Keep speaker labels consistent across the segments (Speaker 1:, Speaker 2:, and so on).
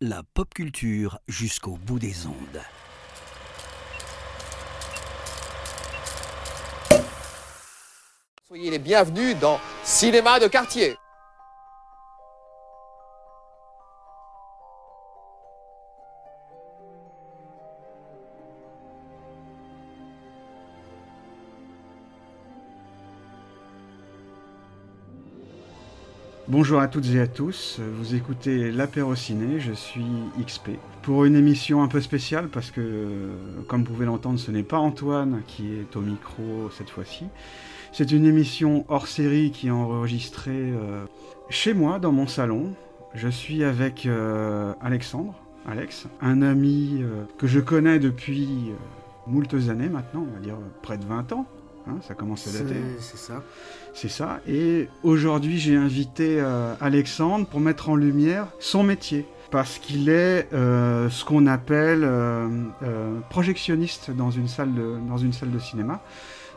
Speaker 1: La pop culture jusqu'au bout des ondes.
Speaker 2: Soyez les bienvenus dans Cinéma de quartier.
Speaker 3: Bonjour à toutes et à tous, vous écoutez l'apéro ciné, je suis XP. Pour une émission un peu spéciale parce que, comme vous pouvez l'entendre, ce n'est pas Antoine qui est au micro cette fois-ci. C'est une émission hors série qui est enregistrée euh, chez moi, dans mon salon. Je suis avec euh, Alexandre, Alex, un ami euh, que je connais depuis moultes années maintenant, on va dire près de 20 ans. Hein, ça commence à dater.
Speaker 4: C'est ça.
Speaker 3: C'est ça. Et aujourd'hui, j'ai invité euh, Alexandre pour mettre en lumière son métier. Parce qu'il est euh, ce qu'on appelle euh, projectionniste dans une salle de, dans une salle de cinéma.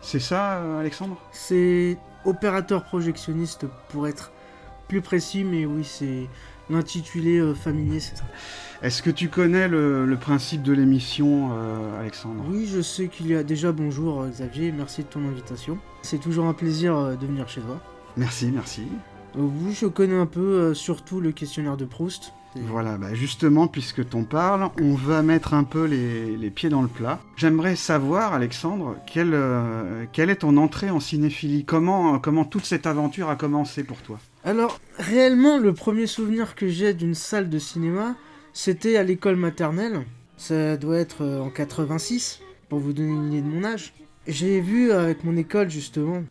Speaker 3: C'est ça, Alexandre?
Speaker 4: C'est opérateur projectionniste pour être plus précis, mais oui, c'est l'intitulé familier, c'est ça.
Speaker 3: Est-ce que tu connais le, le principe de l'émission, euh, Alexandre?
Speaker 4: Oui, je sais qu'il y a déjà bonjour euh, Xavier, merci de ton invitation. C'est toujours un plaisir euh, de venir chez toi.
Speaker 3: Merci, merci.
Speaker 4: Oui, je connais un peu surtout le questionnaire de Proust.
Speaker 3: Voilà, bah justement, puisque t'en parles, on va mettre un peu les, les pieds dans le plat. J'aimerais savoir, Alexandre, quelle, euh, quelle est ton entrée en cinéphilie? Comment, comment toute cette aventure a commencé pour toi?
Speaker 4: Alors, réellement, le premier souvenir que j'ai d'une salle de cinéma, c'était à l'école maternelle. Ça doit être euh, en 86, pour vous donner une idée de mon âge. J'ai vu avec mon école, justement,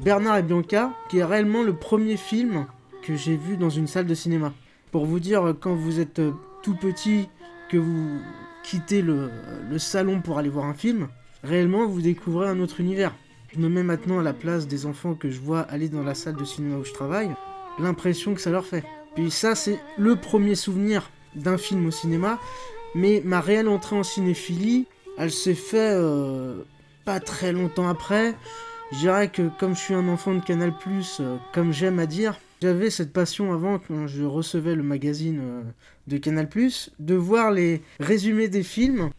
Speaker 4: Bernard et Bianca, qui est réellement le premier film que j'ai vu dans une salle de cinéma. Pour vous dire, euh, quand vous êtes euh, tout petit, que vous quittez le salon pour aller voir un film, réellement, vous découvrez un autre univers. Je me mets maintenant à la place des enfants que je vois aller dans la salle de cinéma où je travaille l'impression que ça leur fait. Puis ça, c'est le premier souvenir d'un film au cinéma, mais ma réelle entrée en cinéphilie, elle s'est fait euh, pas très longtemps après. Je dirais que comme je suis un enfant de Canal+, euh, comme j'aime à dire, j'avais cette passion avant, quand je recevais le magazine euh, de Canal+, de voir les résumés des films,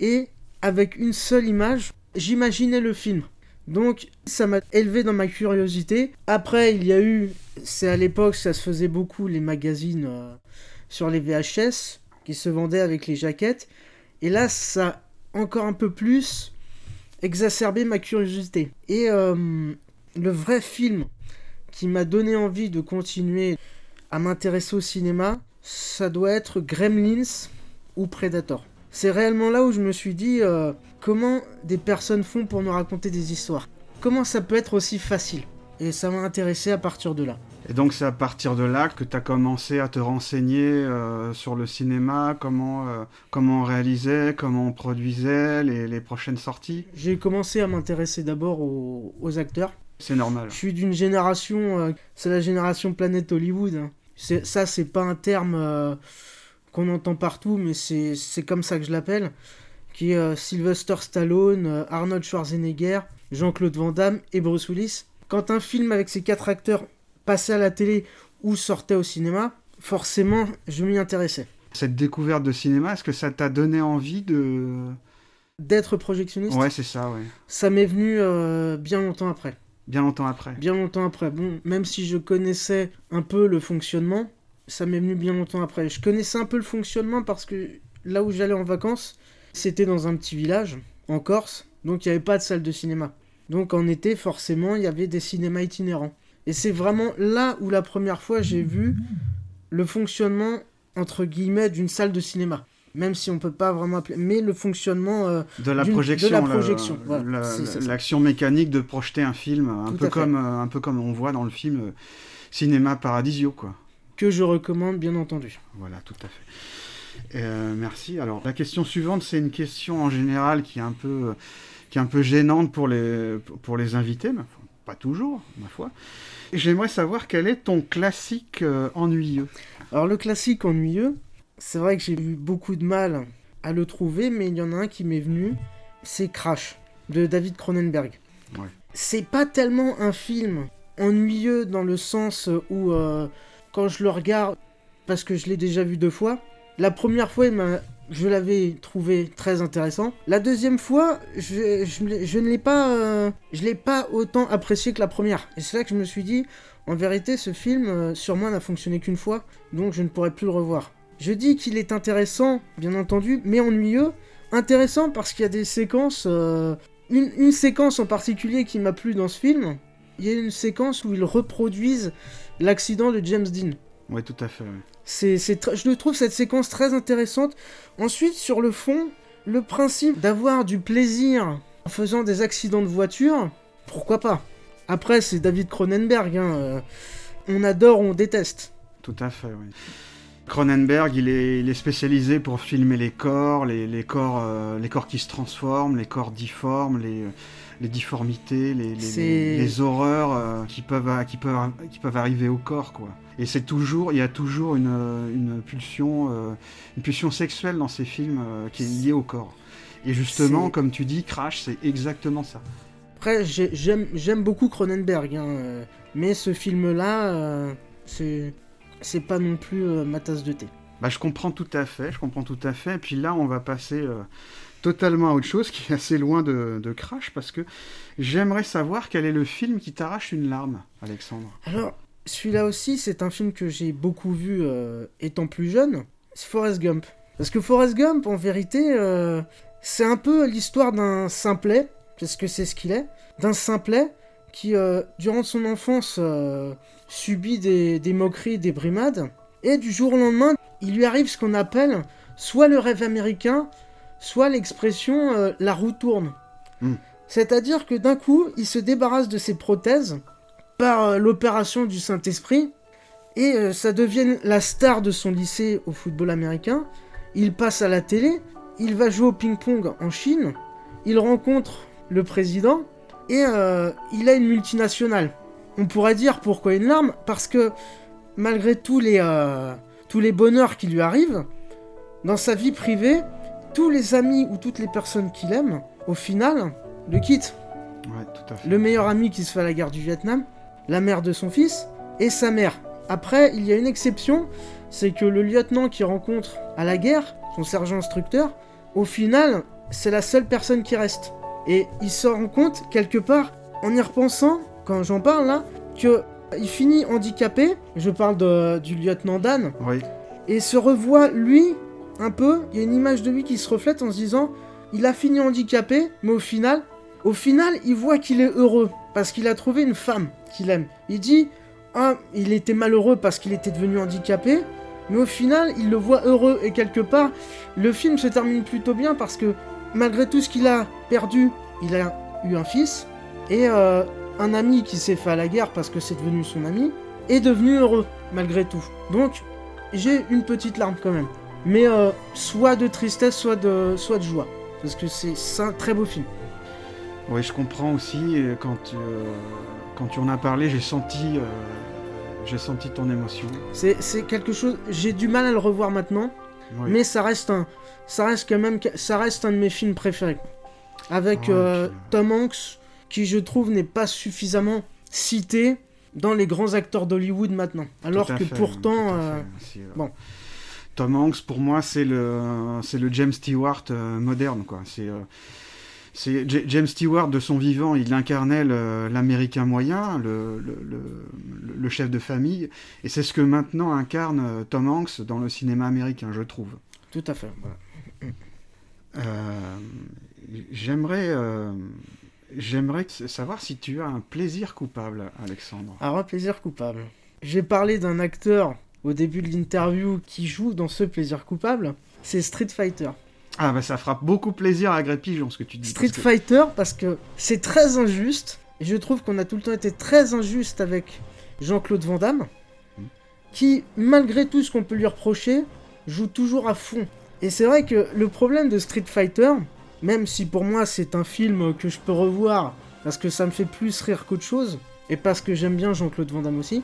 Speaker 4: et avec une seule image, j'imaginais le film. Donc ça m'a élevé dans ma curiosité. Après, il y a eu, c'est à l'époque, ça se faisait beaucoup, les magazines euh, sur les VHS qui se vendaient avec les jaquettes. Et là, ça encore un peu plus exacerbé ma curiosité. Et euh, le vrai film qui m'a donné envie de continuer à m'intéresser au cinéma, ça doit être Gremlins ou Predator. C'est réellement là où je me suis dit euh, comment des personnes font pour nous raconter des histoires. Comment ça peut être aussi facile Et ça m'a intéressé à partir de là.
Speaker 3: Et donc c'est à partir de là que tu as commencé à te renseigner euh, sur le cinéma, comment, euh, comment on réalisait, comment on produisait les, les prochaines sorties.
Speaker 4: J'ai commencé à m'intéresser d'abord aux, aux acteurs.
Speaker 3: C'est normal.
Speaker 4: Je suis d'une génération, euh, c'est la génération Planète Hollywood. hein. Ça, c'est pas un terme qu'on entend partout, mais c'est c'est comme ça que je l'appelle. Qui est Sylvester Stallone, Arnold Schwarzenegger, Jean-Claude Van Damme et Bruce Willis. Quand un film avec ces quatre acteurs passait à la télé ou sortait au cinéma, forcément, je m'y intéressais.
Speaker 3: Cette découverte de cinéma, est-ce que ça t'a donné envie de...
Speaker 4: D'être projectionniste,
Speaker 3: Ouais, c'est ça, ouais.
Speaker 4: ça m'est venu euh, bien longtemps après.
Speaker 3: Bien longtemps après.
Speaker 4: Bien longtemps après. Bon, même si je connaissais un peu le fonctionnement, ça m'est venu bien longtemps après. Je connaissais un peu le fonctionnement parce que là où j'allais en vacances, c'était dans un petit village, en Corse, donc il n'y avait pas de salle de cinéma. Donc en été, forcément, il y avait des cinémas itinérants. Et c'est vraiment là où la première fois j'ai vu le fonctionnement, entre guillemets, d'une salle de cinéma. Même si on peut pas vraiment appeler... Mais le fonctionnement... euh,
Speaker 3: De la
Speaker 4: d'une- de
Speaker 3: projection.
Speaker 4: la projection, voilà.
Speaker 3: L'action mécanique de projeter un film, un
Speaker 4: Tout
Speaker 3: peu,
Speaker 4: à fait.
Speaker 3: comme, euh, un peu comme on voit dans le film euh, Cinéma Paradisio, quoi.
Speaker 4: que je recommande, bien entendu.
Speaker 3: Voilà, tout à fait. Euh, merci. Alors, la question suivante, c'est une question en général qui est un peu, qui est un peu gênante pour les, pour les invités, mais pas toujours, ma foi. J'aimerais savoir quel est ton classique euh, ennuyeux.
Speaker 4: Alors le classique ennuyeux, c'est vrai que j'ai eu beaucoup de mal à le trouver, mais il y en a un qui m'est venu, c'est Crash, de David Cronenberg.
Speaker 3: Ouais.
Speaker 4: C'est pas tellement un film ennuyeux dans le sens où euh, quand je le regarde, parce que je l'ai déjà vu deux fois, la première fois, je l'avais trouvé très intéressant. La deuxième fois, je, je, ne l'ai pas, euh, je l'ai pas autant apprécié que la première. Et c'est là que je me suis dit, en vérité, ce film, euh, sur moi, n'a fonctionné qu'une fois, donc je ne pourrais plus le revoir. Je dis qu'il est intéressant, bien entendu, mais ennuyeux. Intéressant parce qu'il y a des séquences. Euh, une, séquence en particulier qui m'a plu dans ce film. Il y a une séquence où ils reproduisent l'accident de James Dean.
Speaker 3: Ouais, tout à fait.
Speaker 4: C'est, je trouve cette séquence très intéressante. Ensuite, sur le fond, le principe d'avoir du plaisir en faisant des accidents de voiture, pourquoi pas? Après, c'est David Cronenberg. Hein, euh, on adore, on déteste.
Speaker 3: Tout à fait, oui. Cronenberg, il est, spécialisé pour filmer les corps, les, corps, euh, les corps qui se transforment, les corps difformes, les, les difformités, les, horreurs euh, qui, peuvent, qui, peuvent, qui peuvent arriver au corps, quoi. Et c'est toujours, il y a toujours une, une pulsion, euh, une pulsion sexuelle dans ces films qui est liée au corps. Et justement, comme tu dis, Crash, c'est exactement ça.
Speaker 4: Après, j'aime beaucoup Cronenberg, hein, mais ce film-là, c'est pas non plus euh, ma tasse de thé.
Speaker 3: Bah, je comprends tout à fait, je comprends tout à fait. Et puis là, on va passer euh, totalement à autre chose qui est assez loin de, Crash parce que j'aimerais savoir quel est le film qui t'arrache une larme, Alexandre.
Speaker 4: Alors, celui-là aussi, c'est un film que j'ai beaucoup vu euh, étant plus jeune. C'est Forrest Gump. Parce que Forrest Gump, en vérité, c'est un peu l'histoire d'un simplet, parce que c'est ce qu'il est, d'un simplet qui, durant son enfance, subit des, moqueries, des brimades, et du jour au lendemain, il lui arrive ce qu'on appelle soit le rêve américain, soit l'expression euh, la roue tourne. Hmm. C'est-à-dire que d'un coup, il se débarrasse de ses prothèses par euh, l'opération du Saint-Esprit, et euh, ça devient la star de son lycée au football américain. Il passe à la télé, il va jouer au ping-pong en Chine, il rencontre le président, et il a une multinationale on pourrait dire pourquoi une larme, parce que malgré tous les, tous les bonheurs qui lui arrivent, dans sa vie privée, tous les amis ou toutes les personnes qu'il aime, au final, le quittent. Le meilleur ami qui se fait à la guerre du Vietnam, la mère de son fils et sa mère. Après, il y a une exception, c'est que le lieutenant qui rencontre à la guerre, son sergent instructeur, au final, c'est la seule personne qui reste. Et il se rend compte, quelque part, en y repensant, quand j'en parle là, que il finit handicapé. Je parle du lieutenant Dan.
Speaker 3: Oui.
Speaker 4: Et se revoit lui un peu. Il y a une image de lui qui se reflète en se disant, il a fini handicapé, mais au final, au final, il voit qu'il est heureux parce qu'il a trouvé une femme qu'il aime. Il dit, ah, il était malheureux parce qu'il était devenu handicapé, mais au final, il le voit heureux et quelque part, le film se termine plutôt bien parce que malgré tout ce qu'il a perdu, il a eu un fils et euh, un ami qui s'est fait à la guerre parce que c'est devenu son ami, est devenu heureux, malgré tout. Donc, j'ai une petite larme quand même. Mais euh, soit de tristesse, soit de, soit de joie. Parce que c'est un très beau film.
Speaker 3: Oui, je comprends aussi. Quand, euh, quand tu en as parlé, j'ai senti, euh, j'ai senti ton émotion.
Speaker 4: C'est quelque chose. J'ai du mal à le revoir maintenant, mais ça reste un, ça reste quand même, ça reste un de mes films préférés. Avec Tom Hanks, qui je trouve n'est pas suffisamment cité dans les grands acteurs d'Hollywood maintenant. Alors que pourtant, euh, bon.
Speaker 3: Tom Hanks, pour moi, c'est le, c'est le James Stewart euh, moderne, quoi. C'est, euh, c'est James Stewart de son vivant, il incarnait l'Américain moyen, le, le, le, chef de famille, et c'est ce que maintenant incarne Tom Hanks dans le cinéma américain, je trouve.
Speaker 4: Tout à fait.
Speaker 3: J'aimerais J'aimerais savoir si tu as un plaisir coupable, Alexandre.
Speaker 4: Alors, un plaisir coupable. J'ai parlé d'un acteur au début de l'interview qui joue dans ce plaisir coupable. C'est Street Fighter.
Speaker 3: Ah bah ça fera beaucoup plaisir à Greg Pigeon ce que tu dis.
Speaker 4: Street Fighter parce que c'est très injuste. Et je trouve qu'on a tout le temps été très injuste avec Jean-Claude Van Damme. Hmm. Qui, malgré tout ce qu'on peut lui reprocher, joue toujours à fond. Et c'est vrai que le problème de Street Fighter, même si pour moi c'est un film que je peux revoir parce que ça me fait plus rire qu'autre chose et parce que j'aime bien Jean-Claude Van Damme aussi.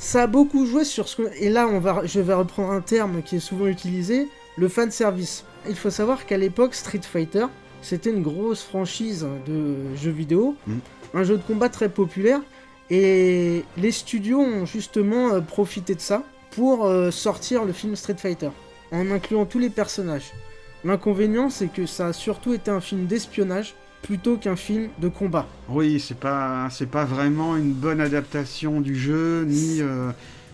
Speaker 4: Ça a beaucoup joué sur ce que... Et là, on va... je vais reprendre un terme qui est souvent utilisé, le fan service. Il faut savoir qu'à l'époque, Street Fighter, c'était une grosse franchise de jeux vidéo, mm. un jeu de combat très populaire, Et les studios ont justement euh, profité de ça pour euh, sortir le film Street Fighter, en incluant tous les personnages. L'inconvénient, c'est que ça a surtout été un film d'espionnage plutôt qu'un film de combat.
Speaker 3: Oui, c'est pas, c'est pas vraiment une bonne adaptation du jeu, ni, euh,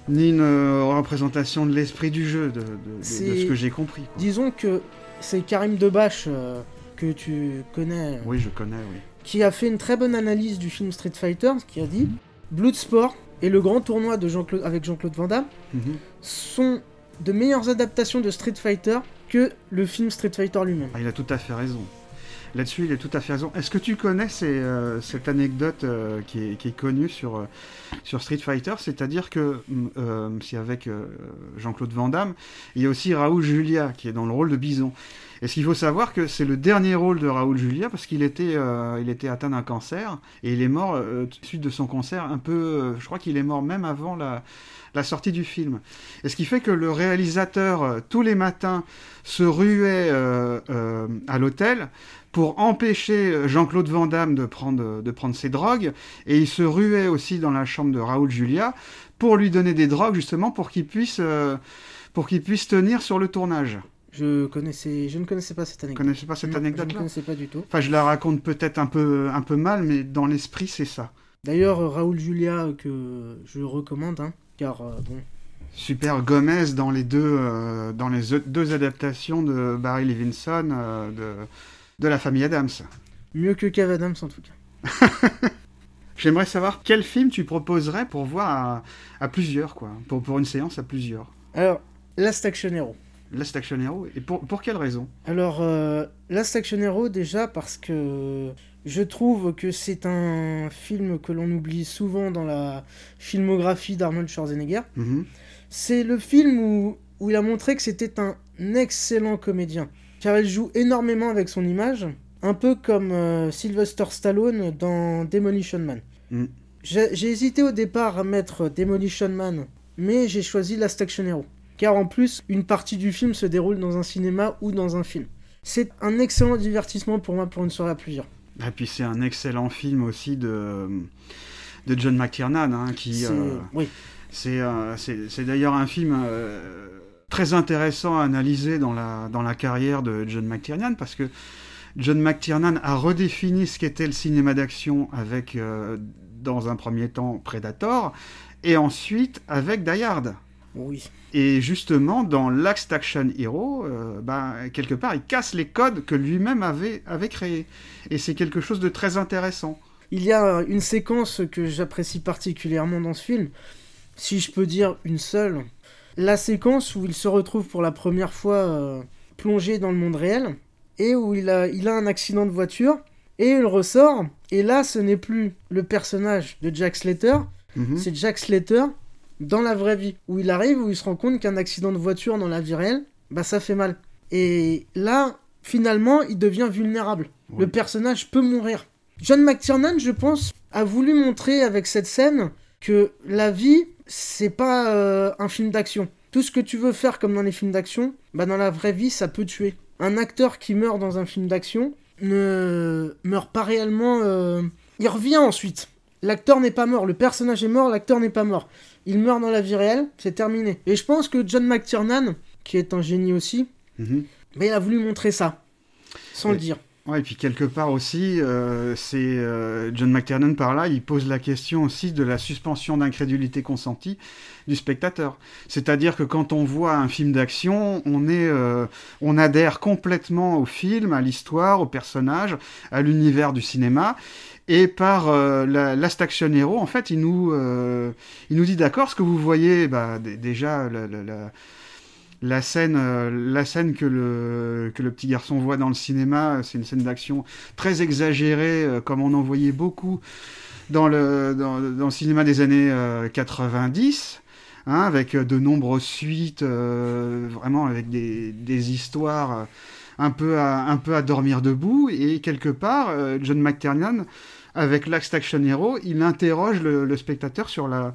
Speaker 3: ni une euh, représentation de l'esprit du jeu, de, de- de- de
Speaker 4: C'est-
Speaker 3: ce que j'ai compris. quoi.
Speaker 4: Disons que c'est Karim Debache, euh, que tu connais,
Speaker 3: Oui, je connais, oui.
Speaker 4: qui a fait une très bonne analyse du film Street Fighter, qui a dit Bloodsport et le grand tournoi de avec Jean-Claude Van Damme
Speaker 3: Mhm.
Speaker 4: sont de meilleures adaptations de Street Fighter que le film Street Fighter lui-même.
Speaker 3: Ah, il a tout à fait raison. Là-dessus, il a tout à fait raison. Est-ce que tu connais euh, cette anecdote euh, qui, est, est connue sur, euh, sur Street Fighter? C'est-à-dire que mm, c'est avec Jean-Claude Van Damme, il y a aussi Raoul Julia qui est dans le rôle de Bison. Et ce qu'il faut savoir que c'est le dernier rôle de Raoul Julia parce qu'il était, atteint d'un cancer et il est mort suite de son cancer un peu. je crois qu'il est mort même avant la, la sortie du film. Et ce qui fait que le réalisateur, tous les matins, se ruait à l'hôtel pour empêcher euh, Jean-Claude Van Damme de prendre, de prendre ses drogues. Et il se ruait aussi dans la chambre de Raoul Julia pour lui donner des drogues, justement, pour qu'il puisse, euh, pour qu'il puisse tenir sur le tournage.
Speaker 4: Je, connaissais, je ne connaissais pas cette anecdote.
Speaker 3: connaissez pas cette
Speaker 4: Non, Je ne connaissais pas du tout.
Speaker 3: Enfin, je la raconte peut-être un peu, un peu mal, mais dans l'esprit, c'est ça.
Speaker 4: D'ailleurs, euh, Raoul Julia, euh, que je recommande, hein, car euh, bon,
Speaker 3: Super Gomez dans les deux, euh, dans les deux adaptations de Barry Levinson euh, de, de la famille Adams.
Speaker 4: mieux que Kev Adams en tout cas.
Speaker 3: J'aimerais savoir quel film tu proposerais pour voir à, à plusieurs, quoi, pour, pour une séance à plusieurs.
Speaker 4: Alors, Last Action Hero.
Speaker 3: Last Action Hero, et pour, pour quelle raison?
Speaker 4: Alors, euh, Last Action Hero, déjà parce que je trouve que c'est un film que l'on oublie souvent dans la filmographie d'Arnold Schwarzenegger.
Speaker 3: Mhm.
Speaker 4: C'est le film où, où il a montré que c'était un excellent comédien, car il joue énormément avec son image, un peu comme euh, Sylvester Stallone dans Demolition Man.
Speaker 3: Mm.
Speaker 4: J'ai hésité au départ à mettre Demolition Man, mais j'ai choisi Last Action Hero, car en plus, une partie du film se déroule dans un cinéma ou dans un film. C'est un excellent divertissement pour moi pour une soirée à plusieurs.
Speaker 3: Et puis c'est un excellent film aussi de, de John McTiernan, hein, qui...
Speaker 4: C'est-
Speaker 3: euh,
Speaker 4: Oui,
Speaker 3: C'est euh, c'est- d'ailleurs un film euh, très intéressant à analyser dans la, dans la carrière de John McTiernan parce que John McTiernan a redéfini ce qu'était le cinéma d'action avec, euh, dans un premier temps, Predator et ensuite avec Die Hard.
Speaker 4: oui.
Speaker 3: Et justement, dans Last Action Hero, euh, bah, quelque part, il casse les codes que lui-même avait, avait créés. Et c'est quelque chose de très intéressant.
Speaker 4: Il y a une séquence que j'apprécie particulièrement dans ce film, si je peux dire une seule. La séquence où il se retrouve pour la première fois euh, plongé dans le monde réel, et où il a, il a un accident de voiture, et il ressort, et là ce n'est plus le personnage de Jack Slater,
Speaker 3: Mhm.
Speaker 4: c'est Jack Slater dans la vraie vie, où il arrive, où il se rend compte qu'un accident de voiture dans la vie réelle, bah ça fait mal. Et là, finalement, il devient vulnérable.
Speaker 3: Oui.
Speaker 4: Le personnage peut mourir. John McTiernan, je pense, a voulu montrer avec cette scène que la vie, c'est pas euh, un film d'action. Tout ce que tu veux faire comme dans les films d'action, bah dans la vraie vie, ça peut tuer. Un acteur qui meurt dans un film d'action ne meurt pas réellement. euh, Il revient ensuite. L'acteur n'est pas mort, le personnage est mort, l'acteur n'est pas mort. Il meurt dans la vie réelle, c'est terminé. Et je pense que John McTiernan, qui est un génie aussi,
Speaker 3: Mhm.
Speaker 4: mais il a voulu montrer ça, sans le dire.
Speaker 3: Ouais, et puis quelque part aussi, euh, c'est euh, John McTiernan par là, il pose la question aussi de la suspension d'incrédulité consentie du spectateur. C'est-à-dire que quand on voit un film d'action, on est, euh, on adhère complètement au film, à l'histoire, au personnage, à l'univers du cinéma. Et par euh, la Last Action Hero, en fait, il nous, euh, il nous dit d'accord, ce que vous voyez, bah, déjà, la, la- la- la scène, euh, la scène que, le, que le petit garçon voit dans le cinéma, c'est une scène d'action très exagérée, euh, comme on en voyait beaucoup dans le, dans, le cinéma des années euh, 90, hein, avec euh, de nombreuses suites, euh, vraiment avec des, des histoires euh, un, peu à, un peu à dormir debout. Et quelque part, euh, John McTiernan, avec Last Action Hero, il interroge le, spectateur sur la,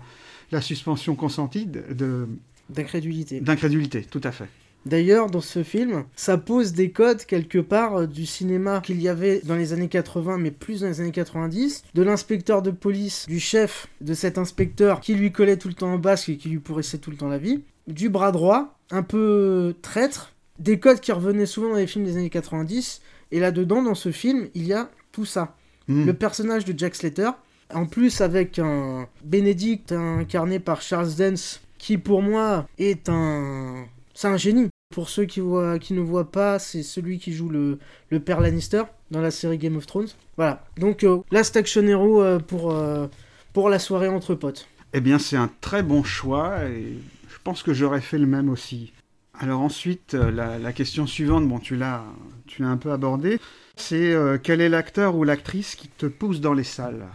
Speaker 3: suspension consentie de,
Speaker 4: D'incrédulité.
Speaker 3: D'incrédulité, tout à fait.
Speaker 4: D'ailleurs, dans ce film, ça pose des codes quelque part euh, du cinéma qu'il y avait dans les années 80, mais plus dans les années 90, de l'inspecteur de police, du chef de cet inspecteur qui lui collait tout le temps en basque et qui lui pourrissait tout le temps la vie, du bras droit, un peu traître, des codes qui revenaient souvent dans les films des années 90, et là-dedans, dans ce film, il y a tout ça.
Speaker 3: Hmm.
Speaker 4: Le personnage de Jack Slater, en plus avec un Benedict incarné par Charles Dance, qui pour moi est un... C'est un génie. Pour ceux qui, voient, qui ne voient pas, c'est celui qui joue le, le père Lannister dans la série Game of Thrones. Voilà. Donc, euh, Last Action Hero euh, pour, euh, pour la soirée entre potes.
Speaker 3: Eh bien, c'est un très bon choix et je pense que j'aurais fait le même aussi. Alors ensuite, la, la question suivante, bon, tu l'as, tu l'as un peu abordée, c'est quel est l'acteur ou l'actrice qui te pousse dans les salles?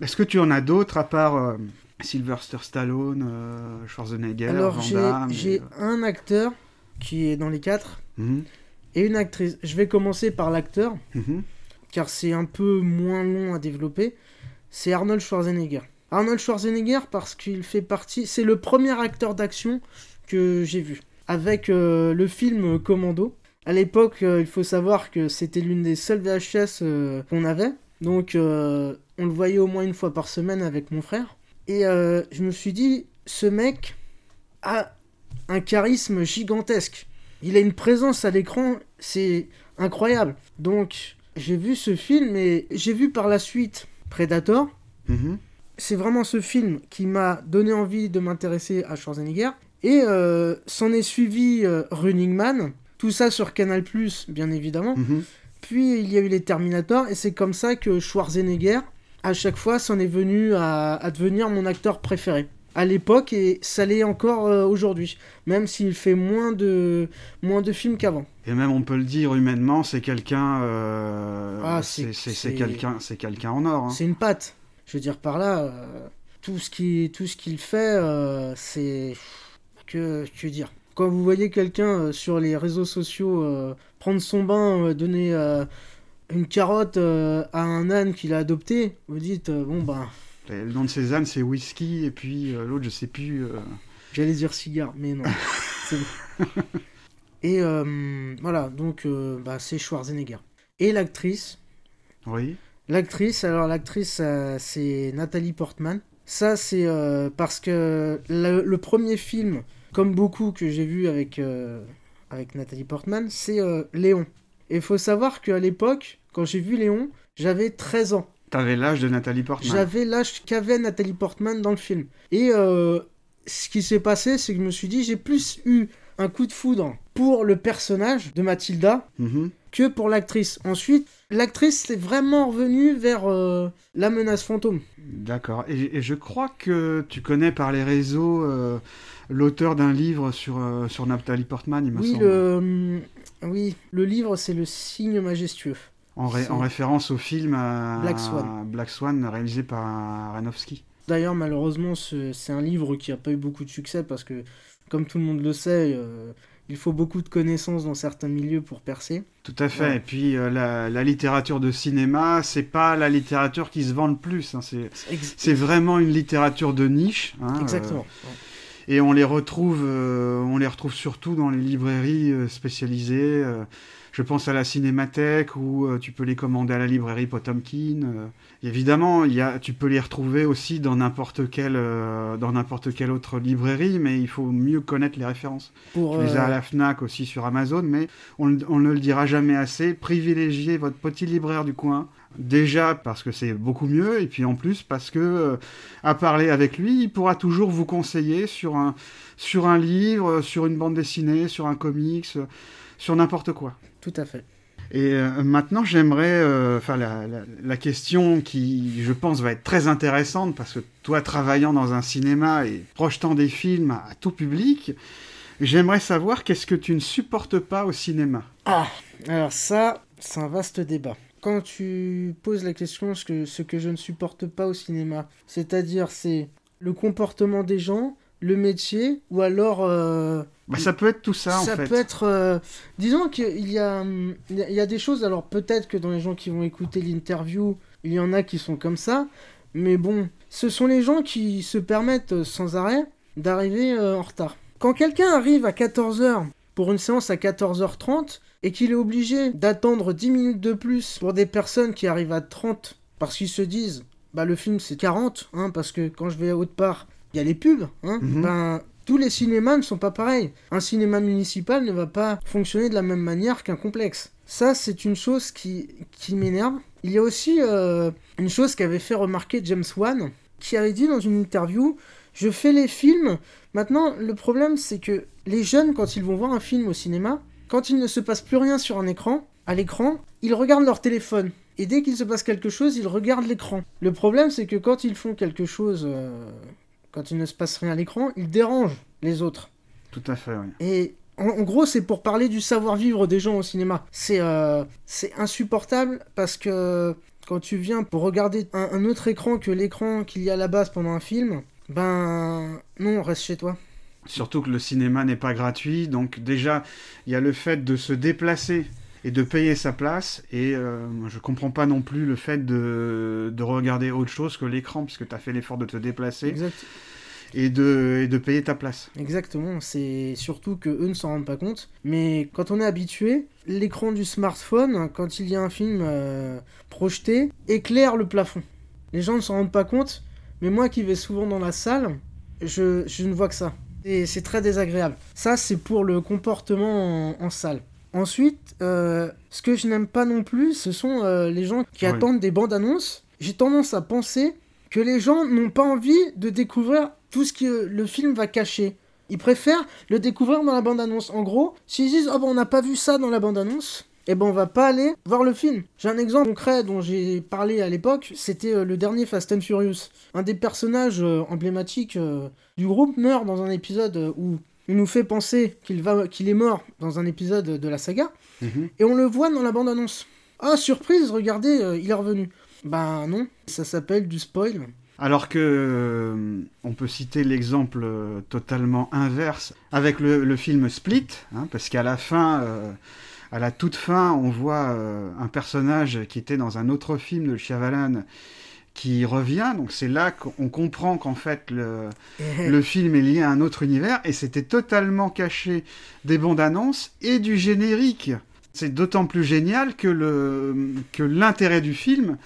Speaker 3: Est-ce que tu en as d'autres à part Sylvester Stallone, euh, Schwarzenegger,
Speaker 4: Alors, j'ai
Speaker 3: euh,
Speaker 4: un acteur qui est dans les quatre
Speaker 3: mhm,
Speaker 4: et une actrice. Je vais commencer par l'acteur,
Speaker 3: mhm.
Speaker 4: car c'est un peu moins long à développer. C'est Arnold Schwarzenegger. Arnold Schwarzenegger parce qu'il fait partie... C'est le premier acteur d'action que j'ai vu. Avec euh, le film Commando. À l'époque, euh, il faut savoir que c'était l'une des seules VHS euh, qu'on avait. Donc, on le voyait au moins une fois par semaine avec mon frère. Et euh, je me suis dit, ce mec a un charisme gigantesque. Il a une présence à l'écran, c'est incroyable. Donc, j'ai vu ce film et j'ai vu par la suite Predator.
Speaker 3: Mhm.
Speaker 4: C'est vraiment ce film qui m'a donné envie de m'intéresser à Schwarzenegger. Et euh, s'en est suivi euh, Running Man. Tout ça sur Canal, bien évidemment.
Speaker 3: Mhm.
Speaker 4: Puis il y a eu les Terminator, et c'est comme ça que Schwarzenegger, à chaque fois, s'en est venu à, à devenir mon acteur préféré. À l'époque, et ça l'est encore euh, aujourd'hui, même s'il fait moins de, moins de films qu'avant.
Speaker 3: Et même on peut le dire humainement, c'est quelqu'un, euh,
Speaker 4: Ah,
Speaker 3: c'est quelqu'un, c'est quelqu'un en or. hein.
Speaker 4: C'est une patte. Je veux dire, par là, euh, tout ce qui- tout ce qu'il fait, c'est. Que, que dire Quand vous voyez quelqu'un sur les réseaux sociaux prendre son bain, donner une carotte euh, à un âne qu'il a adopté, vous dites, euh, bon ben.
Speaker 3: Le nom de Cézanne, c'est whisky, et puis euh, l'autre, je sais plus.
Speaker 4: J'allais dire cigare, mais non. c'est bon. Et voilà, donc bah, c'est Schwarzenegger. Et l'actrice,
Speaker 3: Oui.
Speaker 4: L'actrice, alors l'actrice, c'est Nathalie Portman. Ça, c'est parce que le, le premier film, comme beaucoup que j'ai vu avec, avec Nathalie Portman, c'est Léon. Et il faut savoir qu'à l'époque, quand j'ai vu Léon, j'avais 13 ans.
Speaker 3: T'avais l'âge de Nathalie Portman.
Speaker 4: J'avais l'âge qu'avait Nathalie Portman dans le film. Et euh, ce qui s'est passé, c'est que je me suis dit, j'ai plus eu un coup de foudre pour le personnage de Mathilda
Speaker 3: Mhm.
Speaker 4: que pour l'actrice. Ensuite, l'actrice est vraiment revenue vers euh, la menace fantôme.
Speaker 3: D'accord. Et, et je crois que tu connais par les réseaux euh, l'auteur d'un livre sur, euh, sur Nathalie Portman, il me
Speaker 4: Oui
Speaker 3: semble.
Speaker 4: le, hum, oui, le livre, c'est le signe majestueux.
Speaker 3: En, ré-
Speaker 4: c'est-
Speaker 3: en référence au film euh,
Speaker 4: Black Swan.
Speaker 3: Black Swan, réalisé par Aronofsky.
Speaker 4: D'ailleurs, malheureusement, ce- c'est un livre qui n'a pas eu beaucoup de succès parce que, comme tout le monde le sait, euh, il faut beaucoup de connaissances dans certains milieux pour percer.
Speaker 3: Tout à fait.
Speaker 4: Ouais.
Speaker 3: Et puis euh, la, la littérature de cinéma, c'est pas la littérature qui se vend le plus. hein. C'est vraiment une littérature de niche. hein,
Speaker 4: Exactement.
Speaker 3: euh, et on les retrouve, euh, on les retrouve surtout dans les librairies euh, spécialisées. euh, je pense à la Cinémathèque où tu peux les commander à la librairie Potemkin. évidemment, il y a, tu peux les retrouver aussi dans n'importe quelle, dans n'importe quelle autre librairie, mais il faut mieux connaître les références.
Speaker 4: Pour,
Speaker 3: Tu les as à la Fnac aussi sur Amazon, mais on, on ne le dira jamais assez. Privilégiez votre petit libraire du coin. Déjà parce que c'est beaucoup mieux, et puis en plus parce que euh, à parler avec lui, il pourra toujours vous conseiller sur un, sur un livre, sur une bande dessinée, sur un comics, euh, sur n'importe quoi.
Speaker 4: Tout à fait.
Speaker 3: Et euh, maintenant, j'aimerais, euh, enfin, la, la- la question qui, je pense, va être très intéressante parce que toi, travaillant dans un cinéma et projetant des films à, à tout public, j'aimerais savoir qu'est-ce que tu ne supportes pas au cinéma?
Speaker 4: Ah, alors ça, c'est un vaste débat. Quand tu poses la question ce que, ce que je ne supporte pas au cinéma, c'est-à-dire c'est le comportement des gens, le métier, ou alors... euh,
Speaker 3: Bah, ça peut être tout ça, en fait.
Speaker 4: peut être... euh, disons qu'il y a, il y des choses, alors peut-être que dans les gens qui vont écouter l'interview, il y en a qui sont comme ça, mais bon, ce sont les gens qui se permettent euh, sans arrêt d'arriver euh, en retard. Quand quelqu'un arrive à 14h pour une séance à 14h30 et qu'il est obligé d'attendre 10 minutes de plus pour des personnes qui arrivent à 30 parce qu'ils se disent bah le film c'est 40 hein, parce que quand je vais à autre part il y a les pubs hein,
Speaker 3: Mhm.
Speaker 4: ben tous les cinémas ne sont pas pareils. Un cinéma municipal ne va pas fonctionner de la même manière qu'un complexe. Ça, c'est une chose qui, qui m'énerve. Il y a aussi euh, une chose qu'avait fait remarquer James Wan, qui avait dit dans une interview Je fais les films. Maintenant, le problème, c'est que les jeunes, quand ils vont voir un film au cinéma, quand il ne se passe plus rien sur un écran, à l'écran, ils regardent leur téléphone. Et dès qu'il se passe quelque chose, ils regardent l'écran. Le problème, c'est que quand ils font quelque chose, euh, quand il ne se passe rien à l'écran, ils dérangent les autres.
Speaker 3: Tout à fait, oui.
Speaker 4: Et en, en gros, c'est pour parler du savoir-vivre des gens au cinéma. C'est euh, c'est insupportable parce que quand tu viens pour regarder un, un autre écran que l'écran qu'il y a à la base pendant un film, ben non, reste chez toi.
Speaker 3: Surtout que le cinéma n'est pas gratuit, donc déjà, il y a le fait de se déplacer et de payer sa place, et euh, je comprends pas non plus le fait de, de regarder autre chose que l'écran, puisque tu as fait l'effort de te déplacer
Speaker 4: Exact-
Speaker 3: et de, et de payer ta place.
Speaker 4: exactement, c'est surtout que eux ne s'en rendent pas compte. Mais quand on est habitué, l'écran du smartphone, quand il y a un film euh, projeté, éclaire le plafond. Les gens ne s'en rendent pas compte, mais moi qui vais souvent dans la salle, je, je ne vois que ça. Et c'est très désagréable. Ça, c'est pour le comportement en, en salle. Ensuite, euh, ce que je n'aime pas non plus, ce sont euh, les gens qui
Speaker 3: Oui.
Speaker 4: attendent des bandes annonces. J'ai tendance à penser que les gens n'ont pas envie de découvrir tout ce que le film va cacher. Ils préfèrent le découvrir dans la bande-annonce. En gros, s'ils disent Oh ben on n'a pas vu ça dans la bande-annonce, eh ben on va pas aller voir le film. J'ai un exemple concret dont j'ai parlé à l'époque, c'était euh, le dernier Fast and Furious. Un des personnages euh, emblématiques euh, du groupe meurt dans un épisode où il nous fait penser qu'il va qu'il est mort dans un épisode de la saga,
Speaker 3: Mhm.
Speaker 4: et on le voit dans la bande-annonce. Ah surprise, regardez, il est revenu. Ben non, ça s'appelle du spoil.
Speaker 3: Alors que euh, on peut citer l'exemple euh, totalement inverse avec le, le film Split, hein, parce qu'à la fin, euh, à la toute fin, on voit euh, un personnage qui était dans un autre film de Shyamalan qui revient. Donc c'est là qu'on comprend qu'en fait le, le film est lié à un autre univers et c'était totalement caché des bandes annonces et du générique. C'est d'autant plus génial que le que l'intérêt du film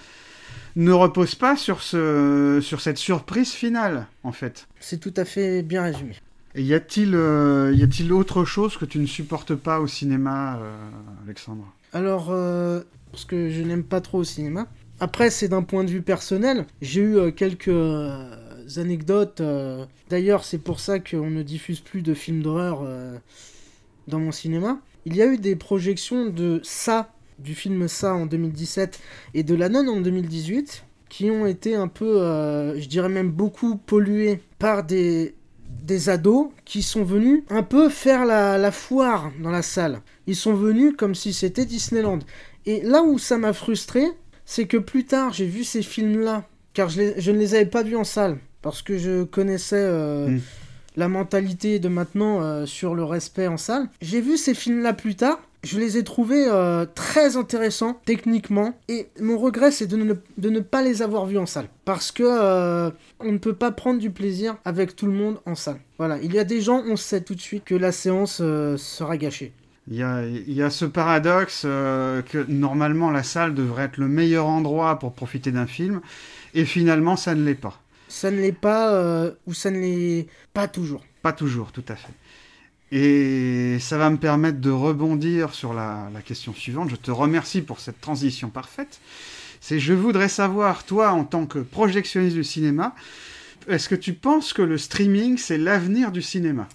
Speaker 3: ne repose pas sur ce sur cette surprise finale en fait.
Speaker 4: C'est tout à fait bien résumé.
Speaker 3: Y a-t-il euh, y a-t-il autre chose que tu ne supportes pas au cinéma, euh, Alexandre?
Speaker 4: Alors, euh, parce que je n'aime pas trop au cinéma. Après, c'est d'un point de vue personnel. J'ai eu quelques anecdotes. D'ailleurs, c'est pour ça qu'on ne diffuse plus de films d'horreur dans mon cinéma. Il y a eu des projections de ça, du film ça en 2017, et de La Nonne en 2018, qui ont été un peu, je dirais même beaucoup polluées par des, des ados qui sont venus un peu faire la, la foire dans la salle. Ils sont venus comme si c'était Disneyland. Et là où ça m'a frustré, c'est que plus tard j'ai vu ces films-là, car je, les- je ne les avais pas vus en salle, parce que je connaissais euh,
Speaker 3: Mm.
Speaker 4: la mentalité de maintenant euh, sur le respect en salle. J'ai vu ces films-là plus tard. Je les ai trouvés euh, très intéressants techniquement et mon regret c'est de ne, de ne pas les avoir vus en salle parce que euh, on ne peut pas prendre du plaisir avec tout le monde en salle. Voilà, il y a des gens on sait tout de suite que la séance euh, sera gâchée.
Speaker 3: Il y a, il y a ce paradoxe euh, que normalement la salle devrait être le meilleur endroit pour profiter d'un film, et finalement ça ne l'est pas.
Speaker 4: Ça ne l'est pas euh, ou ça ne l'est pas toujours.
Speaker 3: Pas toujours, tout à fait. Et ça va me permettre de rebondir sur la, la question suivante. Je te remercie pour cette transition parfaite. C'est je voudrais savoir, toi, en tant que projectionniste du cinéma, est-ce que tu penses que le streaming, c'est l'avenir du cinéma?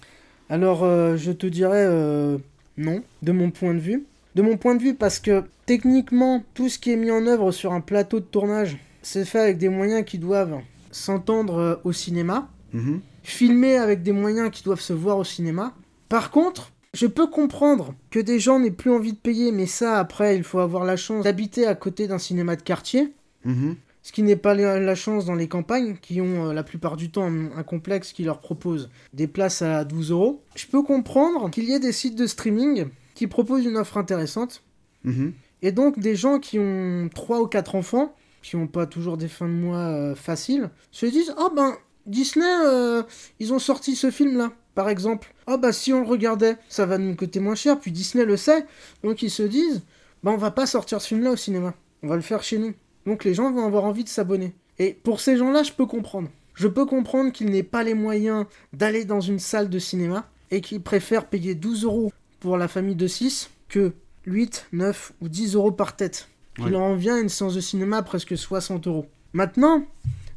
Speaker 4: Alors, euh, je te dirais euh, non, de mon point de vue. De mon point de vue, parce que techniquement, tout ce qui est mis en œuvre sur un plateau de tournage, c'est fait avec des moyens qui doivent s'entendre euh, au cinéma,
Speaker 3: Mhm.
Speaker 4: filmé avec des moyens qui doivent se voir au cinéma. Par contre, je peux comprendre que des gens n'aient plus envie de payer, mais ça, après, il faut avoir la chance d'habiter à côté d'un cinéma de quartier.
Speaker 3: Mhm.
Speaker 4: Ce qui n'est pas la chance dans les campagnes, qui ont euh, la plupart du temps un, un complexe qui leur propose des places à 12 euros. Je peux comprendre qu'il y ait des sites de streaming qui proposent une offre intéressante.
Speaker 3: Mhm.
Speaker 4: Et donc des gens qui ont 3 ou 4 enfants, qui n'ont pas toujours des fins de mois euh, faciles, se disent Ah ben, Disney, euh, ils ont sorti ce film-là. Par exemple, oh bah si on le regardait, ça va nous coûter moins cher, puis Disney le sait, donc ils se disent, bah on va pas sortir ce film-là au cinéma, on va le faire chez nous. Donc les gens vont avoir envie de s'abonner. Et pour ces gens-là, je peux comprendre. Je peux comprendre qu'ils n'aient pas les moyens d'aller dans une salle de cinéma et qu'ils préfèrent payer 12 euros pour la famille de 6 que 8, 9 ou 10 euros par tête. Qui
Speaker 3: Ouais.
Speaker 4: leur en vient une séance de cinéma à presque 60 euros. Maintenant,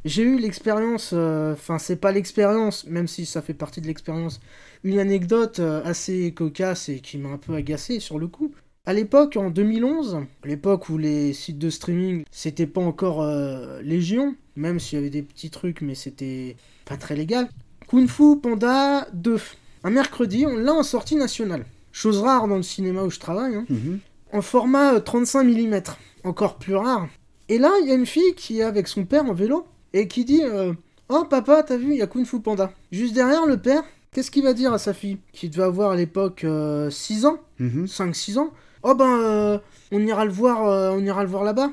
Speaker 4: j'ai eu l'expérience, euh, enfin c'est pas l'expérience, même si ça fait partie de l'expérience, une anecdote euh, assez cocasse et qui m'a un peu agacé sur le coup. À l'époque, en 2011, à l'époque où les sites de streaming, c'était pas encore euh, légion, même s'il y avait des petits trucs, mais c'était pas très légal. Kung Fu Panda 2. Un mercredi, on l'a en sortie nationale. Chose rare dans le cinéma où je travaille, hein.
Speaker 3: Mhm.
Speaker 4: en format euh, 35 mm. Encore plus rare. Et là, il y a une fille qui est avec son père en vélo et qui dit euh, Oh papa, t'as vu, il y a Kung Fu Panda. Juste derrière le père, qu'est-ce qu'il va dire à sa fille Qui devait avoir à l'époque 6 ans
Speaker 3: Mhm.
Speaker 4: 5-6 ans. Oh ben, euh, on ira le voir, euh, on ira le voir là-bas.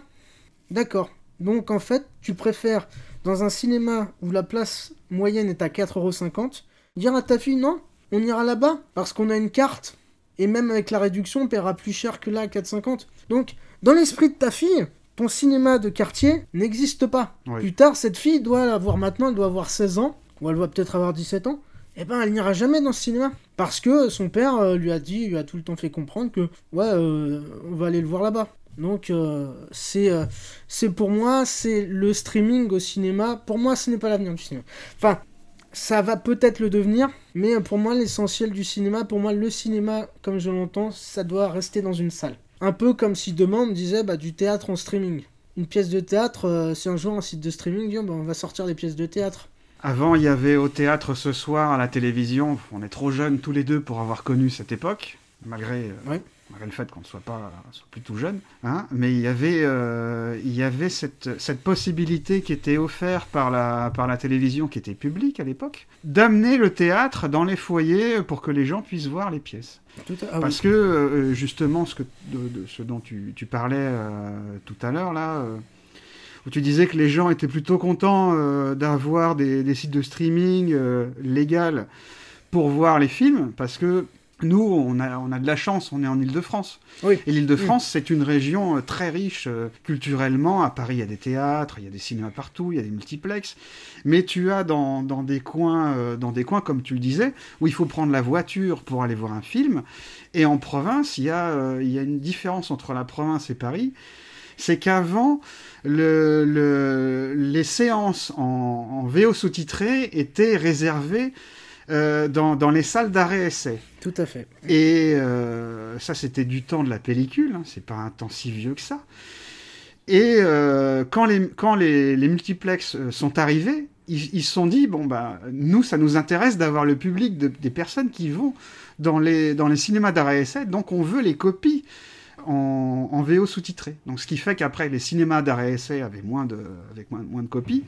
Speaker 4: D'accord. Donc en fait, tu préfères dans un cinéma où la place moyenne est à 4,50€, dire à ta fille non, on ira là-bas parce qu'on a une carte et même avec la réduction, on paiera plus cher que là à 4,50. Donc dans l'esprit de ta fille, ton cinéma de quartier n'existe pas.
Speaker 3: Oui.
Speaker 4: Plus tard, cette fille doit l'avoir maintenant, elle doit avoir 16 ans, ou elle doit peut-être avoir 17 ans. Eh ben, elle n'ira jamais dans ce cinéma. Parce que son père euh, lui a dit, lui a tout le temps fait comprendre que, ouais, euh, on va aller le voir là-bas. Donc, euh, c'est euh, c'est pour moi, c'est le streaming au cinéma. Pour moi, ce n'est pas l'avenir du cinéma. Enfin, ça va peut-être le devenir, mais pour moi, l'essentiel du cinéma, pour moi, le cinéma, comme je l'entends, ça doit rester dans une salle. Un peu comme si demain on me disait bah, du théâtre en streaming. Une pièce de théâtre, euh, si un jour un site de streaming dit bah, on va sortir des pièces de théâtre.
Speaker 3: Avant, il y avait au théâtre ce soir, à la télévision. On est trop jeunes tous les deux pour avoir connu cette époque, malgré, euh,
Speaker 4: Ouais.
Speaker 3: Malgré le fait qu'on ne soit pas soit plus tout jeune. Hein Mais il y avait, euh, il y avait cette, cette possibilité qui était offerte par la, par la télévision, qui était publique à l'époque, d'amener le théâtre dans les foyers pour que les gens puissent voir les pièces.
Speaker 4: Tout à- ah.
Speaker 3: Parce que euh, justement, ce, que, de, de ce dont tu, tu parlais euh, tout à l'heure, là, euh, où tu disais que les gens étaient plutôt contents euh, d'avoir des, des sites de streaming euh, légaux pour voir les films, parce que nous, on a, on a de la chance, on est en Ile-de-France.
Speaker 4: Oui.
Speaker 3: Et l'Île-de-France, c'est une région euh, très riche euh, culturellement. À Paris, il y a des théâtres, il y a des cinémas partout, il y a des multiplexes. Mais tu as dans, dans des coins, euh, dans des coins, comme tu le disais, où il faut prendre la voiture pour aller voir un film. Et en province, il y a, euh, il y a une différence entre la province et Paris. C'est qu'avant, le, le- les séances en, en VO sous-titré étaient réservées euh, dans, dans les salles d'arrêt-essai.
Speaker 4: Tout à fait.
Speaker 3: Et euh, ça, c'était du temps de la pellicule, hein, c'est pas un temps si vieux que ça. Et euh, quand les, quand les, les multiplex euh, sont arrivés, ils ils se sont dit, bon, bah, nous, ça nous intéresse d'avoir le public de- des personnes qui vont dans les, dans les cinémas d'arrêt essai, donc on veut les copies en, en VO sous-titré. Donc ce qui fait qu'après, les cinémas d'arrêt essai avaient moins de, avec moins, moins de copies.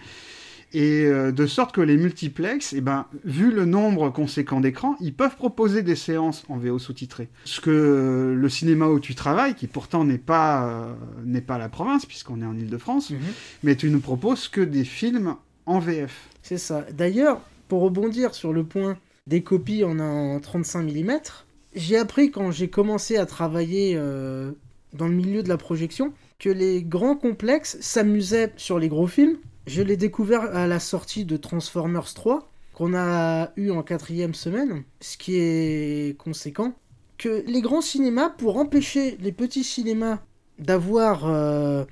Speaker 3: Et euh, de sorte que les multiplex, eh ben, vu le nombre conséquent d'écrans, ils peuvent proposer des séances en VO sous-titré. Ce que euh, le cinéma où tu travailles, qui pourtant n'est pas, euh, n'est pas la province, puisqu'on est en Ile-de-France,
Speaker 4: Mhm.
Speaker 3: mais tu ne proposes que des films en VF.
Speaker 4: C'est ça. D'ailleurs, pour rebondir sur le point des copies en, en 35 mm, j'ai appris quand j'ai commencé à travailler euh, dans le milieu de la projection que les grands complexes s'amusaient sur les gros films. Je l'ai découvert à la sortie de Transformers 3, qu'on a eu en quatrième semaine, ce qui est conséquent. Que les grands cinémas, pour empêcher les petits cinémas d'avoir euh,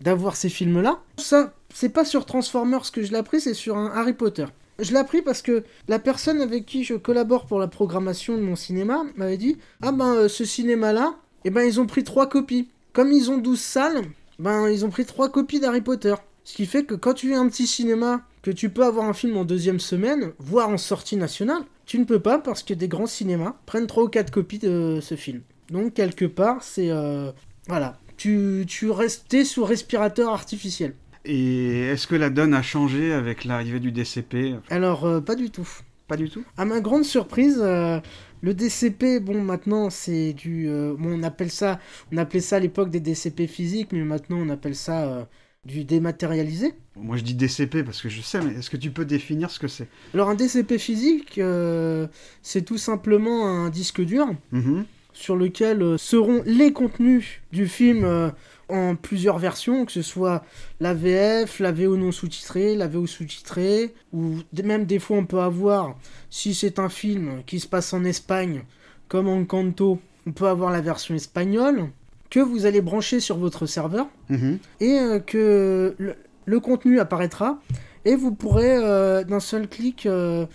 Speaker 4: d'avoir ces films-là, ça, c'est pas sur Transformers que je l'ai appris, c'est sur un Harry Potter. Je l'ai appris parce que la personne avec qui je collabore pour la programmation de mon cinéma m'avait dit Ah ben euh, ce cinéma-là, eh ben ils ont pris trois copies. Comme ils ont 12 salles, ben ils ont pris trois copies d'Harry Potter. Ce qui fait que quand tu es un petit cinéma, que tu peux avoir un film en deuxième semaine, voire en sortie nationale, tu ne peux pas parce que des grands cinémas prennent trois ou quatre copies de ce film. Donc quelque part, c'est... euh, voilà. Tu, tu restais sous respirateur artificiel.
Speaker 3: Et est-ce que la donne a changé avec l'arrivée du DCP
Speaker 4: Alors, euh, pas du tout.
Speaker 3: Pas du tout?
Speaker 4: À ma grande surprise, euh, le DCP, bon, maintenant, c'est du. bon, on appelle ça. On appelait ça à l'époque des DCP physiques, mais maintenant, on appelle ça. Du dématérialisé.
Speaker 3: Moi je dis DCP parce que je sais, mais est-ce que tu peux définir ce que c'est?
Speaker 4: Alors un DCP physique, euh, c'est tout simplement un disque dur
Speaker 3: Mhm.
Speaker 4: sur lequel euh, seront les contenus du film euh, en plusieurs versions, que ce soit la VF, la VO non sous-titrée, la VO sous-titrée, ou même des fois on peut avoir, si c'est un film qui se passe en Espagne, comme Encanto, on peut avoir la version espagnole, que vous allez brancher sur votre serveur,
Speaker 3: Mhm.
Speaker 4: et euh, que le, le contenu apparaîtra, et vous pourrez euh, d'un seul clic euh,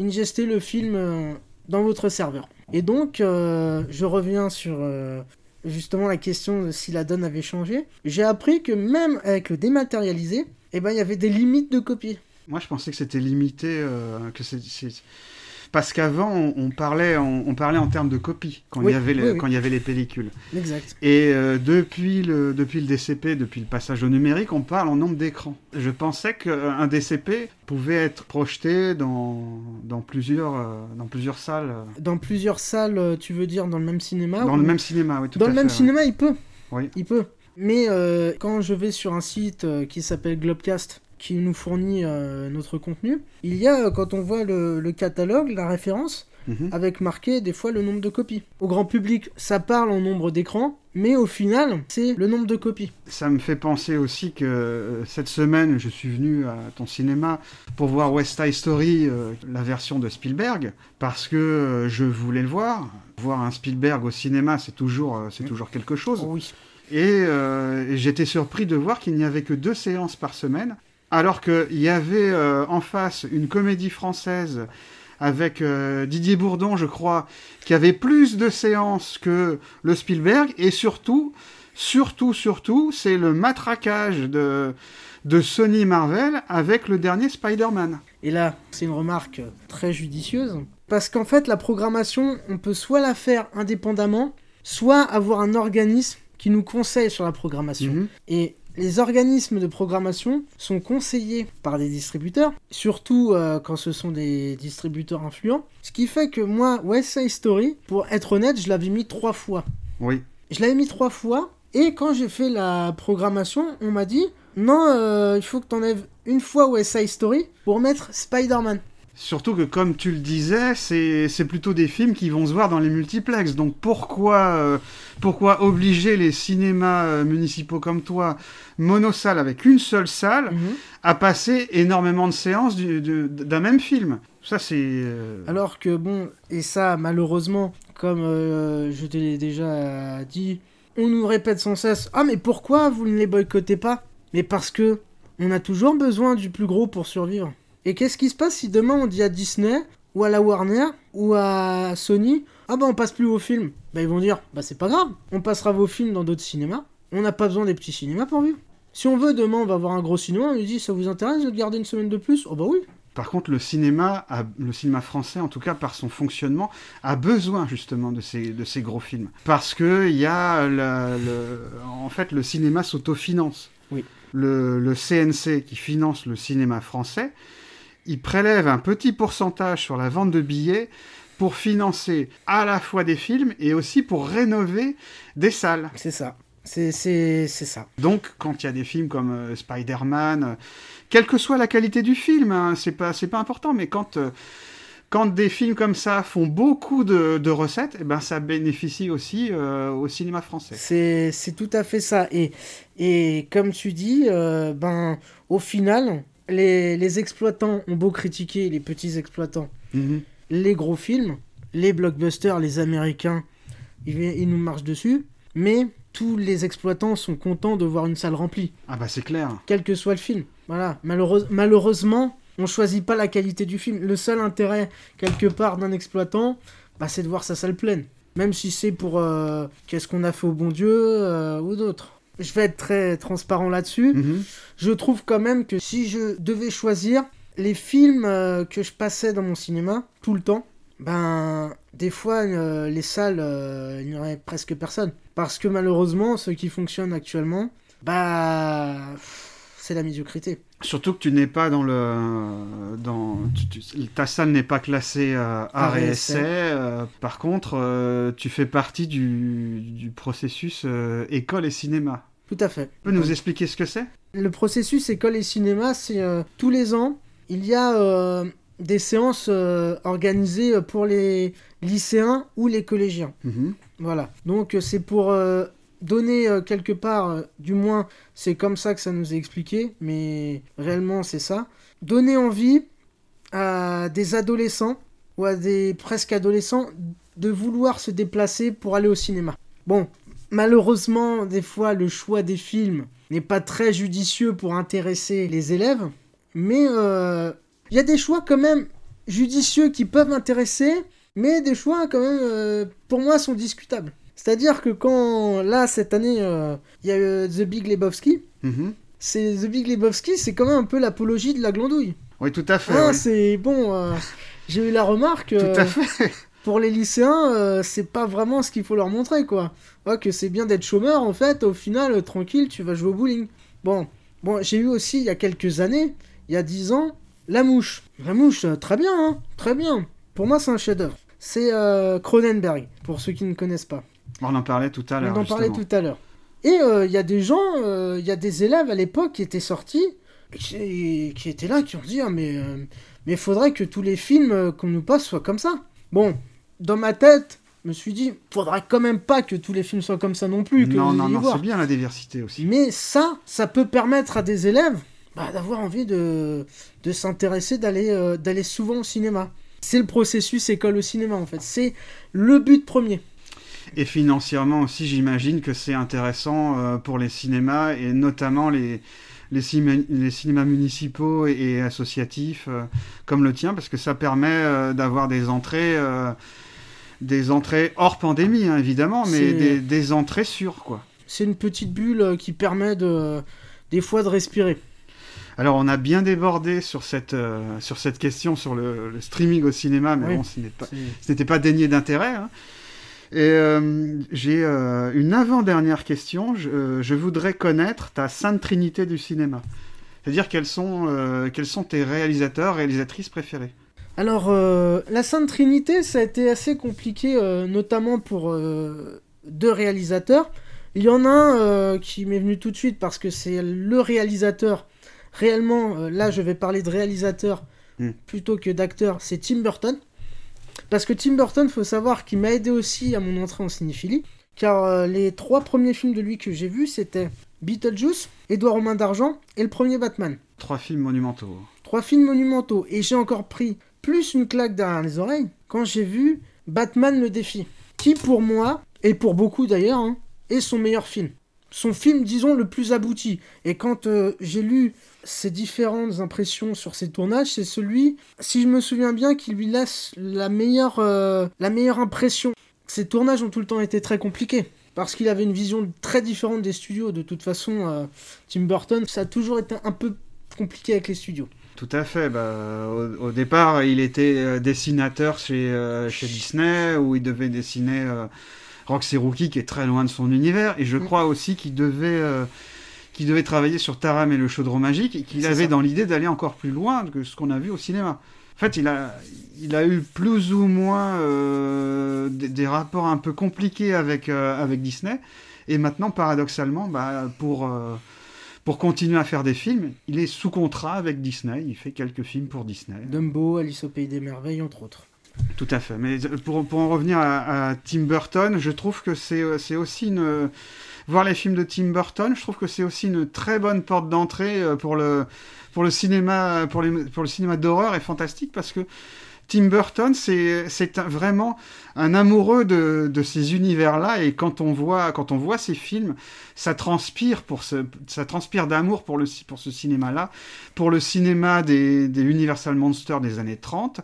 Speaker 4: ingester le film dans votre serveur. Et donc, je reviens sur justement la question de si la donne avait changé. J'ai appris que même avec le dématérialisé, eh ben, il y avait des limites de copie.
Speaker 3: Moi je pensais que c'était limité, que c'est... Parce qu'avant on, on parlait, on, on parlait en termes de copies quand,
Speaker 4: Oui,
Speaker 3: il y avait les,
Speaker 4: oui,
Speaker 3: quand il y avait les pellicules.
Speaker 4: Exact.
Speaker 3: Et euh, depuis, le, depuis le DCP, depuis le passage au numérique, on parle en nombre d'écrans. Je pensais qu'un DCP pouvait être projeté dans, dans, plusieurs, euh, dans plusieurs salles,
Speaker 4: Dans plusieurs salles, euh, tu veux dire dans le même cinéma
Speaker 3: dans
Speaker 4: ou-
Speaker 3: le même cinéma, oui, tout
Speaker 4: Dans
Speaker 3: à
Speaker 4: le
Speaker 3: fait,
Speaker 4: même
Speaker 3: ouais.
Speaker 4: cinéma, il peut.
Speaker 3: Oui.
Speaker 4: Il peut. Mais euh, quand je vais sur un site qui s'appelle Globcast, qui nous fournit euh, notre contenu, il y a, euh, quand on voit le, le catalogue, la référence,
Speaker 3: Mhm.
Speaker 4: avec marqué des fois le nombre de copies. Au grand public, ça parle en nombre d'écrans, mais au final, c'est le nombre de copies.
Speaker 3: Ça me fait penser aussi que euh, cette semaine, je suis venu à ton cinéma pour voir West Side Story, euh, la version de Spielberg, parce que euh, je voulais le voir. Voir un Spielberg au cinéma, c'est toujours, euh, c'est toujours quelque chose.
Speaker 4: oui.
Speaker 3: Et j'étais surpris de voir qu'il n'y avait que deux séances par semaine, alors qu'il y avait euh, en face une comédie française avec euh, Didier Bourdon, je crois, qui avait plus de séances que le Spielberg, et surtout, surtout, surtout, c'est le matraquage de, de Sony Marvel avec le dernier Spider-Man.
Speaker 4: Et là, c'est une remarque très judicieuse. Parce qu'en fait, la programmation, on peut soit la faire indépendamment, soit avoir un organisme qui nous conseille sur la programmation.
Speaker 3: Mhm.
Speaker 4: Et les organismes de programmation sont conseillés par des distributeurs, surtout euh, quand ce sont des distributeurs influents. Ce qui fait que moi, West Side Story, pour être honnête, je l'avais mis trois fois.
Speaker 3: Oui.
Speaker 4: Je l'avais mis trois fois, et quand j'ai fait la programmation, on m'a dit non, euh, il faut que tu enlèves une fois West Side Story pour mettre Spider-Man.
Speaker 3: Surtout que, comme tu le disais, c'est plutôt des films qui vont se voir dans les multiplex. Donc pourquoi, euh, pourquoi obliger les cinémas euh, municipaux comme toi, monosalle avec une seule salle, à passer énormément de séances du- du- d'un même film? Ça, c'est... euh,
Speaker 4: Alors que bon, et ça malheureusement, comme je te l'ai déjà dit, on nous répète sans cesse Ah mais pourquoi vous ne les boycottez pas? Mais parce que on a toujours besoin du plus gros pour survivre. Et qu'est-ce qui se passe si demain on dit à Disney, ou à la Warner, ou à Sony Ah bah on passe plus vos films Bah ils vont dire Bah c'est pas grave, on passera vos films dans d'autres cinémas. On n'a pas besoin des petits cinémas pour vivre. Si on veut, demain on va voir un gros cinéma, on lui dit Ça vous intéresse de garder une semaine de plus? Oh bah oui
Speaker 3: Par contre, le cinéma, a- le cinéma français, en tout cas par son fonctionnement, a besoin justement de ces, de ces gros films. Parce que il y a le, en fait, le cinéma s'autofinance.
Speaker 4: Oui.
Speaker 3: Le, le CNC qui finance le cinéma français, il prélève un petit pourcentage sur la vente de billets pour financer à la fois des films et aussi pour rénover des salles.
Speaker 4: C'est ça. C'est ça.
Speaker 3: Donc, quand il y a des films comme euh, Spider-Man, euh, quelle que soit la qualité du film, hein, c'est pas, pas important, mais quand, euh, quand des films comme ça font beaucoup de, de recettes, eh ben, ça bénéficie aussi au cinéma français.
Speaker 4: C'est tout à fait ça. Et, et comme tu dis, ben, au final, les, les exploitants ont beau critiquer les petits exploitants,
Speaker 3: Mhm.
Speaker 4: les gros films, les blockbusters, les américains, ils, ils nous marchent dessus, mais tous les exploitants sont contents de voir une salle remplie,
Speaker 3: Ah bah c'est clair.
Speaker 4: quel que soit le film. Voilà. Malheureuse- malheureusement, on choisit pas la qualité du film. Le seul intérêt, quelque part, d'un exploitant, bah, c'est de voir sa salle pleine. Même si c'est pour euh, qu'est-ce qu'on a fait au bon Dieu euh, ou d'autres. Je vais être très transparent là-dessus.
Speaker 3: Mhm.
Speaker 4: Je trouve quand même que si je devais choisir les films euh, que je passais dans mon cinéma tout le temps, ben des fois euh, les salles, euh, il n'y aurait presque personne. Parce que malheureusement, ce qui fonctionne actuellement, bah c'est la médiocrité.
Speaker 3: Surtout que tu n'es pas dans le. Dans, tu- tu- ta salle n'est pas classée euh, art et essai. euh, par contre, euh, tu fais partie du, du processus école et cinéma.
Speaker 4: Tout à fait.
Speaker 3: Tu peux nous expliquer ce que c'est?
Speaker 4: Le processus école et cinéma, c'est euh, tous les ans, il y a euh, des séances euh, organisées pour les lycéens ou les collégiens.
Speaker 3: Mhm.
Speaker 4: Voilà. Donc c'est pour donner quelque part, du moins c'est comme ça que ça nous est expliqué, mais réellement c'est ça, donner envie à des adolescents ou à des presque adolescents de vouloir se déplacer pour aller au cinéma. Bon, malheureusement, des fois le choix des films n'est pas très judicieux pour intéresser les élèves, mais euh, il y a des choix quand même judicieux qui peuvent intéresser, mais des choix quand même, euh, pour moi, sont discutables. C'est-à-dire que quand, là, cette année, euh, il y a eu The Big Lebowski,
Speaker 3: Mhm.
Speaker 4: c'est The Big Lebowski, c'est quand même un peu l'apologie de la glandouille.
Speaker 3: Oui, tout à fait.
Speaker 4: Ah,
Speaker 3: oui.
Speaker 4: c'est bon, j'ai eu la remarque,
Speaker 3: Tout à fait.
Speaker 4: Pour les lycéens, euh, c'est pas vraiment ce qu'il faut leur montrer, quoi. Ouais, que c'est bien d'être chômeur, en fait, au final, euh, tranquille, tu vas jouer au bowling. Bon, bon j'ai eu aussi, il y a quelques années, il y a 10 ans, La Mouche. La Mouche, euh, très bien, hein, très bien. Pour moi, c'est un chef-d'œuvre. C'est euh, Cronenberg, pour ceux qui ne connaissent pas.
Speaker 3: On en parlait tout à
Speaker 4: On
Speaker 3: l'heure.
Speaker 4: en parlait tout à l'heure. Et il y a des gens, il y a des élèves à l'époque qui étaient sortis, qui, qui étaient là, qui ont dit ah, mais mais faudrait que tous les films qu'on nous passe soient comme ça. Bon, dans ma tête, je me suis dit faudrait quand même pas que tous les films soient comme ça non plus. Que
Speaker 3: Non, non, non, c'est bien la diversité aussi.
Speaker 4: Mais ça, ça peut permettre à des élèves bah, d'avoir envie de, de s'intéresser, d'aller euh, d'aller souvent au cinéma. C'est le processus école au cinéma en fait. C'est le but premier.
Speaker 3: Et financièrement aussi, j'imagine que c'est intéressant euh, pour les cinémas et notamment les, les, ciné- les cinémas municipaux et, et associatifs euh, comme le tien, parce que ça permet d'avoir des entrées, des entrées hors pandémie, hein, évidemment, mais des, des entrées sûres, quoi.
Speaker 4: C'est une petite bulle euh, qui permet de, des fois de respirer.
Speaker 3: Alors, on a bien débordé sur cette, euh, sur cette question sur le, le streaming au cinéma, mais
Speaker 4: Oui.
Speaker 3: bon, ce n'est pas, n'était pas dénié d'intérêt. hein. Et euh, j'ai euh, une avant-dernière question. Je, je voudrais connaître ta sainte trinité du cinéma. C'est-à-dire quels sont, quels sont tes réalisateurs, réalisatrices préférés
Speaker 4: Alors, euh, la Sainte Trinité, ça a été assez compliqué, euh, notamment pour euh, deux réalisateurs. Il y en a un qui m'est venu tout de suite parce que c'est le réalisateur. Réellement, là, je vais parler de réalisateur
Speaker 3: Hmm.
Speaker 4: plutôt que d'acteur. C'est Tim Burton. Parce que Tim Burton, faut savoir qu'il m'a aidé aussi à mon entrée en cinéphilie. Car les trois premiers films de lui que j'ai vus, c'était Beetlejuice, Édouard aux mains d'argent et le premier Batman.
Speaker 3: Trois films monumentaux.
Speaker 4: Trois films monumentaux. Et j'ai encore pris plus une claque derrière les oreilles quand j'ai vu Batman le défi. Qui pour moi, et pour beaucoup d'ailleurs, hein, est son meilleur film. Son film, disons, le plus abouti. Et quand euh, j'ai lu ses différentes impressions sur ses tournages, c'est celui, si je me souviens bien, qui lui laisse la meilleure, euh, la meilleure impression. Ses tournages ont tout le temps été très compliqués. Parce qu'il avait une vision très différente des studios. De toute façon, euh, Tim Burton, ça a toujours été un peu compliqué avec les studios.
Speaker 3: Tout à fait. Bah, au, au départ, il était euh, dessinateur chez, euh, chez Disney, où il devait dessiner euh, Roxy Rookie, qui est très loin de son univers. Et je
Speaker 4: Mm.
Speaker 3: crois aussi qu'il devait, euh, qu'il devait travailler sur Taram et le chaudron magique, et qu'il avait
Speaker 4: ça.
Speaker 3: dans l'idée d'aller encore plus loin que ce qu'on a vu au cinéma. En fait, il a, il a eu plus ou moins des, des rapports un peu compliqués avec, avec Disney. Et maintenant, paradoxalement, bah, pour, pour continuer à faire des films, il est sous contrat avec Disney. Il fait quelques films pour Disney.
Speaker 4: Dumbo, Alice au Pays des Merveilles, entre autres.
Speaker 3: Tout à fait. Mais pour, pour en revenir à, à Tim Burton, je trouve que c'est c'est aussi une. Voir les films de Tim Burton, je trouve que c'est aussi une très bonne porte d'entrée euh, pour le, pour le cinéma, pour les, pour le cinéma d'horreur et fantastique parce que Tim Burton, c'est vraiment un amoureux de, ces univers-là et quand on voit ces films, ça transpire d'amour pour ce cinéma-là, pour le cinéma des, des Universal Monsters des années 30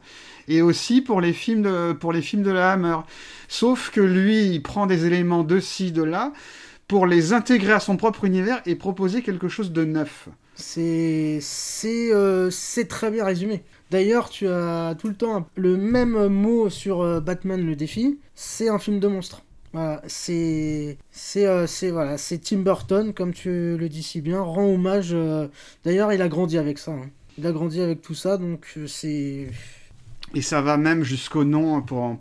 Speaker 3: et aussi pour les films de pour les films de la Hammer. Sauf que lui, il prend des éléments de ci de là pour les intégrer à son propre univers et proposer quelque chose de neuf.
Speaker 4: C'est euh, c'est très bien résumé. D'ailleurs, tu as tout le temps le même mot sur euh, Batman le défi. C'est un film de monstre. Voilà, c'est c'est euh, c'est voilà, c'est Tim Burton comme tu le dis si bien, rend hommage. euh, D'ailleurs, il a grandi avec ça. hein. Il a grandi avec tout ça, donc c'est
Speaker 3: Et ça va même jusqu'au nom, pour,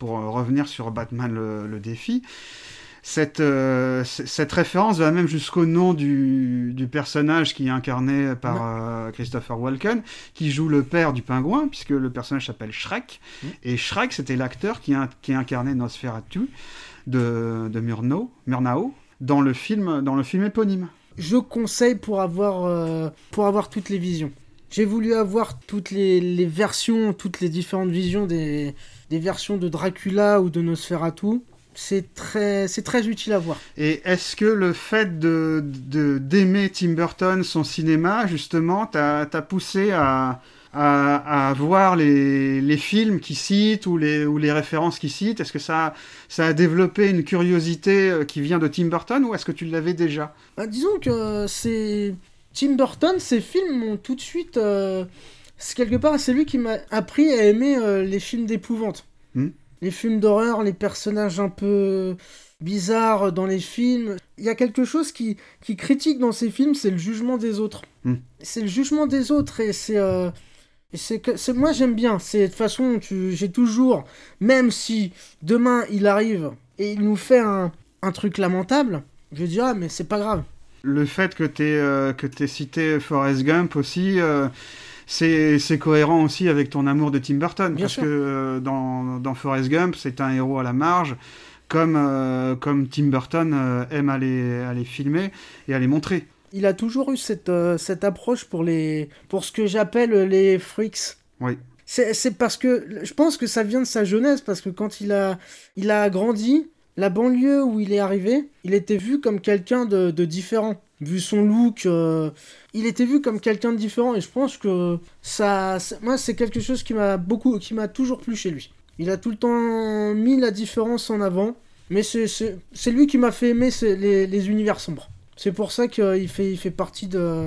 Speaker 3: revenir sur Batman le défi. Cette, euh, cette référence va même jusqu'au nom du, du personnage qui est incarné par euh, Christopher Walken, qui joue le père du pingouin, puisque le personnage s'appelle Shrek.
Speaker 4: Mm.
Speaker 3: Et Shrek, c'était l'acteur qui, incarnait Nosferatu de, de Murnau, Murnau dans le film, dans le film éponyme.
Speaker 4: Je conseille pour avoir, euh, pour avoir toutes les visions. J'ai voulu avoir toutes les, les versions, toutes les différentes visions des, des versions de Dracula ou de Nosferatu. C'est très, c'est très utile à voir.
Speaker 3: Et est-ce que le fait de d'aimer Tim Burton, son cinéma, justement, t'a poussé à, à, à voir les, les films qu'il cite ou les, ou les références qu'il cite? Est-ce que ça, ça a développé une curiosité euh, qui vient de Tim Burton ou est-ce que tu l'avais déjà?
Speaker 4: Bah, disons que c'est Tim Burton, ses films m'ont tout de suite. euh, C'est quelque part, c'est lui qui m'a appris à aimer euh, les films d'épouvante.
Speaker 3: Hmm.
Speaker 4: Les films d'horreur, les personnages un peu bizarres dans les films. Il y a quelque chose qui, qui critique dans ces films, c'est le jugement des autres.
Speaker 3: Hmm.
Speaker 4: C'est le jugement des autres et c'est. euh, c'est que c'est moi j'aime bien. C'est de toute façon tu- j'ai toujours, même si demain il arrive et il nous fait un, un truc lamentable, je dirais ah, mais c'est pas grave.
Speaker 3: Le fait que tu aies cité Forrest Gump aussi, euh, c'est cohérent aussi avec ton amour de Tim Burton.
Speaker 4: Bien
Speaker 3: parce
Speaker 4: sûr.
Speaker 3: que euh, dans, dans Forrest Gump, c'est un héros à la marge, comme, euh, comme Tim Burton euh, aime à les, à les filmer et à les montrer.
Speaker 4: Il a toujours eu cette, euh, cette approche pour, les, pour ce que j'appelle les freaks.
Speaker 3: Oui.
Speaker 4: C'est c'est parce que je pense que ça vient de sa jeunesse, parce que quand il a, il a grandi, la banlieue où il est arrivé, il était vu comme quelqu'un de, de différent. Vu son look, euh, il était vu comme quelqu'un de différent, et je pense que ça, moi, c'est quelque chose qui m'a beaucoup, qui m'a toujours plu chez lui. Il a tout le temps mis la différence en avant, mais c'est- lui qui m'a fait aimer les, les univers sombres. C'est pour ça qu'il fait, il fait partie de,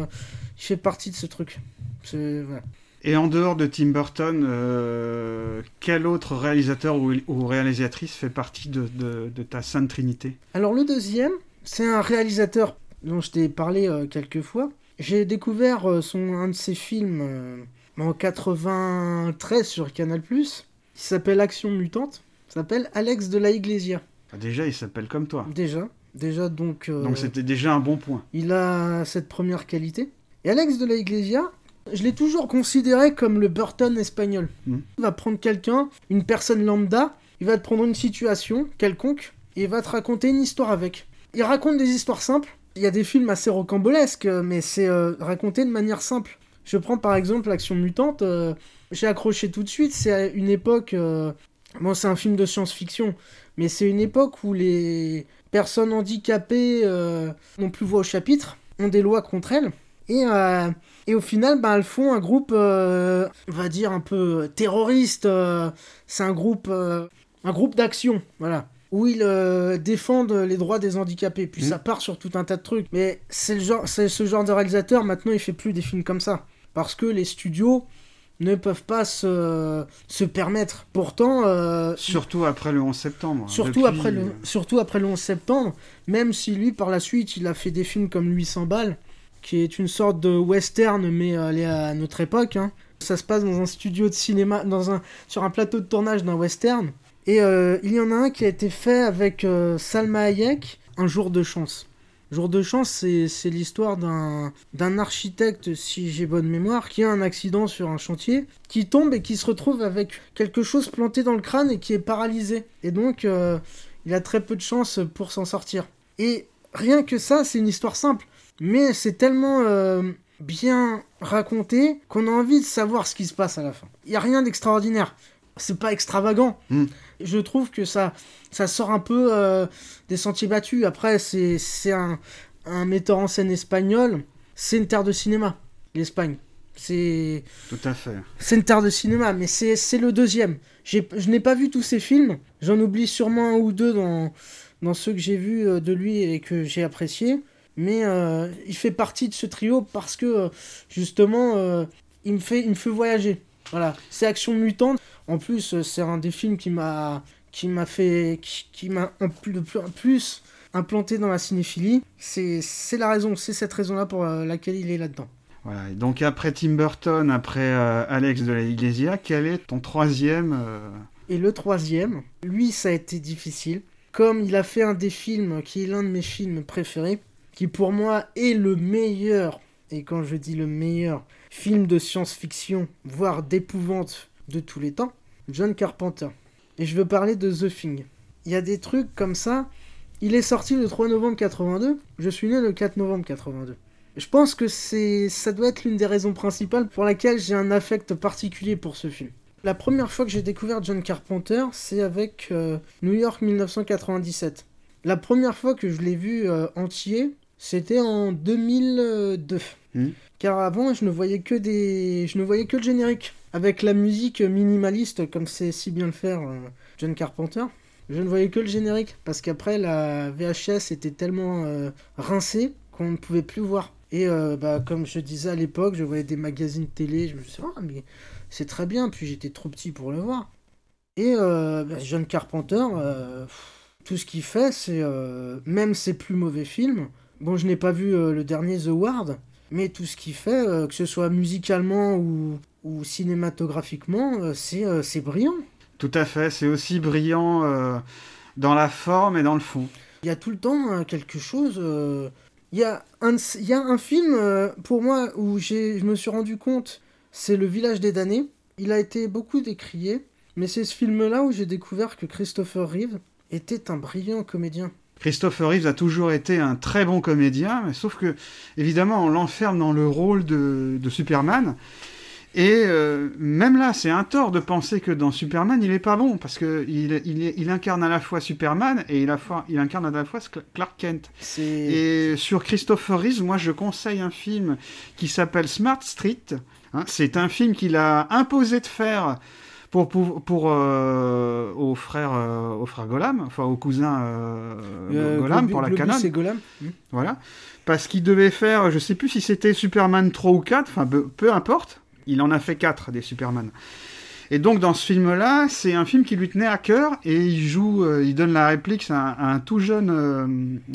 Speaker 4: il fait partie de ce truc. Voilà.
Speaker 3: Et en dehors de Tim Burton, euh, quel autre réalisateur ou, ou réalisatrice fait partie de, de- de ta sainte trinité?
Speaker 4: Alors le deuxième, c'est un réalisateur dont je t'ai parlé euh, quelques fois. J'ai découvert euh, son, un de ses films euh, en 93 sur Canal+, qui s'appelle Action Mutante. S'appelle Alex de la Iglesia.
Speaker 3: Ah, Déjà, il s'appelle comme toi.
Speaker 4: Déjà, déjà donc... euh,
Speaker 3: Donc c'était déjà un bon point.
Speaker 4: il a cette première qualité. Et Alex de la Iglesia, je l'ai toujours considéré comme le Burton espagnol.
Speaker 3: Mhm.
Speaker 4: Il va prendre quelqu'un, une personne lambda, il va te prendre une situation quelconque, et il va te raconter une histoire avec. Il raconte des histoires simples. Il y a des films assez rocambolesques, mais c'est euh, raconté de manière simple. Je prends par exemple Action Mutante, euh, j'ai accroché tout de suite, c'est une époque... euh, Bon, c'est un film de science-fiction, mais c'est une époque où les personnes handicapées n'ont plus voix au chapitre, ont des lois contre elles, et, et au final, bah, elles font un groupe, on va dire, un peu terroriste. c'est un groupe, un groupe d'action, voilà, où ils euh, défendent les droits des handicapés. Puis
Speaker 3: Mhm.
Speaker 4: ça part sur tout un tas de trucs. Mais c'est le genre, c'est ce genre de réalisateur, maintenant, il fait plus des films comme ça. Parce que les studios ne peuvent pas se, se permettre. Pourtant, euh,
Speaker 3: Surtout après le 11 septembre.
Speaker 4: Surtout,
Speaker 3: Depuis,
Speaker 4: après le,
Speaker 3: euh,
Speaker 4: surtout après le 11 septembre, même si lui, par la suite, il a fait des films comme 800 balles, qui est une sorte de western, mais est à notre époque. hein. Ça se passe dans un studio de cinéma, dans un, sur un plateau de tournage d'un western. Et euh, il y en a un qui a été fait avec euh, Salma Hayek, Un jour de chance. Jour de chance, c'est l'histoire d'un architecte, si j'ai bonne mémoire, qui a un accident sur un chantier, qui tombe et qui se retrouve avec quelque chose planté dans le crâne et qui est paralysé. Et donc, euh, il a très peu de chance pour s'en sortir. Et rien que ça, c'est une histoire simple. Mais c'est tellement bien raconté qu'on a envie de savoir ce qui se passe à la fin. Il n'y a rien d'extraordinaire. C'est pas extravagant.
Speaker 3: Mm.
Speaker 4: Je trouve que ça, ça sort un peu euh, des sentiers battus. Après, c'est c'est un, un metteur en scène espagnol. C'est une terre de cinéma, l'Espagne. C'est
Speaker 3: Tout à fait.
Speaker 4: c'est une terre de cinéma, mais c'est c'est le deuxième. J'ai- Je n'ai pas vu tous ces films. J'en oublie sûrement un ou deux dans, dans ceux que j'ai vus euh, de lui et que j'ai appréciés. Mais euh, il fait partie de ce trio parce que, justement, euh, il, me fait, il me fait voyager. Voilà, c'est Action Mutante. En plus, euh, c'est un des films qui m'a qui m'a fait qui, qui m'a en plus, de plus, en plus implanté dans la cinéphilie. C'est la raison, c'est cette raison-là pour euh, laquelle il est là-dedans.
Speaker 3: Voilà. Et donc après Tim Burton, après euh, Alex de la Iglesia, quel est ton troisième euh,
Speaker 4: Et le troisième, lui, ça a été difficile. comme il a fait un des films qui est l'un de mes films préférés, qui pour moi est le meilleur, et quand je dis le meilleur, film de science-fiction, voire d'épouvante de tous les temps, John Carpenter. Et je veux parler de The Thing. Il y a des trucs comme ça. Il est sorti le 3 novembre 82. Je suis né le 4 novembre 82. Je pense que c'est, ça doit être l'une des raisons principales pour laquelle j'ai un affect particulier pour ce film. La première fois que j'ai découvert John Carpenter, c'est avec euh, New York 1997. La première fois que je l'ai vu euh, entier, c'était en 2002.
Speaker 3: Hmm.
Speaker 4: Car avant, je ne voyais que des, je ne voyais que le générique avec la musique minimaliste comme c'est si bien le faire euh, John Carpenter. Je ne voyais que le générique parce qu'après la VHS était tellement euh, rincée qu'on ne pouvait plus voir. Et euh, bah, comme je disais à l'époque, je voyais des magazines télé, je me suis dit, ah, mais c'est très bien, puis j'étais trop petit pour le voir. Et bah, John Carpenter, tout ce qu'il fait, c'est même ses plus mauvais films. Bon, je n'ai pas vu le dernier The Ward, mais tout ce qu'il fait, que ce soit musicalement ou, ou cinématographiquement, c'est brillant.
Speaker 3: Tout à fait, c'est aussi brillant euh, dans la forme et dans le fond.
Speaker 4: Il y a tout le temps euh, quelque chose. euh, Il y, a un, il y a un film, euh, pour moi, où j'ai- je me suis rendu compte, c'est Le Village des damnés. Il a été beaucoup décrié, mais c'est ce film-là où j'ai découvert que Christopher Reeve était un brillant comédien.
Speaker 3: Christopher Reeves a toujours été un très bon comédien, mais sauf que, évidemment, on l'enferme dans le rôle de, de Superman. Et euh, même là, c'est un tort de penser que dans Superman, il est pas bon, parce que il, il, incarne à la fois Superman et il, a fois- il incarne à la fois Clark Kent.
Speaker 4: C'est
Speaker 3: Et sur Christopher Reeves, moi, je conseille un film qui s'appelle Smart Street. Hein, c'est un film qu'il a imposé de faire pour, pour, pour, euh, aux frères euh, aux frères Golam, enfin aux cousins euh,
Speaker 4: euh,
Speaker 3: Golam pour la canon.
Speaker 4: et Golam. Hmm.
Speaker 3: Voilà. Parce qu'il devait faire, je sais plus si c'était Superman 3 ou 4, enfin peu, peu importe. Il en a fait 4 des Superman. Et donc dans ce film-là, c'est un film qui lui tenait à cœur et il joue, euh, il donne la réplique à un, à un tout jeune, euh,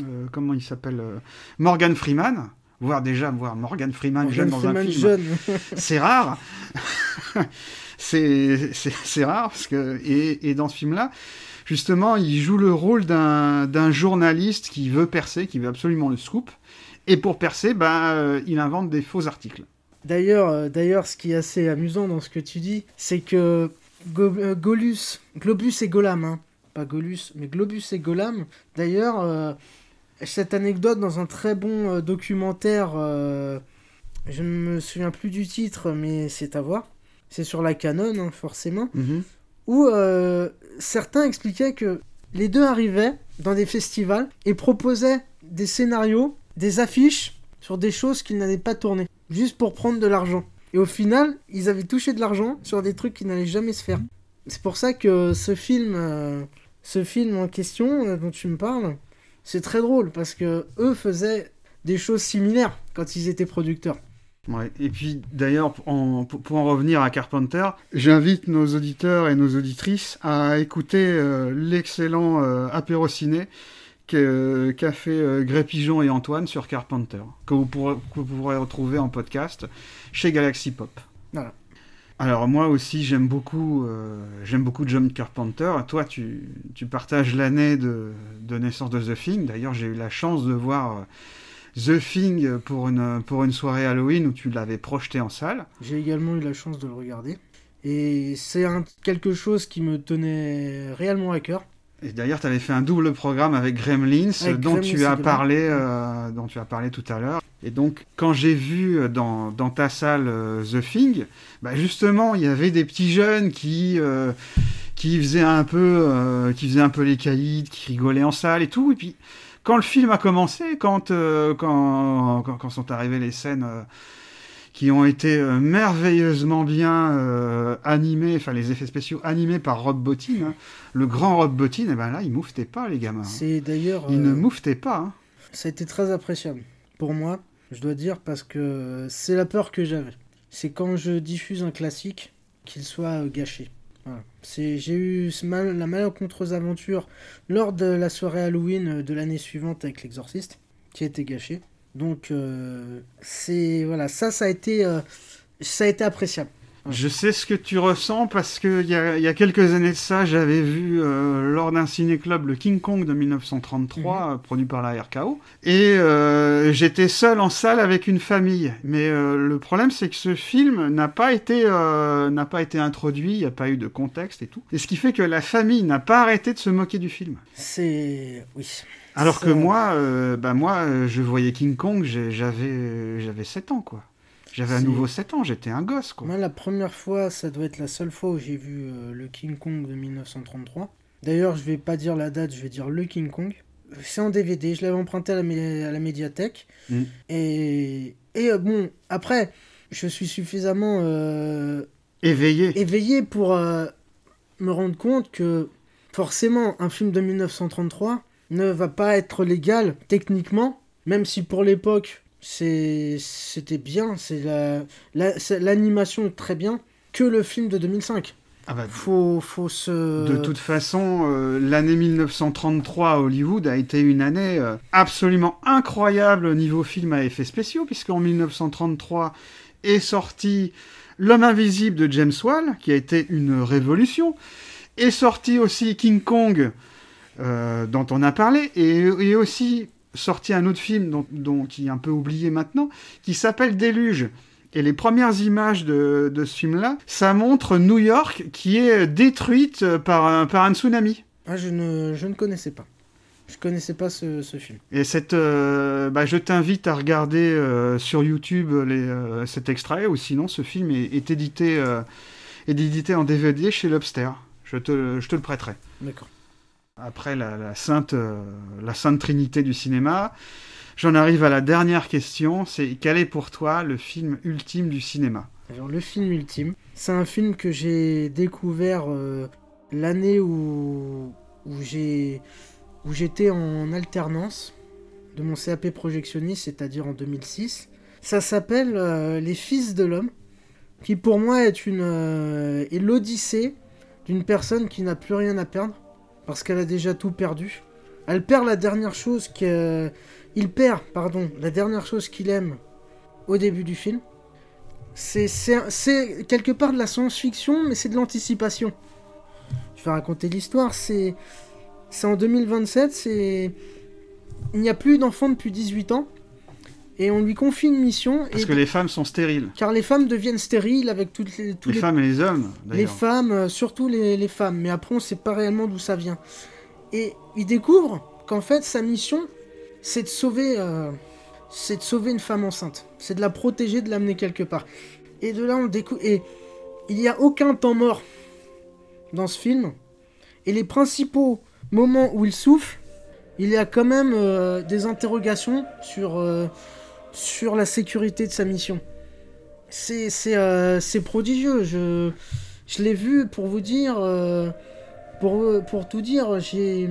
Speaker 3: euh, comment il s'appelle, euh, Morgan Freeman. Voir déjà voir Morgan Freeman
Speaker 4: Morgan
Speaker 3: jeune dans
Speaker 4: Freeman
Speaker 3: un film,
Speaker 4: jeune.
Speaker 3: c'est rare. c'est c'est- c'est rare parce que et, et dans ce film-là, justement, il joue le rôle d'un d'un journaliste qui veut percer, qui veut absolument le scoop. Et pour percer, bah, euh, il invente des faux articles.
Speaker 4: D'ailleurs, euh, d'ailleurs, ce qui est assez amusant dans ce que tu dis, c'est que Go- euh, Golus, Globus et Golam, hein, pas Golus, mais Globus et Golam. D'ailleurs, euh, cette anecdote dans un très bon euh, documentaire, euh, je ne me souviens plus du titre, mais c'est à voir. C'est sur la canon, hein, forcément, où euh, certains expliquaient que les deux arrivaient dans des festivals et proposaient des scénarios, des affiches sur des choses qu'ils n'avaient pas tournées, juste pour prendre de l'argent. Et au final, ils avaient touché de l'argent sur des trucs qui n'allaient jamais se faire. C'est pour ça que ce film, euh, ce film en question euh, dont tu me parles, c'est très drôle parce que eux faisaient des choses similaires quand ils étaient producteurs.
Speaker 3: Ouais. Et puis d'ailleurs, pour en, revenir à Carpenter, j'invite nos auditeurs et nos auditrices à écouter euh, l'excellent euh, apéro ciné que- qu'a fait euh, Gré Pigeon et Antoine sur Carpenter, que vous, pourrez, que vous pourrez retrouver en podcast chez Galaxy Pop.
Speaker 4: Voilà.
Speaker 3: Alors moi aussi j'aime beaucoup, euh, j'aime beaucoup John Carpenter. Toi tu, tu partages l'année de, de naissance de The Thing. D'ailleurs j'ai eu la chance de voir euh, The Thing pour une, pour une soirée Halloween où tu l'avais projeté en salle.
Speaker 4: J'ai également eu la chance de le regarder. Et c'est quelque chose qui me tenait réellement à cœur.
Speaker 3: Et d'ailleurs, tu avais fait un double programme avec Gremlins,
Speaker 4: Avec
Speaker 3: dont,
Speaker 4: Gremlins
Speaker 3: tu as parlé, euh, dont tu as parlé tout à l'heure. Et donc, quand j'ai vu euh, dans, dans ta salle euh, The Thing, bah justement, il y avait des petits jeunes qui, euh, qui, faisaient un peu, euh, qui faisaient un peu les caïds, qui rigolaient en salle et tout. Et puis, quand le film a commencé, quand, euh, quand, quand, quand sont arrivées les scènes euh, qui ont été euh, merveilleusement bien euh, animées, enfin les effets spéciaux animés par Rob Bottin, hein, le grand Rob Bottin, et ben là, il mouftait pas, les gamins. hein.
Speaker 4: C'est d'ailleurs.
Speaker 3: Il ne
Speaker 4: euh,
Speaker 3: mouftait pas. hein.
Speaker 4: Ça a été très appréciable pour moi, je dois dire, parce que c'est la peur que j'avais. C'est quand je diffuse un classique qu'il soit gâché. Voilà. J'ai eu mal, la malencontreuse aventure lors de la soirée Halloween de l'année suivante avec l'exorciste, qui a été gâché. Donc, euh, c'est voilà, ça, ça a été, euh, ça a été appréciable.
Speaker 3: Je sais ce que tu ressens parce que il y a, y a quelques années de ça, j'avais vu euh, lors d'un ciné-club le King Kong de 1933, euh, produit par la RKO, et euh, j'étais seul en salle avec une famille. Mais le problème, c'est que ce film n'a pas été n'a pas été introduit, il n'y a pas eu de contexte et tout. Et ce qui fait que la famille n'a pas arrêté de se moquer du film.
Speaker 4: C'est. Oui.
Speaker 3: Alors que moi, euh, bah moi, euh, je voyais King Kong, j'avais j'avais 7 ans quoi. J'avais à nouveau 7 ans, j'étais un gosse quoi.
Speaker 4: Moi, la première fois, ça doit être la seule fois où j'ai vu euh, le King Kong de 1933. D'ailleurs, je vais pas dire la date, je vais dire le King Kong. C'est en DVD, je l'avais emprunté à la, mé- à la médiathèque.
Speaker 3: Mm.
Speaker 4: Et, et euh, bon, après, je suis suffisamment euh,
Speaker 3: Éveillé.
Speaker 4: éveillé pour euh, me rendre compte que forcément, un film de 1933 ne va pas être légal techniquement, même si pour l'époque, c'était bien, c'est la la- l'animation est très bien, que le film de 2005.
Speaker 3: Ah bah,
Speaker 4: Faut, faut se...
Speaker 3: De toute façon, euh, l'année 1933 à Hollywood a été une année euh, absolument incroyable au niveau film à effets spéciaux, puisqu'en 1933 est sorti L'homme invisible de James Whale, qui a été une révolution, est sorti aussi King Kong, euh, dont on a parlé, et, et aussi sorti un autre film dont, dont- qui est un peu oublié maintenant, qui s'appelle Déluge. Et les premières images de, de ce film-là, ça montre New York qui est détruite par un, par un tsunami.
Speaker 4: Ah, je, ne, je ne connaissais pas. Je connaissais pas ce, ce film.
Speaker 3: Et cette, euh, bah, je t'invite à regarder euh, sur YouTube les, euh, cet extrait, ou sinon ce film est, est édité, est édité en DVD chez Lobster. Je te, je te le prêterai.
Speaker 4: D'accord.
Speaker 3: Après la, sainte, euh, la sainte trinité du cinéma, j'en arrive à la dernière question. C'est quel est pour toi le film ultime du cinéma?
Speaker 4: Alors, le film ultime, c'est un film que j'ai découvert euh, l'année où, où j'ai où j'étais en alternance de mon CAP projectionniste, c'est-à-dire en 2006. Ça s'appelle euh, Les Fils de l'homme, qui pour moi est une l'odyssée d'une personne qui n'a plus rien à perdre parce qu'elle a déjà tout perdu. Elle perd la dernière chose que il perd, pardon, la dernière chose qu'il aime au début du film. C'est, quelque part de la science-fiction, mais c'est de l'anticipation. Je vais raconter l'histoire. C'est, c'est en 2027. C'est, il n'y a plus d'enfants depuis 18 ans, et on lui confie une mission.
Speaker 3: Parce
Speaker 4: et-
Speaker 3: que les femmes sont stériles.
Speaker 4: Car les femmes deviennent stériles avec toutes les, tous
Speaker 3: Les,
Speaker 4: les
Speaker 3: femmes et les hommes,
Speaker 4: les femmes, euh, surtout les, les femmes, mais après on sait pas réellement d'où ça vient. Et il découvre qu'en fait sa mission, c'est de sauver, euh, c'est de sauver une femme enceinte, c'est de la protéger, de l'amener quelque part. Et de là on découvre, et il n'y a aucun temps mort dans ce film. Et les principaux moments où il souffle, il y a quand même euh, des interrogations sur euh, sur la sécurité de sa mission. C'est c'est euh, c'est prodigieux. Je je l'ai vu pour vous dire, euh, pour, pour tout dire, j'ai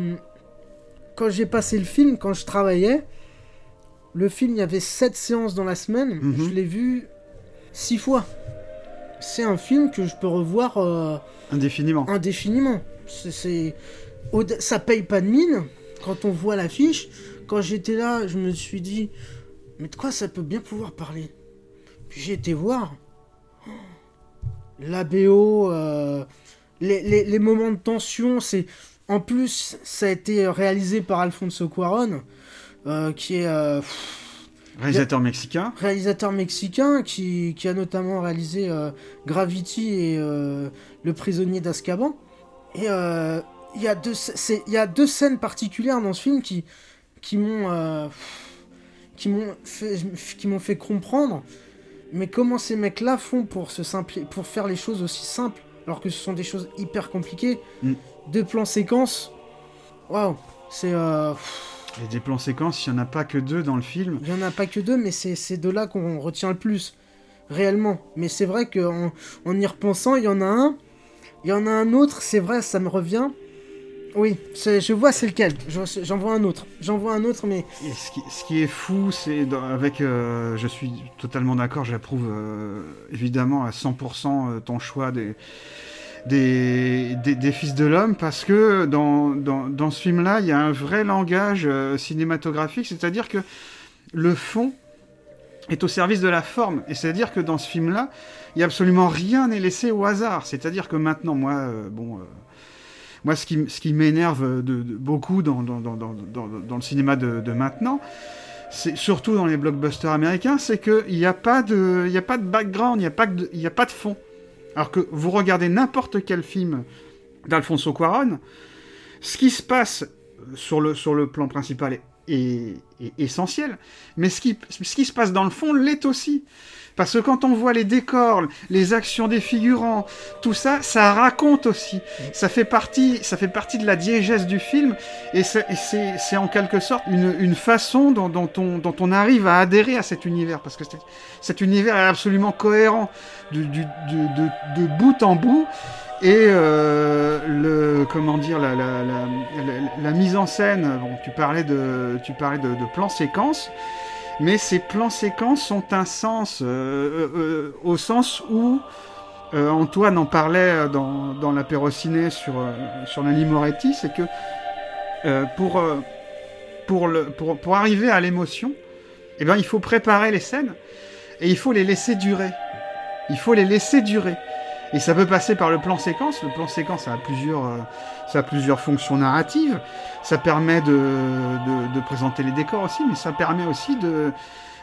Speaker 4: quand j'ai passé le film, quand je travaillais, le film, il y avait 7 séances dans la semaine,
Speaker 3: Mhm.
Speaker 4: je l'ai vu 6 fois. C'est un film que je peux revoir euh,
Speaker 3: Indéfiniment.
Speaker 4: indéfiniment. C'est, ça paye pas de mine quand on voit l'affiche. Quand j'étais là, je me suis dit, mais de quoi ça peut bien pouvoir parler? Puis j'ai été voir. Oh, La BO, euh, les, les- les moments de tension, c'est. En plus, ça a été réalisé par Alfonso Cuaron, euh, qui est euh,
Speaker 3: Réalisateur mexicain.
Speaker 4: réalisateur mexicain qui, qui a notamment réalisé Gravity et Le prisonnier d'Azkaban. Et il y, a deux sc- c'est- il y a deux scènes particulières dans ce film qui, qui m'ont qui m'ont fait, qui m'ont fait comprendre mais comment ces mecs-là font pour, se simpli- pour faire les choses aussi simples alors que ce sont des choses hyper compliquées.
Speaker 3: Mm.
Speaker 4: Deux plans séquences. Waouh, c'est... euh,
Speaker 3: Et des plans séquences, il n'y en a pas que deux dans le film.
Speaker 4: il n'y en a pas que deux, mais c'est c'est de là qu'on retient le plus, réellement. Mais c'est vrai qu'en en y repensant, il y en a un, il y en a un autre, c'est vrai, ça me revient. Oui, je vois c'est lequel, Je- j'en vois un autre. J'en vois un autre, mais
Speaker 3: ce qui, est fou, c'est avec. euh, je suis totalement d'accord, j'approuve euh, évidemment à 100% euh, ton choix des, des, des, Fils de l'Homme, parce que dans, dans, dans ce film-là, il y a un vrai langage cinématographique, c'est-à-dire que le fond est au service de la forme. Et c'est-à-dire que dans ce film-là, il y a absolument rien n'est laissé au hasard. C'est-à-dire que maintenant, moi, bon, moi, ce qui, m'énerve de, beaucoup dans, le cinéma de, maintenant, c'est surtout dans les blockbusters américains, c'est qu'il n'y a pas de, background, il n'y a pas de, fond. Alors que vous regardez n'importe quel film d'Alfonso Cuaron, ce qui se passe sur le, sur le plan principal est essentiel, mais ce qui se passe dans le fond l'est aussi. Parce que quand on voit les décors, les actions des figurants, tout ça, ça raconte aussi. Ça fait partie, ça fait partie de la diégèse du film, et c'est en quelque sorte une, une façon dont, dont, on, dont, on, arrive à adhérer à cet univers, parce que cet univers est absolument cohérent du, du, de, de, bout en bout, et euh, le comment dire la, la, la, la, mise en scène. Bon, tu parlais de tu parlais de, de plans séquences, mais ces plans séquences sont un sens euh, euh, euh au sens où Antoine en parlait dans, dans l'apéro sur sur Moretti, c'est que pour arriver à l'émotion, eh ben il faut préparer les scènes et il faut les laisser durer. Il faut les laisser durer. Et ça peut passer par le plan séquence. Le plan séquence, ça a plusieurs, euh, ça a plusieurs fonctions narratives. Ça permet de, de, présenter les décors aussi, mais ça permet aussi de,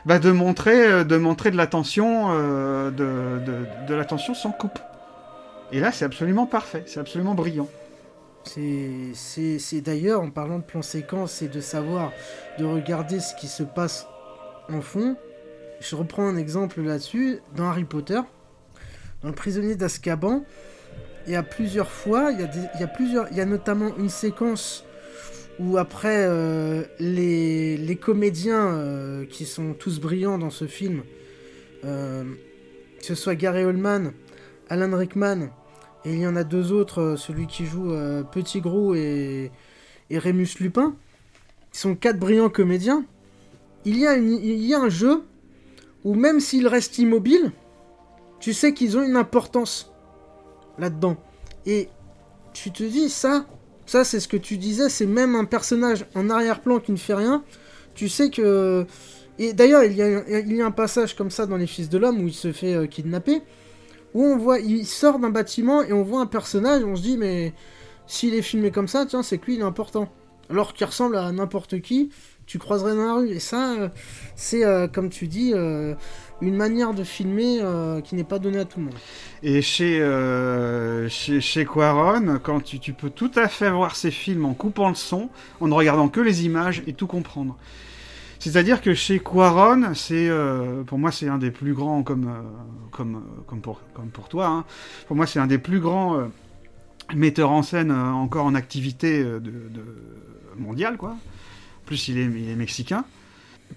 Speaker 3: bah, de montrer, euh, de montrer de l'attention, euh, de, de, de l'attention sans coupe. Et là, c'est absolument parfait. C'est absolument brillant.
Speaker 4: C'est d'ailleurs, en parlant de plan séquence, et de savoir, de regarder ce qui se passe en fond. Je reprends un exemple là-dessus. Dans Harry Potter, dans le prisonnier d'Azkaban, il y a plusieurs fois, il y a, plusieurs, il y a notamment une séquence où après euh, les, comédiens euh, qui sont tous brillants dans ce film, euh, que ce soit Gary Oldman, Alan Rickman, et il y en a deux autres, celui qui joue Petit Gros et, et Rémus Lupin, ils sont quatre brillants comédiens. Il y a, il y a un jeu où même s'ils restent immobiles, tu sais qu'ils ont une importance là-dedans. Et tu te dis, ça, ça c'est ce que tu disais, c'est même un personnage en arrière-plan qui ne fait rien. Tu sais que... Et d'ailleurs, il, y a, il y a un passage comme ça dans Les Fils de l'Homme où il se fait euh, kidnapper, où on voit, il sort d'un bâtiment et on voit un personnage, on se dit, mais s'il est filmé comme ça, tiens, c'est que lui, il est important. Alors qu'il ressemble à n'importe qui, tu croiserais dans la rue. Et ça, euh, c'est, euh, comme tu dis, une manière de filmer euh, qui n'est pas donnée à tout le monde.
Speaker 3: Et chez, euh, chez, chez, Quaron, quand tu, tu, peux tout à fait voir ces films en coupant le son, en ne regardant que les images et tout comprendre. C'est-à-dire que chez Quaron, euh, pour moi c'est un des plus grands comme comme comme pour comme pour toi. Hein. Pour moi c'est un des plus grands metteurs en scène encore en activité de, mondiale quoi. En plus il est, il est mexicain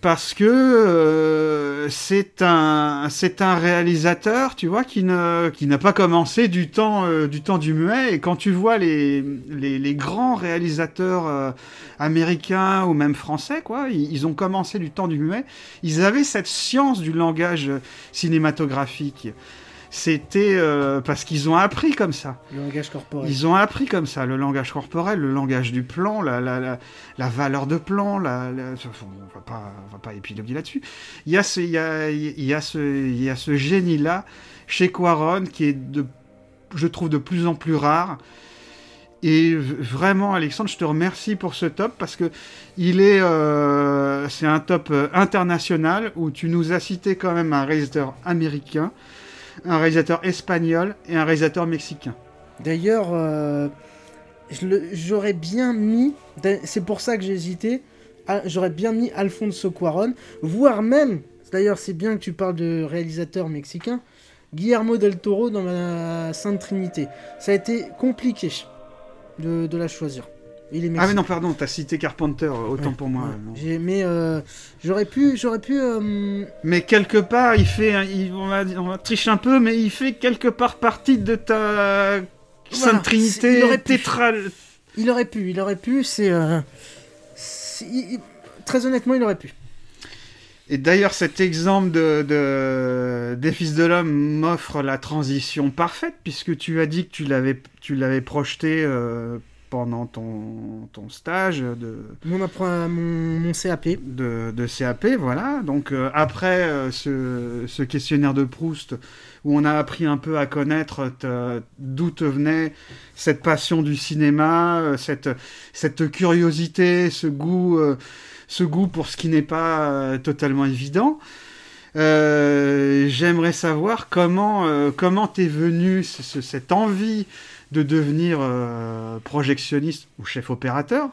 Speaker 3: parce que euh, c'est un c'est un réalisateur tu vois qui ne qui n'a pas commencé du temps euh, du temps du muet. Et quand tu vois les les, les grands réalisateurs euh, américains ou même français quoi ils, ils, ont commencé du temps du muet. Ils avaient cette science du langage cinématographique c'était euh, parce qu'ils ont appris comme ça.
Speaker 4: Le langage corporel.
Speaker 3: Ils ont appris comme ça, le langage corporel, le langage du plan, la, la, la, la valeur de plan, la, on va pas, on va pas épiloguer là-dessus. Il y a ce, il y a, il y a ce, il y a ce génie-là chez Quaron qui est de, je trouve de plus en plus rare. Et vraiment, Alexandre, je te remercie pour ce top parce que il est, euh, c'est un top euh, international où tu nous as cité quand même un réalisateur américain un réalisateur espagnol et un réalisateur mexicain.
Speaker 4: D'ailleurs, euh, j'aurais bien mis, c'est pour ça que j'ai hésité, j'aurais bien mis Alfonso Cuaron, voire même, d'ailleurs c'est bien que tu parles de réalisateur mexicain, Guillermo del Toro dans la Sainte Trinité. Ça a été compliqué de la choisir.
Speaker 3: Ah mais non pardon, t'as cité Carpenter, autant
Speaker 4: ouais,
Speaker 3: pour moi.
Speaker 4: Ouais. Mais euh, j'aurais pu, j'aurais pu. Euh...
Speaker 3: Mais quelque part, il fait, il, on, va, on va tricher un peu, mais il fait quelque part partie de ta voilà, Sainte Trinité il tétrale.
Speaker 4: Il aurait pu, il aurait pu. C'est euh, très honnêtement, il aurait pu.
Speaker 3: Et d'ailleurs, cet exemple de, de, des Fils de l'Homme m'offre la transition parfaite, puisque tu as dit que tu l'avais, tu l'avais projeté euh, pendant ton, ton stage de,
Speaker 4: Mon, appre- mon, mon CAP.
Speaker 3: de, de CAP, voilà. Donc euh, après euh, ce, ce questionnaire de Proust, où on a appris un peu à connaître d'où te venait cette passion du cinéma, euh, cette, cette curiosité, ce goût, euh, ce goût pour ce qui n'est pas totalement évident. J'aimerais savoir comment comment t'es venu ce- ce- cette envie de devenir euh, projectionniste ou chef opérateur,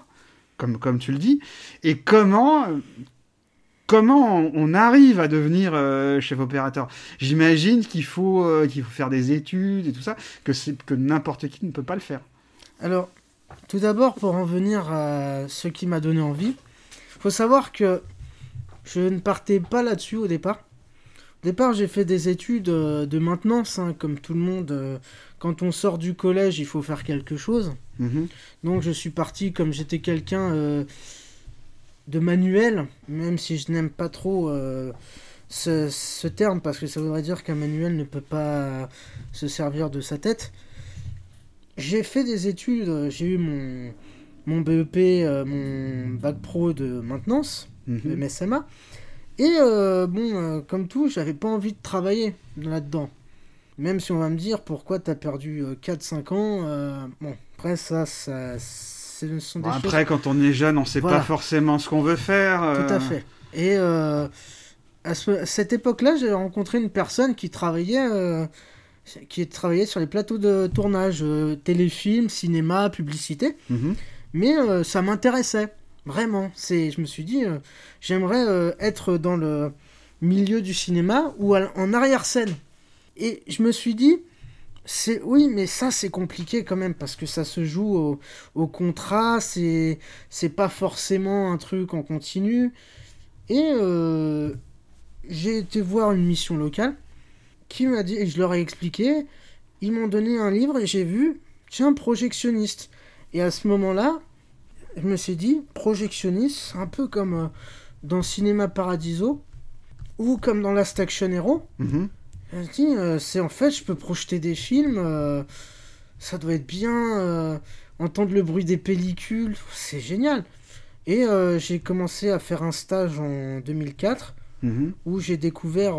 Speaker 3: comme, tu le dis, et comment, comment on- arrive à devenir euh, chef opérateur? J'imagine qu'il faut, euh, qu'il faut faire des études et tout ça, que, que n'importe qui ne peut pas le faire.
Speaker 4: Alors, tout d'abord, pour en venir à ce qui m'a donné envie, faut savoir que je ne partais pas là-dessus au départ. Au départ, j'ai fait des études euh, de maintenance, hein, comme tout le monde. euh, quand on sort du collège, il faut faire quelque chose.
Speaker 3: Mhm.
Speaker 4: Donc, je suis parti comme j'étais quelqu'un euh, de manuel, même si je n'aime pas trop euh, ce, ce terme, parce que ça voudrait dire qu'un manuel ne peut pas se servir de sa tête. J'ai fait des études, j'ai eu mon, mon BEP, euh, mon bac pro de maintenance,
Speaker 3: Mhm.
Speaker 4: le MSMA. Et euh, bon, euh, comme tout, j'avais pas envie de travailler là-dedans. Même si on va me dire pourquoi t'as perdu euh, 4-5 ans. euh, bon, après ça, ça ce sont des
Speaker 3: Bon,
Speaker 4: choses...
Speaker 3: après, quand on est jeune, on sait
Speaker 4: Voilà.
Speaker 3: pas forcément ce qu'on veut faire.
Speaker 4: Tout à fait. Et à, ce- à cette époque-là, j'ai rencontré une personne qui travaillait, euh, qui travaillait sur les plateaux de tournage, euh, téléfilm, cinéma, publicité.
Speaker 3: mhm.
Speaker 4: Mais euh, ça m'intéressait, vraiment. C'est, je me suis dit, euh, j'aimerais euh, être dans le milieu du cinéma ou en arrière-scène. Et je me suis dit, c'est oui, mais ça c'est compliqué quand même parce que ça se joue au, au contrat, c'est c'est pas forcément un truc en continu. Et euh, j'ai été voir une mission locale qui m'a dit, et je leur ai expliqué, ils m'ont donné un livre et j'ai vu, tiens, projectionniste. Et à ce moment-là, je me suis dit, projectionniste, un peu comme euh, dans Cinéma Paradiso ou comme dans Last Action Hero. Je me dis, euh, c'est en fait, je peux projeter des films, euh, ça doit être bien, euh, entendre le bruit des pellicules, c'est génial. Et euh, j'ai commencé à faire un stage en 2004
Speaker 3: Mhm.
Speaker 4: où j'ai découvert,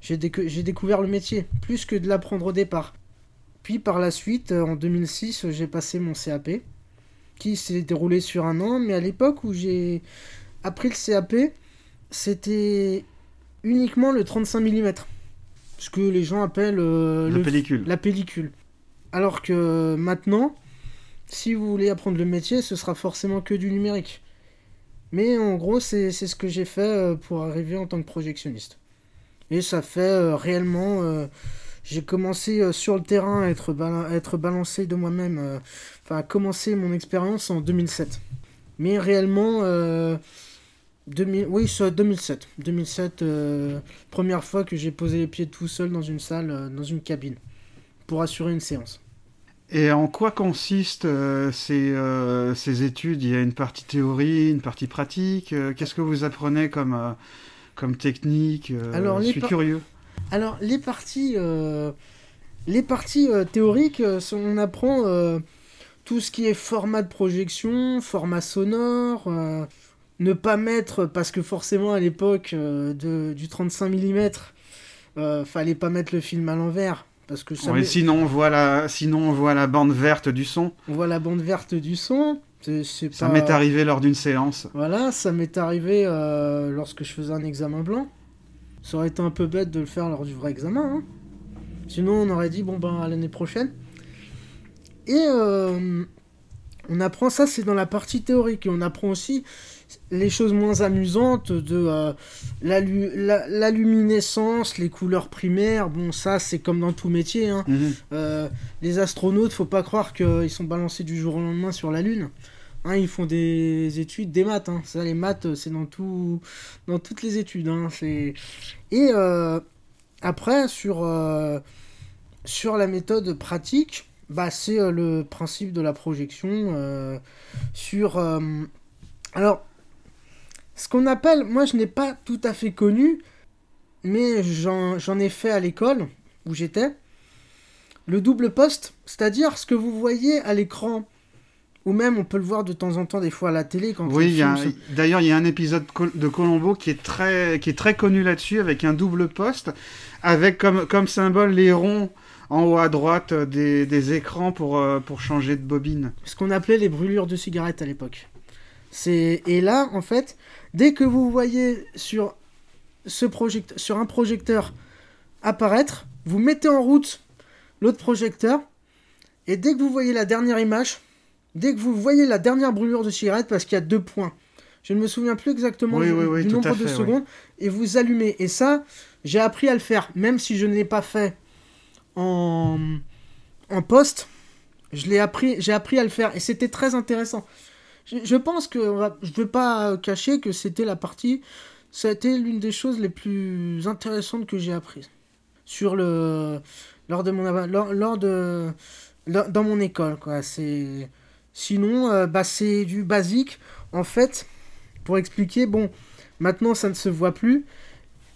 Speaker 4: j'ai déco- j'ai découvert le métier, plus que de l'apprendre au départ. Puis par la suite, en 2006, euh, j'ai passé mon CAP, qui s'est déroulé sur un an, mais à l'époque où j'ai appris le CAP, c'était uniquement le 35 mm, ce que les gens appellent euh,
Speaker 3: La
Speaker 4: le-
Speaker 3: pellicule.
Speaker 4: la pellicule. Alors que maintenant, si vous voulez apprendre le métier, ce sera forcément que du numérique. Mais en gros, c'est ce que j'ai fait euh, pour arriver en tant que projectionniste. Et ça fait euh, réellement... euh, j'ai commencé euh, sur le terrain à être, bala- à être balancé de moi-même, euh, enfin à commencer mon expérience en 2007. Mais réellement, euh, 2000, oui, c'est 2007. 2007, euh, première fois que j'ai posé les pieds tout seul dans une salle, euh, dans une cabine, pour assurer une séance.
Speaker 3: Et en quoi consistent euh, ces, euh, ces études? Il y a une partie théorie, une partie pratique. euh, Qu'est-ce que vous apprenez comme, euh, comme technique euh,
Speaker 4: Alors,
Speaker 3: Je suis
Speaker 4: par-
Speaker 3: curieux.
Speaker 4: Alors, les parties, euh, les parties euh, théoriques, euh, on apprend euh, tout ce qui est format de projection, format sonore, ne pas mettre, parce que forcément à l'époque de- du 35 mm, fallait pas mettre le film à l'envers. Parce que ça
Speaker 3: Ouais,
Speaker 4: met-
Speaker 3: sinon, on voit la, sinon, on voit la bande verte du son.
Speaker 4: on voit la bande verte du son.
Speaker 3: Ça
Speaker 4: pas-
Speaker 3: m'est arrivé lors d'une séance.
Speaker 4: Voilà, ça m'est arrivé lorsque je faisais un examen blanc. Ça aurait été un peu bête de le faire lors du vrai examen. hein. Sinon, on aurait dit, bon ben, à l'année prochaine. Et euh, on apprend ça, c'est dans la partie théorique. Et on apprend aussi les choses moins amusantes de euh, la, lu- la- la luminescence, les couleurs primaires. Bon, ça, c'est comme dans tout métier. hein.
Speaker 3: Mhm.
Speaker 4: Euh, les astronautes, faut pas croire qu'ils sont balancés du jour au lendemain sur la Lune. Hein, ils font des études, des maths. hein. Ça, les maths, euh, c'est dans, tout, dans toutes les études. hein. Et euh, après, sur, euh, sur la méthode pratique, bah, c'est le principe de la projection. sur. Alors, ce qu'on appelle, moi je n'ai pas tout à fait connu, mais j'en ai fait à l'école où j'étais. Le double poste, c'est-à-dire ce que vous voyez à l'écran Ou même, on peut le voir de temps en temps, des fois à la télé. Quand
Speaker 3: Oui,
Speaker 4: se-
Speaker 3: d'ailleurs, il y a un épisode de Colombo qui est très, qui est très connu là-dessus, avec un double poste, avec comme, comme symbole les ronds en haut à droite euh, des, des écrans pour, euh, pour changer de bobine.
Speaker 4: ce qu'on appelait les brûlures de cigarettes à l'époque. Et là en fait, dès que vous voyez sur ce project... sur un projecteur apparaître, vous mettez en route l'autre projecteur et dès que vous voyez la dernière image, dès que vous voyez la dernière brûlure de cigarette parce qu'il y a deux points. Je ne me souviens plus exactement
Speaker 3: Oui,
Speaker 4: du,
Speaker 3: oui, oui,
Speaker 4: du
Speaker 3: tout
Speaker 4: nombre de secondes et vous allumez et ça, j'ai appris à le faire même si je ne l'ai pas fait en en poste. Je l'ai appris, j'ai appris à le faire et c'était très intéressant. Je, je pense que je ne veux pas cacher que c'était la partie, ça a été l'une des choses les plus intéressantes que j'ai apprises sur le lors de mon lors, lors de dans mon école quoi. C'est sinon euh, bah c'est du basique en fait pour expliquer bon maintenant ça ne se voit plus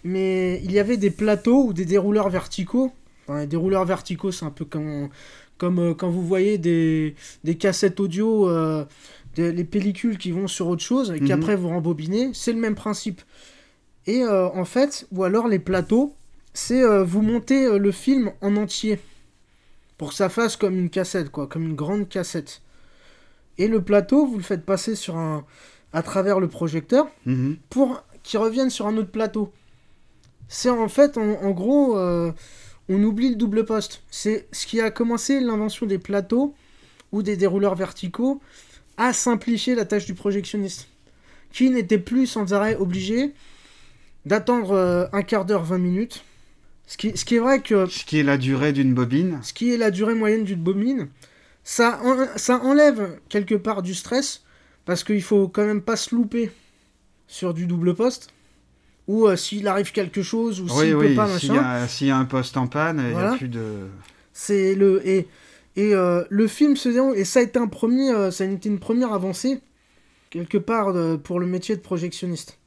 Speaker 4: mais il y avait des plateaux ou des dérouleurs verticaux. Enfin, les dérouleurs verticaux c'est un peu comme comme euh, quand vous voyez des, des cassettes audio, euh, des- les pellicules qui vont sur autre chose et
Speaker 3: Mhm.
Speaker 4: qu'après vous rembobinez, c'est le même principe. Et euh, en fait, ou alors les plateaux, c'est euh, vous montez le film en entier pour que ça fasse comme une cassette, quoi, comme une grande cassette. Et le plateau, vous le faites passer sur un, à travers le projecteur
Speaker 3: Mhm.
Speaker 4: pour qu'il revienne sur un autre plateau. C'est en fait, en, en gros, euh, on oublie le double poste. C'est ce qui a commencé l'invention des plateaux ou des dérouleurs verticaux à simplifier la tâche du projectionniste, qui n'était plus sans arrêt obligé d'attendre euh, un quart d'heure, 20 minutes. Ce qui, ce qui est vrai que
Speaker 3: Ce qui est la durée d'une bobine.
Speaker 4: ce qui est la durée moyenne d'une bobine, ça, en- ça enlève quelque part du stress, parce qu'il faut quand même pas se louper sur du double poste, ou euh, s'il arrive quelque chose, ou
Speaker 3: Oui,
Speaker 4: s'il
Speaker 3: oui,
Speaker 4: peut pas,
Speaker 3: s'il
Speaker 4: machin.
Speaker 3: y, a- s'il y a un poste en panne, il n'y a plus de...
Speaker 4: C'est le et et euh, le film se déroule et ça a été un premier, euh, ça a été une première avancée quelque part pour le métier de projectionniste.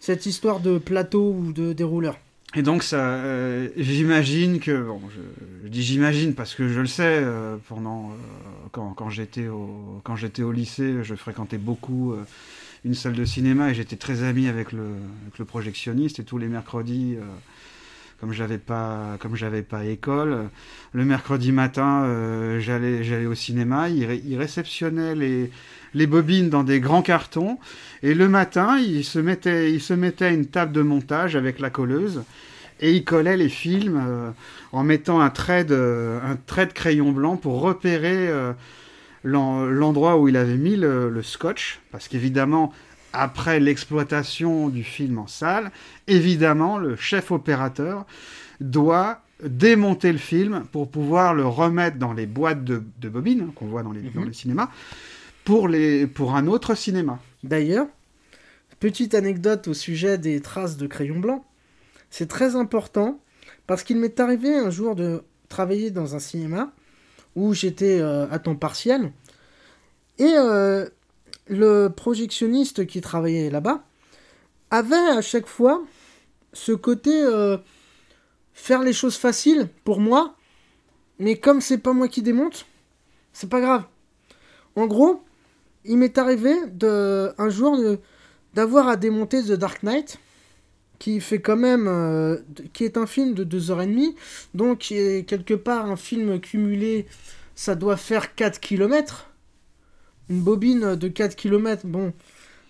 Speaker 4: Cette histoire de plateau ou de dérouleur.
Speaker 3: Et donc, ça, euh, j'imagine que, bon, je, je dis j'imagine parce que je le sais, euh, pendant, euh, quand, quand j'étais au, quand j'étais au lycée, je fréquentais beaucoup euh, une salle de cinéma et j'étais très ami avec le, avec le projectionniste et tous les mercredis, euh, comme j'avais pas, comme j'avais pas école, le mercredi matin, euh, j'allais, j'allais au cinéma, il, ré- il réceptionnait les, les bobines dans des grands cartons et le matin, il se mettait, il se mettait à une table de montage avec la colleuse et il collait les films euh, en mettant un trait, de, un trait de crayon blanc pour repérer euh, l'en- l'endroit où il avait mis le, le scotch. Parce qu'évidemment, après l'exploitation du film en salle, évidemment, le chef opérateur doit démonter le film pour pouvoir le remettre dans les boîtes de, de bobines hein, qu'on voit dans les, dans
Speaker 4: Mhm.
Speaker 3: les cinémas pour, un autre cinéma.
Speaker 4: D'ailleurs, petite anecdote au sujet des traces de crayon blanc. C'est très important parce qu'il m'est arrivé un jour de travailler dans un cinéma où j'étais euh, à temps partiel et euh, le projectionniste qui travaillait là-bas avait à chaque fois ce côté euh, faire les choses faciles pour moi, mais comme c'est pas moi qui démonte, c'est pas grave. En gros, il m'est arrivé de, un jour d'avoir à démonter The Dark Knight, qui fait quand même, euh, qui est un film de 2h30, donc qui est quelque part un film cumulé, ça doit faire 4 km. Une bobine de 4 km, bon,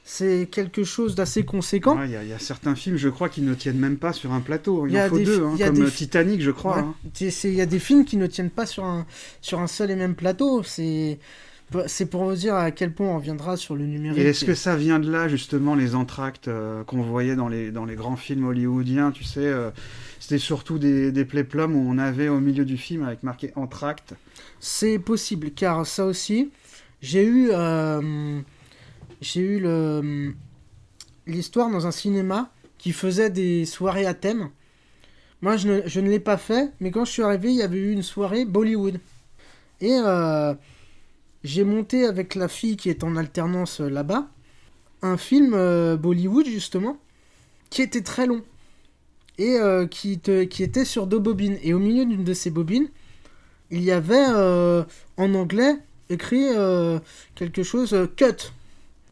Speaker 4: c'est quelque chose d'assez conséquent.
Speaker 3: Ouais, Il y, y a certains films, je crois, qui ne tiennent même pas sur un plateau. Il,
Speaker 4: y
Speaker 3: en
Speaker 4: a
Speaker 3: faut deux, hein, comme Titanic, je crois.
Speaker 4: Ouais.
Speaker 3: hein.
Speaker 4: Il y a des films qui ne tiennent pas sur un, sur un seul et même plateau. C'est c'est pour vous dire à quel point on reviendra sur le numérique.
Speaker 3: Et est-ce que ça vient de là, justement, les entractes euh, qu'on voyait dans les, dans les grands films hollywoodiens Tu sais, euh, c'était surtout des, des péplums où on avait au milieu du film avec marqué entracte.
Speaker 4: C'est possible, car ça aussi, j'ai eu, euh, j'ai eu le, l'histoire dans un cinéma qui faisait des soirées à thème. Moi, je ne, je ne l'ai pas fait, mais quand je suis arrivé, il y avait eu une soirée Bollywood. Et j'ai monté avec la fille qui est en alternance euh, là-bas un film euh, Bollywood, justement, qui était très long. Et euh, qui, te- qui était sur deux bobines. Et au milieu d'une de ces bobines, il y avait euh, en anglais écrit quelque chose cut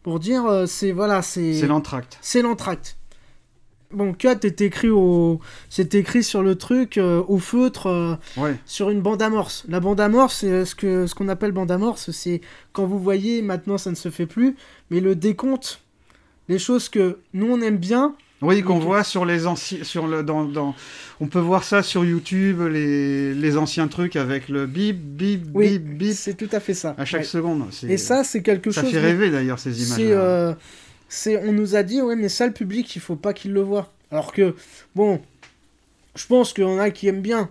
Speaker 4: pour dire c'est voilà c'est
Speaker 3: C'est l'entracte.
Speaker 4: c'est l'entracte. Bon, cut est écrit au c'est écrit sur le truc euh, au feutre euh,
Speaker 3: Ouais.
Speaker 4: sur une bande amorce. La bande amorce, c'est euh, ce que ce qu'on appelle bande amorce, c'est quand vous voyez maintenant ça ne se fait plus, mais le décompte, les choses que nous on aime bien,
Speaker 3: Oui, qu'on voit sur les anciens, sur le, dans, dans, on peut voir ça sur YouTube, les, les anciens trucs avec le bip, bip,
Speaker 4: Oui,
Speaker 3: bip, bip,
Speaker 4: c'est tout à fait ça.
Speaker 3: à chaque
Speaker 4: Ouais.
Speaker 3: seconde. C'est-
Speaker 4: Et ça, c'est quelque
Speaker 3: ça
Speaker 4: chose.
Speaker 3: fait
Speaker 4: de-
Speaker 3: rêver d'ailleurs ces
Speaker 4: C'est,
Speaker 3: images.
Speaker 4: euh, c'est, on nous a dit, ouais, mais ça, le public, il faut pas qu'il le voit. Alors que, bon, je pense qu'il y en a qui aiment bien.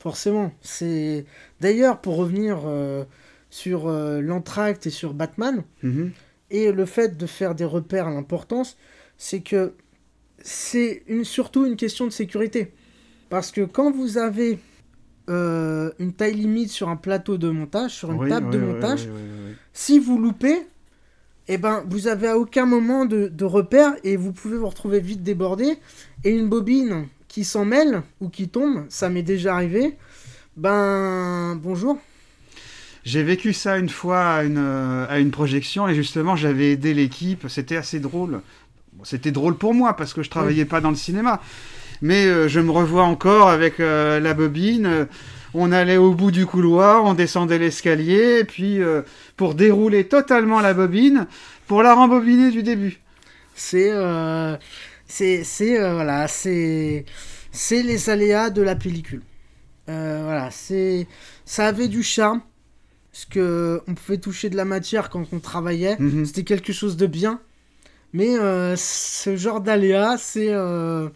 Speaker 4: Forcément. C'est d'ailleurs pour revenir euh, sur euh, l'entracte et sur Batman
Speaker 3: Mhm.
Speaker 4: et le fait de faire des repères à l'importance, c'est que c'est une, surtout une question de sécurité. Parce que quand vous avez euh, une taille limite sur un plateau de montage, sur une
Speaker 3: Oui,
Speaker 4: table
Speaker 3: oui,
Speaker 4: de
Speaker 3: oui,
Speaker 4: montage, si vous loupez, eh ben, vous avez à aucun moment de, de repère et vous pouvez vous retrouver vite débordé. Et une bobine qui s'en mêle ou qui tombe, ça m'est déjà arrivé. Ben, bonjour.
Speaker 3: J'ai vécu ça une fois à une, euh, à une projection et justement j'avais aidé l'équipe. C'était assez drôle. Bon, C'était drôle pour moi parce que je travaillais pas dans le cinéma. Mais euh, je me revois encore avec euh, la bobine. On allait au bout du couloir, on descendait l'escalier, et puis euh, pour dérouler totalement la bobine, pour la rembobiner du début.
Speaker 4: C'est, euh, c'est, euh, voilà, c'est, c'est les aléas de la pellicule. Voilà, c'est, ça avait du charme. Parce que on pouvait toucher de la matière quand on travaillait.
Speaker 3: Mhm.
Speaker 4: C'était quelque chose de bien. Mais euh, ce genre d'aléas, c'est. euh,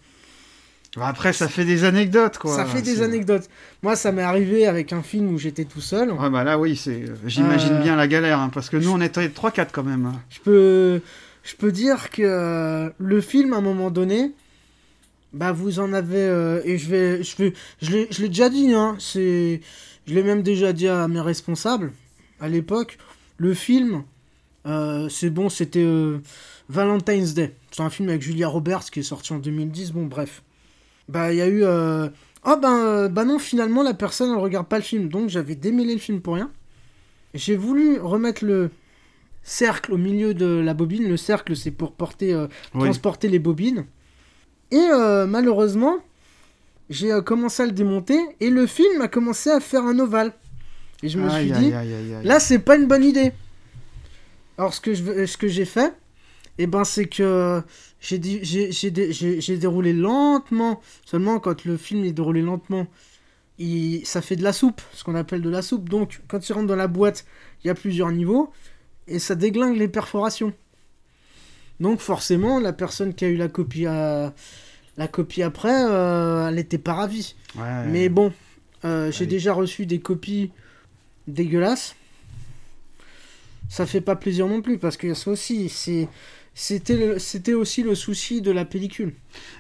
Speaker 3: Après, ça fait des anecdotes, quoi.
Speaker 4: ça fait des anecdotes. Moi, ça m'est arrivé avec un film où j'étais tout seul.
Speaker 3: Ouais, bah là, oui, c'est. J'imagine
Speaker 4: Euh,
Speaker 3: bien la galère, hein, parce que nous, on était 3-4 quand même.
Speaker 4: Je peux, je peux dire que euh, le film, à un moment donné, bah vous en avez euh, et je vais, je vais, je l'ai, je l'ai déjà dit, hein. C'est, je l'ai même déjà dit à mes responsables à l'époque. Le film, euh, c'est bon, c'était Valentine's Day. C'est un film avec Julia Roberts qui est sorti en 2010. Bon, bref. Bah il y a eu. euh, Oh ben, euh, bah non, finalement la personne elle regarde pas le film, donc j'avais démêlé le film pour rien. J'ai voulu remettre le cercle au milieu de la bobine. Le cercle c'est pour porter, euh,
Speaker 3: Oui.
Speaker 4: transporter les bobines. Et euh, malheureusement, j'ai commencé à le démonter et le film a commencé à faire un ovale. Et je me
Speaker 3: Aïe,
Speaker 4: suis dit,
Speaker 3: aïe, aïe, aïe.
Speaker 4: Là, c'est pas une bonne idée. Alors, ce que je veux- ce que j'ai fait, eh ben, c'est que j'ai déroulé lentement. Seulement, quand le film est déroulé lentement, il, ça fait de la soupe, ce qu'on appelle de la soupe. Donc, quand il rentre dans la boîte, il y a plusieurs niveaux et ça déglingue les perforations. Donc, forcément, la personne qui a eu la copie, à- la copie après, euh, elle n'était pas ravie.
Speaker 3: Ouais.
Speaker 4: Mais bon, euh, j'ai déjà reçu des copies dégueulasses. Ça fait pas plaisir non plus parce que ça aussi, c'est c'était aussi le souci de la pellicule.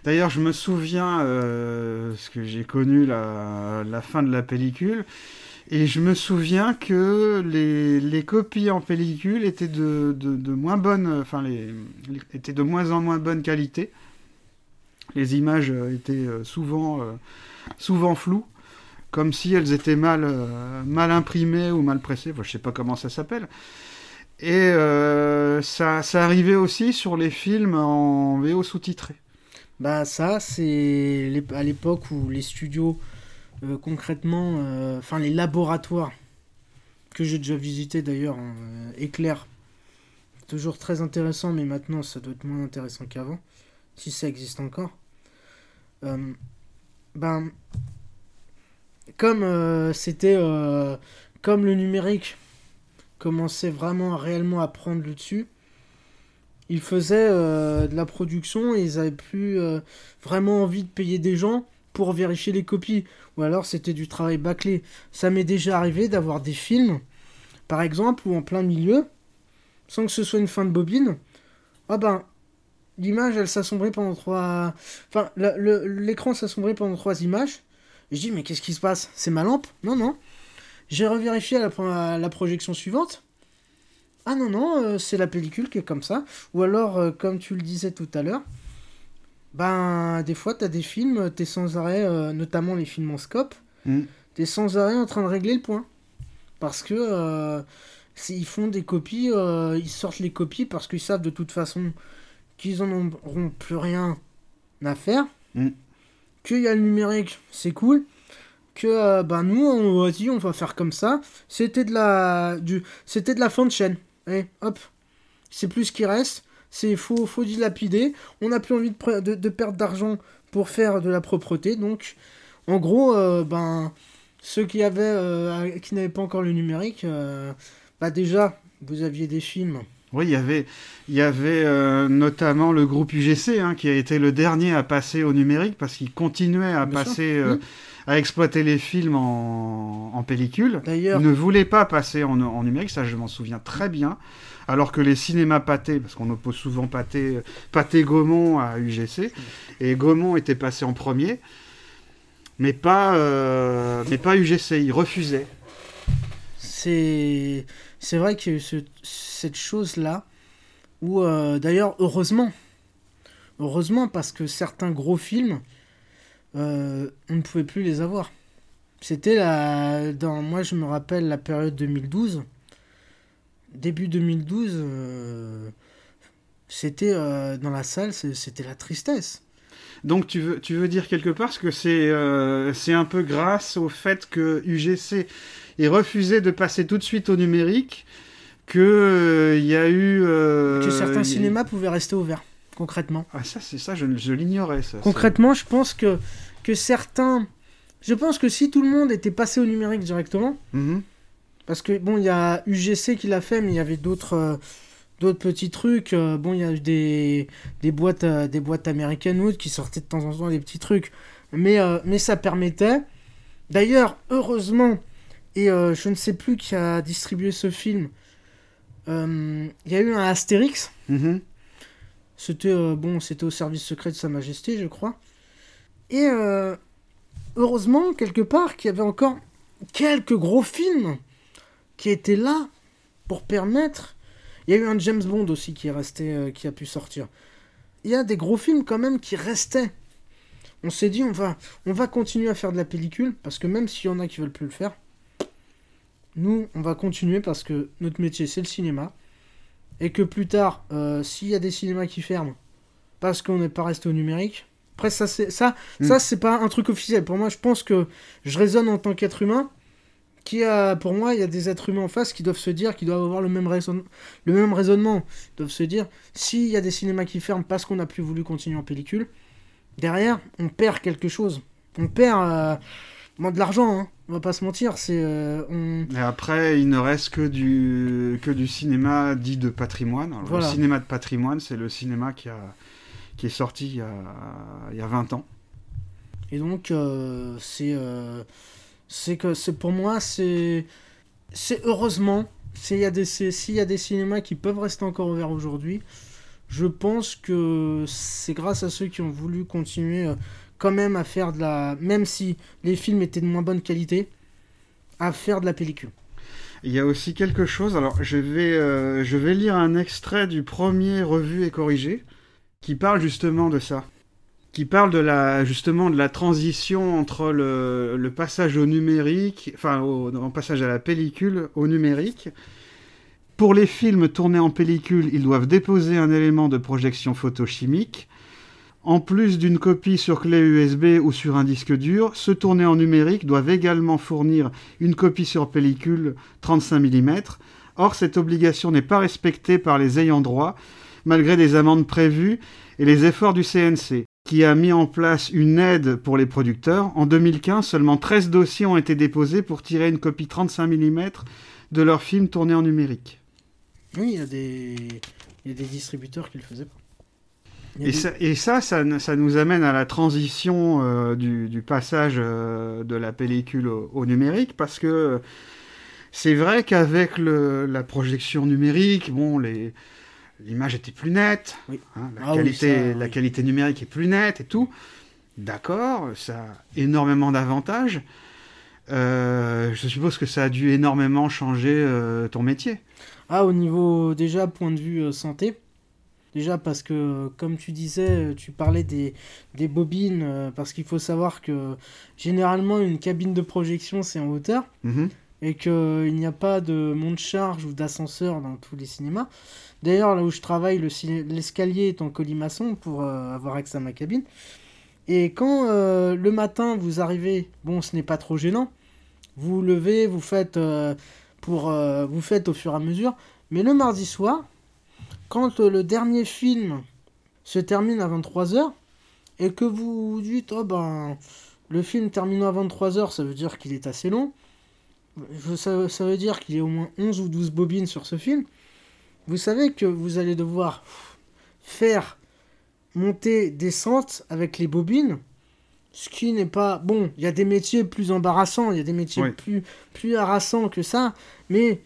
Speaker 3: D'ailleurs, je me souviens, euh, parce que j'ai connu la, fin de la pellicule, et je me souviens que les, les copies en pellicule étaient de, de, moins bonne, enfin, les, étaient de moins en moins bonne qualité. Les images euh, étaient euh, souvent, euh, souvent floues, comme si elles étaient mal, mal imprimées ou mal pressées. Je sais pas comment ça s'appelle. Et euh, ça, ça arrivait aussi sur les films en VO sous-titré.
Speaker 4: Bah ça, c'est à l'époque où les studios, euh, concrètement, euh, enfin les laboratoires que j'ai déjà visités d'ailleurs, hein, Éclair, toujours très intéressant, mais maintenant ça doit être moins intéressant qu'avant, si ça existe encore. Ben, comme c'était, comme le numérique commençait vraiment à réellement à prendre le dessus, ils faisaient euh, de la production et ils avaient plus euh, vraiment envie de payer des gens pour vérifier les copies. Ou alors c'était du travail bâclé. Ça m'est déjà arrivé d'avoir des films, par exemple, où en plein milieu, sans que ce soit une fin de bobine, ah ben, l'image elle s'assombrit pendant trois. Enfin, l'écran s'assombrit pendant trois images. Je dis, mais qu'est-ce qui se passe? C'est ma lampe? Non, non. J'ai revérifié à la, à la projection suivante. Ah non, non, euh, c'est la pellicule qui est comme ça. Ou alors, euh, comme tu le disais tout à l'heure, ben, des fois, t'as des films, t'es sans arrêt, euh, notamment les films en scope,
Speaker 3: Mm.
Speaker 4: t'es sans arrêt en train de régler le point. Parce que ils font des copies, ils sortent les copies parce qu'ils savent de toute façon qu'ils en auront plus rien à faire.
Speaker 3: Mm.
Speaker 4: Qu'il y a le numérique, c'est cool. Que euh, bah, nous, on on va faire comme ça. C'était de la, du, c'était de la fin de chaîne. Et hop, c'est plus ce qui reste. C'est faut, faut dilapider. On n'a plus envie de, de, de perdre d'argent pour faire de la propreté. Donc, en gros, euh, ben, ceux qui avaient, euh, qui n'avaient pas encore le numérique, euh, bah déjà, vous aviez des films.
Speaker 3: Oui, il y avait, il y avait notamment le groupe UGC hein, qui a été le dernier à passer au numérique parce qu'il continuait à
Speaker 4: Bien
Speaker 3: passer.
Speaker 4: Oui.
Speaker 3: À exploiter les films en, en pellicule.
Speaker 4: D'ailleurs,
Speaker 3: Il ne voulait pas passer en, en numérique, ça je m'en souviens très bien. Alors que les cinémas Pathé, parce qu'on oppose souvent Pathé, Pathé Gaumont à UGC, et Gaumont était passé en premier, mais pas, euh, mais pas UGC, il refusait.
Speaker 4: c'est c'est vrai ce- cette chose là où euh, d'ailleurs heureusement heureusement parce que certains gros films euh, on ne pouvait plus les avoir. C'était la dans moi je me rappelle la période 2012 début 2012 euh, c'était euh, dans la salle c'était la tristesse.
Speaker 3: Donc tu veux, tu veux dire quelque part que c'est euh, un peu grâce au fait que UGC ait refusé de passer tout de suite au numérique que il y a eu... euh,
Speaker 4: que certains cinémas pouvaient rester ouverts concrètement
Speaker 3: Ah ça c'est ça, je, je l'ignorais ça.
Speaker 4: Concrètement, je pense que, que certains. Je pense que si tout le monde était passé au numérique directement.
Speaker 3: Mhm.
Speaker 4: parce que bon, il y a UGC qui l'a fait, mais il y avait d'autres. euh, D'autres petits trucs, euh, bon, il y a eu des, des boîtes, euh, des boîtes américaines ou qui sortaient de temps en temps des petits trucs, mais, mais ça permettait. D'ailleurs, heureusement, et je ne sais plus qui a distribué ce film, il y a eu un Astérix,
Speaker 3: Mhm.
Speaker 4: C'était euh, bon, c'était au service secret de Sa Majesté, je crois. Et euh, heureusement, quelque part, qu'il y avait encore quelques gros films qui étaient là pour permettre. Il y a eu un James Bond aussi qui est resté, euh, qui a pu sortir. Il y a des gros films quand même qui restaient. On s'est dit, on va, on va continuer à faire de la pellicule parce que même s'il y en a qui veulent plus le faire, nous, on va continuer parce que notre métier c'est le cinéma et que plus tard, euh, s'il y a des cinémas qui ferment parce qu'on n'est pas resté au numérique, après ça c'est ça,
Speaker 3: Mm.
Speaker 4: ça c'est pas un truc officiel. Pour moi, je pense que je raisonne en tant qu'être humain. Qui a, pour moi, il y a des êtres humains en face qui doivent se dire, qui doivent avoir le même, le même raisonnement. Ils doivent se dire, s'il y a des cinémas qui ferment parce qu'on n'a plus voulu continuer en pellicule, derrière, on perd quelque chose. On perd euh, de l'argent, hein. on va pas se mentir. C'est, euh, on...
Speaker 3: Et après, il ne reste que du, que du cinéma dit de patrimoine. Alors,
Speaker 4: Voilà.
Speaker 3: Le cinéma de patrimoine, c'est le cinéma qui, a, qui est sorti il y a, il y a 20 ans.
Speaker 4: Et donc, euh, c'est, euh, c'est que c'est pour moi, c'est, c'est heureusement, s'il y a des, s'il y a des cinémas qui peuvent rester encore ouverts aujourd'hui, je pense que c'est grâce à ceux qui ont voulu continuer quand même à faire de la, même si les films étaient de moins bonne qualité, à faire de la pellicule.
Speaker 3: Il y a aussi quelque chose, alors je vais, euh, lire un extrait du premier revu et corrigé qui parle justement de ça. Qui parle de la, justement de la transition entre le, passage au numérique, enfin au, passage à la pellicule au numérique. Pour les films tournés en pellicule, ils doivent déposer un élément de projection photochimique. En plus d'une copie sur clé USB ou sur un disque dur, ceux tournés en numérique doivent également fournir une copie sur pellicule 35 mm. Or, cette obligation n'est pas respectée par les ayants droit, malgré des amendes prévues et les efforts du CNC, qui a mis en place une aide pour les producteurs. En 2015, seulement 13 dossiers ont été déposés pour tirer une copie 35 mm de leur film tourné en numérique.
Speaker 4: Oui, il y a des, il y a des distributeurs qui le faisaient pas.
Speaker 3: Et ça, et ça, ça, ça nous amène à la transition euh, du, du passage euh, de la pellicule au, au numérique, parce que c'est vrai qu'avec la projection numérique, bon, l'image était plus nette,
Speaker 4: Oui.
Speaker 3: hein, la,
Speaker 4: Ah oui,
Speaker 3: qualité,
Speaker 4: ça,
Speaker 3: la
Speaker 4: oui.
Speaker 3: qualité numérique est plus nette et tout. D'accord, ça a énormément d'avantages. Euh, je suppose que ça a dû énormément changer euh, ton métier.
Speaker 4: Ah, au niveau, déjà, point de vue euh, santé. Déjà parce que, comme tu disais, tu parlais des, des bobines, euh, parce qu'il faut savoir que généralement une cabine de projection c'est en hauteur,
Speaker 3: Mhm.
Speaker 4: et qu'il n'y a pas de monte-charge ou d'ascenseur dans tous les cinémas. D'ailleurs, là où je travaille, l'escalier est en colimaçon pour euh, avoir accès à ma cabine. Et quand euh, le matin vous arrivez, bon, ce n'est pas trop gênant. Vous vous levez, vous faites, euh, pour, vous faites au fur et à mesure. Mais le mardi soir, quand le dernier film se termine à 23h, et que vous dites, oh ben, le film termine à 23h, ça veut dire qu'il est assez long. Ça, ça veut dire qu'il y a au moins 11 ou 12 bobines sur ce film. Vous savez que vous allez devoir faire monter descente avec les bobines, ce qui n'est pas bon. Il y a des métiers plus embarrassants, il y a des métiers plus plus harassants que ça, mais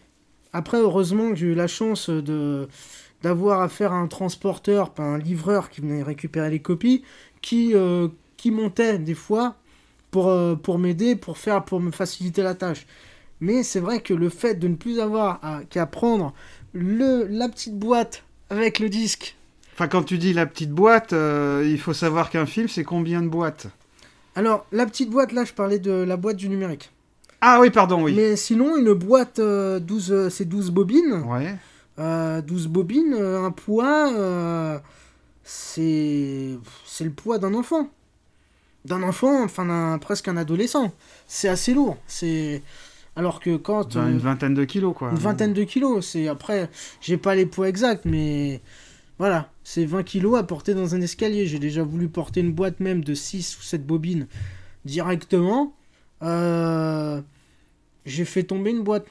Speaker 4: après heureusement que j'ai eu la chance de d'avoir affaire à un transporteur, pas un livreur qui venait récupérer les copies, qui euh, qui montait des fois pour euh, pour m'aider, pour faire pour me faciliter la tâche. Mais c'est vrai que le fait de ne plus avoir qu'à prendre le, la petite boîte avec le disque.
Speaker 3: Enfin, quand tu dis la petite boîte, euh, il faut savoir qu'un film, c'est combien de boîtes?
Speaker 4: Alors, la petite boîte, là, je parlais de la boîte du numérique.
Speaker 3: Ah oui, pardon, oui.
Speaker 4: Mais sinon, une boîte, 12, euh, c'est 12 bobines.
Speaker 3: Ouais.
Speaker 4: 12 bobines, un poids, c'est c'est le poids d'un enfant. D'un enfant, enfin, presque un adolescent. C'est assez lourd. C'est alors que quand.
Speaker 3: une euh, vingtaine de kilos, quoi.
Speaker 4: Une vingtaine de kilos. C'est après, j'ai pas les poids exacts, mais voilà, c'est 20 kilos à porter dans un escalier. J'ai déjà voulu porter une boîte même de 6 ou 7 bobines directement. Euh, j'ai fait tomber une boîte.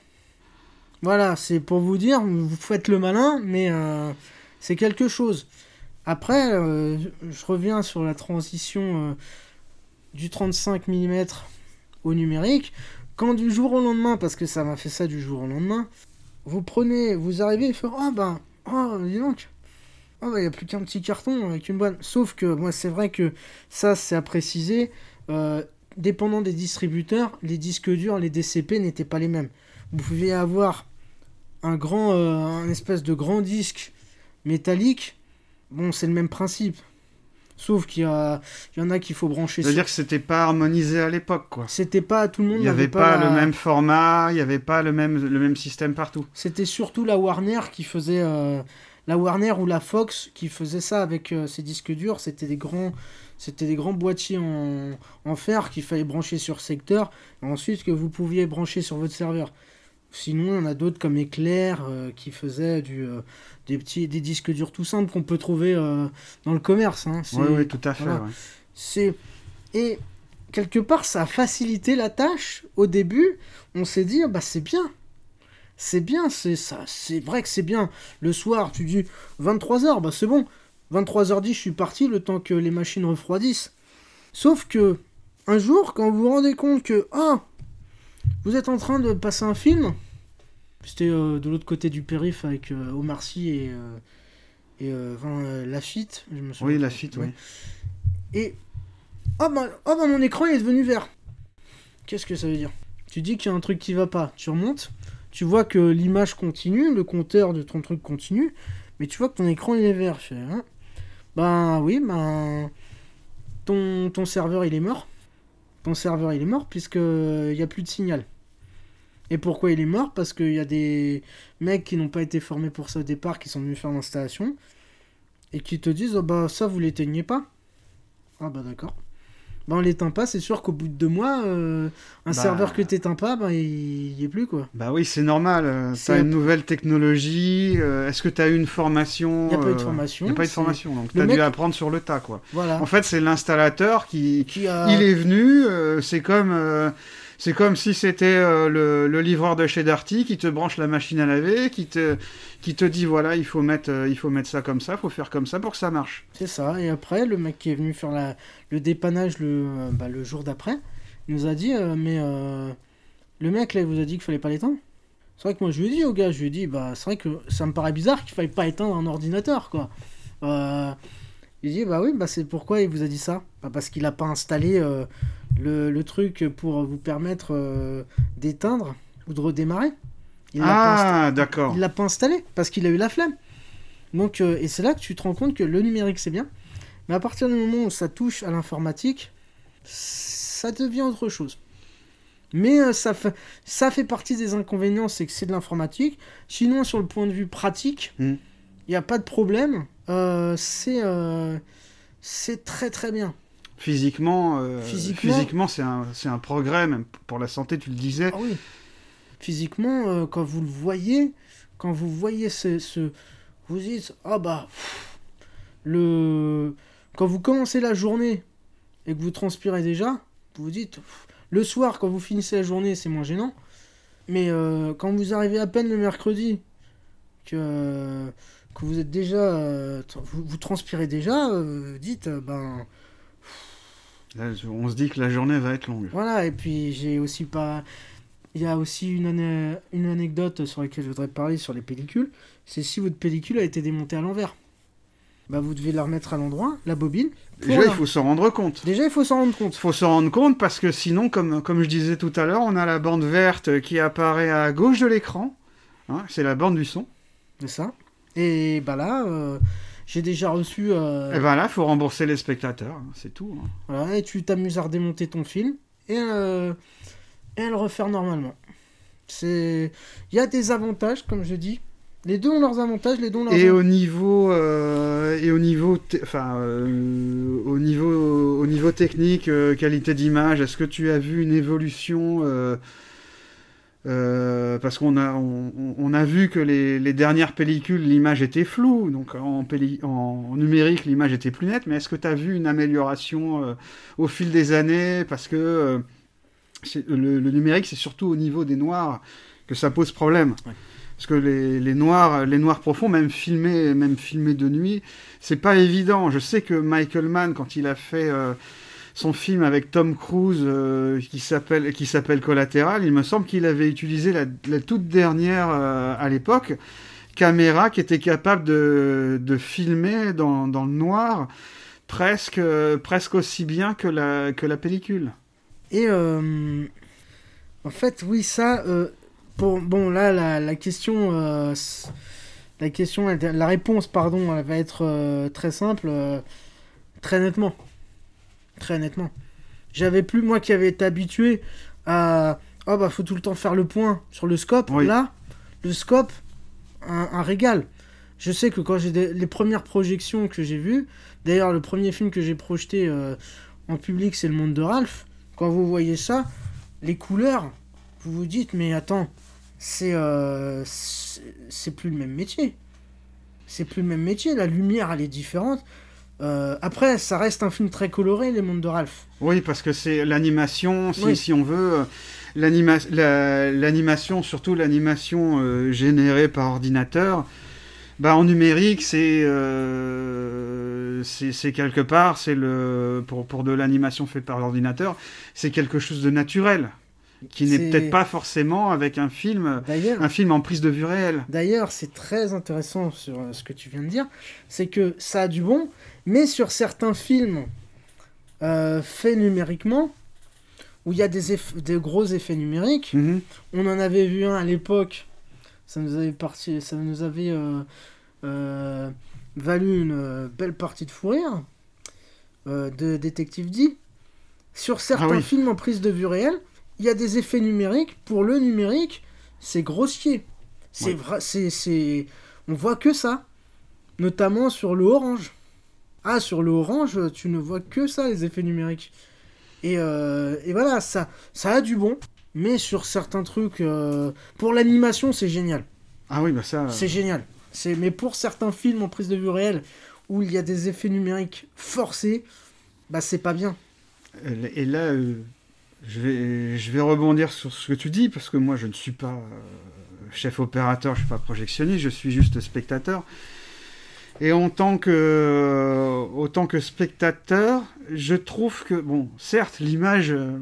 Speaker 4: Voilà, c'est pour vous dire, vous faites le malin, mais euh, c'est quelque chose. Après, je reviens sur la transition du 35 mm au numérique. Quand du jour au lendemain, parce que ça m'a fait ça du jour au lendemain, vous prenez, vous arrivez et faites Ah ben, oh, dis donc, oh ben, il n'y a plus qu'un petit carton avec une boîte. Sauf que moi, c'est vrai que ça, c'est à préciser. Euh, dépendant des distributeurs, les disques durs, les DCP n'étaient pas les mêmes. Vous pouviez avoir un grand, euh, un espèce de grand disque métallique. Bon, c'est le même principe. Sauf qu'il y, a... y en a qu'il faut brancher.
Speaker 3: C'est-à-dire que c'était pas harmonisé à l'époque, quoi.
Speaker 4: C'était pas tout le monde.
Speaker 3: Il n'y avait pas, le même format, il n'y avait pas le même, le même système partout.
Speaker 4: C'était surtout la Warner qui faisait. Euh, la Warner ou la Fox qui faisait ça avec euh, ses disques durs. C'était des grands. C'était des grands boîtiers en, en fer qu'il fallait brancher sur secteur, et ensuite que vous pouviez brancher sur votre serveur. Sinon, on a d'autres comme Eclair euh, qui faisaient du, des petits des disques durs tout simples qu'on peut trouver euh, dans le commerce. Hein.
Speaker 3: Oui, oui, tout à fait.
Speaker 4: C'est et quelque part ça a facilité la tâche. Au début, on s'est dit bah c'est bien, c'est bien, c'est ça, c'est vrai que c'est bien. Le soir, tu dis 23 h bah c'est bon. 23h10, je suis parti le temps que les machines refroidissent. Sauf que un jour, quand vous vous rendez compte que ah, vous êtes en train de passer un film, c'était euh, de l'autre côté du périph' avec euh, Omar Sy et, euh, et Lafitte. Je me
Speaker 3: oui, Lafitte, oui.
Speaker 4: Et. Oh bah, oh bah mon écran est devenu vert. Qu'est-ce que ça veut dire? Tu dis qu'il y a un truc qui va pas. Tu remontes, tu vois que l'image continue, le compteur de ton truc continue, mais tu vois que ton écran il est vert. Je hein? Ben oui, ben. Ton, ton serveur il est mort. Ton serveur il est mort puisque il n'y a plus de signal. Et pourquoi il est mort? Parce qu'il y a des mecs qui n'ont pas été formés pour ça au départ, qui sont venus faire l'installation, et qui te disent oh bah ça vous l'éteignez pas. Ah bah d'accord. Bah on l'éteint pas, c'est sûr qu'au bout de deux mois, euh, un bah. serveur que t'éteins pas, bah il y est plus quoi.
Speaker 3: Bah oui, c'est normal. Euh, t'as une nouvelle technologie. Euh, est-ce que t'as eu une formation
Speaker 4: Il n'y a pas eu de formation.
Speaker 3: Il a pas eu de formation, donc t'as dû apprendre sur le tas quoi.
Speaker 4: Voilà.
Speaker 3: En fait, c'est l'installateur qui, qui a... il est venu. c'est comme c'est comme si c'était euh, le, livreur de chez Darty qui te branche la machine à laver, qui te, qui te dit voilà, il faut, mettre, euh, il faut mettre ça comme ça, il faut faire comme ça pour que ça marche.
Speaker 4: C'est ça, et après, le mec qui est venu faire la, le dépannage le, euh, bah, le jour d'après, nous a dit mais le mec là, il vous a dit qu'il fallait pas l'éteindre C'est vrai que moi je lui ai dit au gars, je lui ai dit bah c'est vrai que ça me paraît bizarre qu'il fallait pas éteindre un ordinateur quoi. Il dit bah oui, bah c'est pourquoi il vous a dit ça bah, Parce qu'il a pas installé le, truc pour vous permettre euh, d'éteindre ou de redémarrer.
Speaker 3: Il ah, d'accord.
Speaker 4: Il l'a pas installé parce qu'il a eu la flemme. Donc, euh, et c'est là que tu te rends compte que le numérique c'est bien, mais à partir du moment où ça touche à l'informatique, ça devient autre chose. Mais euh, ça, fait, ça fait partie des inconvénients, c'est que c'est de l'informatique. Sinon, sur le point de vue pratique, il
Speaker 3: Mm.
Speaker 4: n'y a pas de problème. Euh, c'est euh, c'est très très bien.
Speaker 3: Physiquement, euh,
Speaker 4: Physiquement-
Speaker 3: physiquement c'est un, un progrès, même pour la santé, tu le disais.
Speaker 4: Ah oui. Physiquement, euh, quand vous le voyez, quand vous voyez ce, ce vous dites ah bah pff, le quand vous commencez la journée et que vous transpirez déjà, vous vous dites pff, le soir quand vous finissez la journée c'est moins gênant, mais euh, quand vous arrivez à peine le mercredi que que vous êtes déjà euh, vous, vous transpirez déjà, euh, dites euh, ben
Speaker 3: Là, on se dit que la journée va être longue.
Speaker 4: Voilà, et puis j'ai aussi pas. Il y a aussi une, une anecdote sur laquelle je voudrais parler sur les pellicules. C'est si votre pellicule a été démontée à l'envers. Bah vous devez la remettre à l'endroit, la bobine.
Speaker 3: Déjà, il faut s'en rendre compte.
Speaker 4: Déjà, il faut s'en rendre
Speaker 3: Il
Speaker 4: compte.
Speaker 3: faut s'en rendre compte parce que sinon, comme, comme je disais tout à l'heure, on a la bande verte qui apparaît à gauche de l'écran. Hein, c'est la bande du son.
Speaker 4: C'est ça. Et bah là, euh, j'ai déjà reçu. euh,
Speaker 3: Et ben là, il faut rembourser les spectateurs. hein, c'est tout. hein.
Speaker 4: voilà, et tu t'amuses à redémonter ton film et, euh, et à le refaire normalement. C'est. Il y a des avantages, comme je dis. Les deux ont leurs avantages, les deux ont leurs
Speaker 3: Et
Speaker 4: avantages.
Speaker 3: au niveau, et au niveau, enfin, au niveau, au niveau technique, qualité d'image, est-ce que tu as vu une évolution euh, Parce qu'on a, on, a vu que les, les dernières pellicules, l'image était floue, donc en, pelli- en numérique, l'image était plus nette. Mais est-ce que tu as vu une amélioration euh, au fil des années? Parce que euh, le, le numérique, c'est surtout au niveau des noirs que ça pose problème.
Speaker 4: Ouais.
Speaker 3: Parce que les, les noirs, les noirs profonds, même filmés, même filmés de nuit, c'est pas évident. Je sais que Michael Mann, quand il a fait son film avec Tom Cruise, euh, qui s'appelle qui s'appelle Collatéral, il me semble qu'il avait utilisé la, toute dernière euh, à l'époque caméra qui était capable de, de filmer dans, dans le noir presque euh, presque aussi bien que la que la pellicule.
Speaker 4: Et euh, en fait, oui, ça. pour, bon, là, la, la question. la question, la réponse, pardon, elle va être très simple. très nettement. Très nettement. J'avais plus, moi qui avais été habitué à. Oh, bah, faut tout le temps faire le point sur le scope.
Speaker 3: Oui.
Speaker 4: Là, le scope, un, un régal. Je sais que quand j'ai les premières projections que j'ai vues, d'ailleurs, le premier film que j'ai projeté euh, en public, c'est Le Monde de Ralph. Quand vous voyez ça, les couleurs, vous vous dites, mais attends, c'est euh, c'est plus le même métier. C'est plus le même métier, la lumière, elle est différente. Euh, après, ça reste un film très coloré, Les Mondes de Ralph.
Speaker 3: Oui, parce que c'est l'animation, si,
Speaker 4: Oui.
Speaker 3: si on veut, euh, l'anima- la- l'animation, surtout l'animation euh, générée par ordinateur, bah, en numérique, c'est euh, quelque part, c'est le pour, pour de l'animation faite par ordinateur, c'est quelque chose de naturel, qui n'est peut-être pas forcément avec un film, un film en prise de vue réelle.
Speaker 4: D'ailleurs, c'est très intéressant sur ce que tu viens de dire, c'est que ça a du bon, mais sur certains films euh, faits numériquement, où il y a des, gros effets numériques,
Speaker 3: Mhm.
Speaker 4: on en avait vu un à l'époque, ça nous avait, parti, ça nous avait euh, euh, valu une belle partie de fou rire, de Détective D. Sur certains
Speaker 3: Ah oui.
Speaker 4: films en prise de vue réelle, il y a des effets numériques. Pour le numérique, c'est grossier. C'est
Speaker 3: Oui.
Speaker 4: vrai, c'est, on voit que ça, notamment sur le orange. Ah, sur le orange, tu ne vois que ça, les effets numériques. Et, euh, et voilà, ça, ça a du bon, mais sur certains trucs, euh, pour l'animation, c'est génial.
Speaker 3: Ah oui, bah ça.
Speaker 4: C'est génial. Mais pour certains films en prise de vue réelle, où il y a des effets numériques forcés, bah c'est pas bien.
Speaker 3: Et là, euh, je, vais, je vais rebondir sur ce que tu dis, parce que moi, je ne suis pas euh, chef opérateur, je ne suis pas projectionniste, je suis juste spectateur. Et en tant que, euh, autant que spectateur, je trouve que, bon, certes, l'image, euh,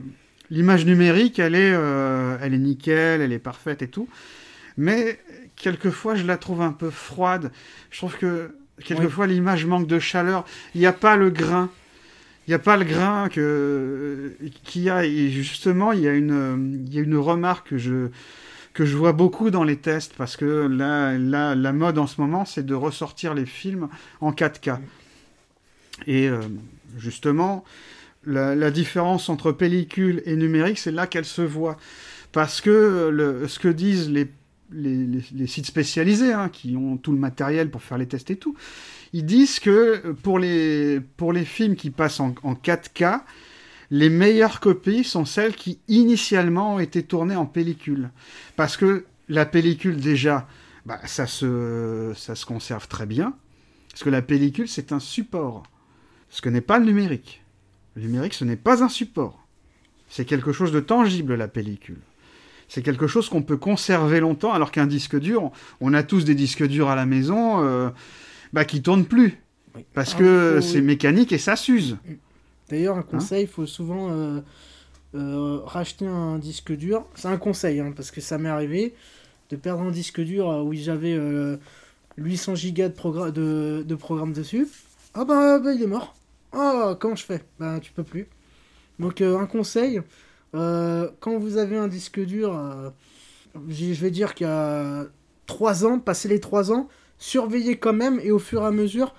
Speaker 3: l'image numérique, elle est, euh, elle est nickel, elle est parfaite et tout, mais quelquefois, je la trouve un peu froide. Je trouve que quelquefois, l'image manque de chaleur. Il n'y a pas le grain. Il n'y a pas le grain que qu'il y a. Et justement, il y a une, il y a une remarque que je, que je vois beaucoup dans les tests, parce que la mode en ce moment, c'est de ressortir les films en 4K. Et euh, justement, la, différence entre pellicule et numérique, c'est là qu'elle se voit. Parce que le, ce que disent les, les, sites spécialisés, hein, qui ont tout le matériel pour faire les tests et tout, ils disent que pour les, pour les films qui passent en, en 4K, les meilleures copies sont celles qui initialement ont été tournées en pellicule. Parce que la pellicule, déjà, bah, ça, se, ça se conserve très bien. Parce que la pellicule, c'est un support. Ce que n'est pas le numérique. Le numérique, ce n'est pas un support. C'est quelque chose de tangible, la pellicule. C'est quelque chose qu'on peut conserver longtemps, alors qu'un disque dur, on a tous des disques durs à la maison euh, bah, qui tournent plus. Parce ah, que c'est mécanique et ça s'use.
Speaker 4: D'ailleurs, un conseil, il faut souvent euh, euh, racheter un disque dur. C'est un conseil, hein, parce que ça m'est arrivé de perdre un disque dur où j'avais 800 gigas de, de, de programme dessus. Ah bah, bah, il est mort. Ah, comment je fais? Bah, tu peux plus. Donc, euh, un conseil, euh, quand vous avez un disque dur, euh, je vais dire qu'il y a 3 ans, passez les 3 ans, surveillez quand même et au fur et à mesure,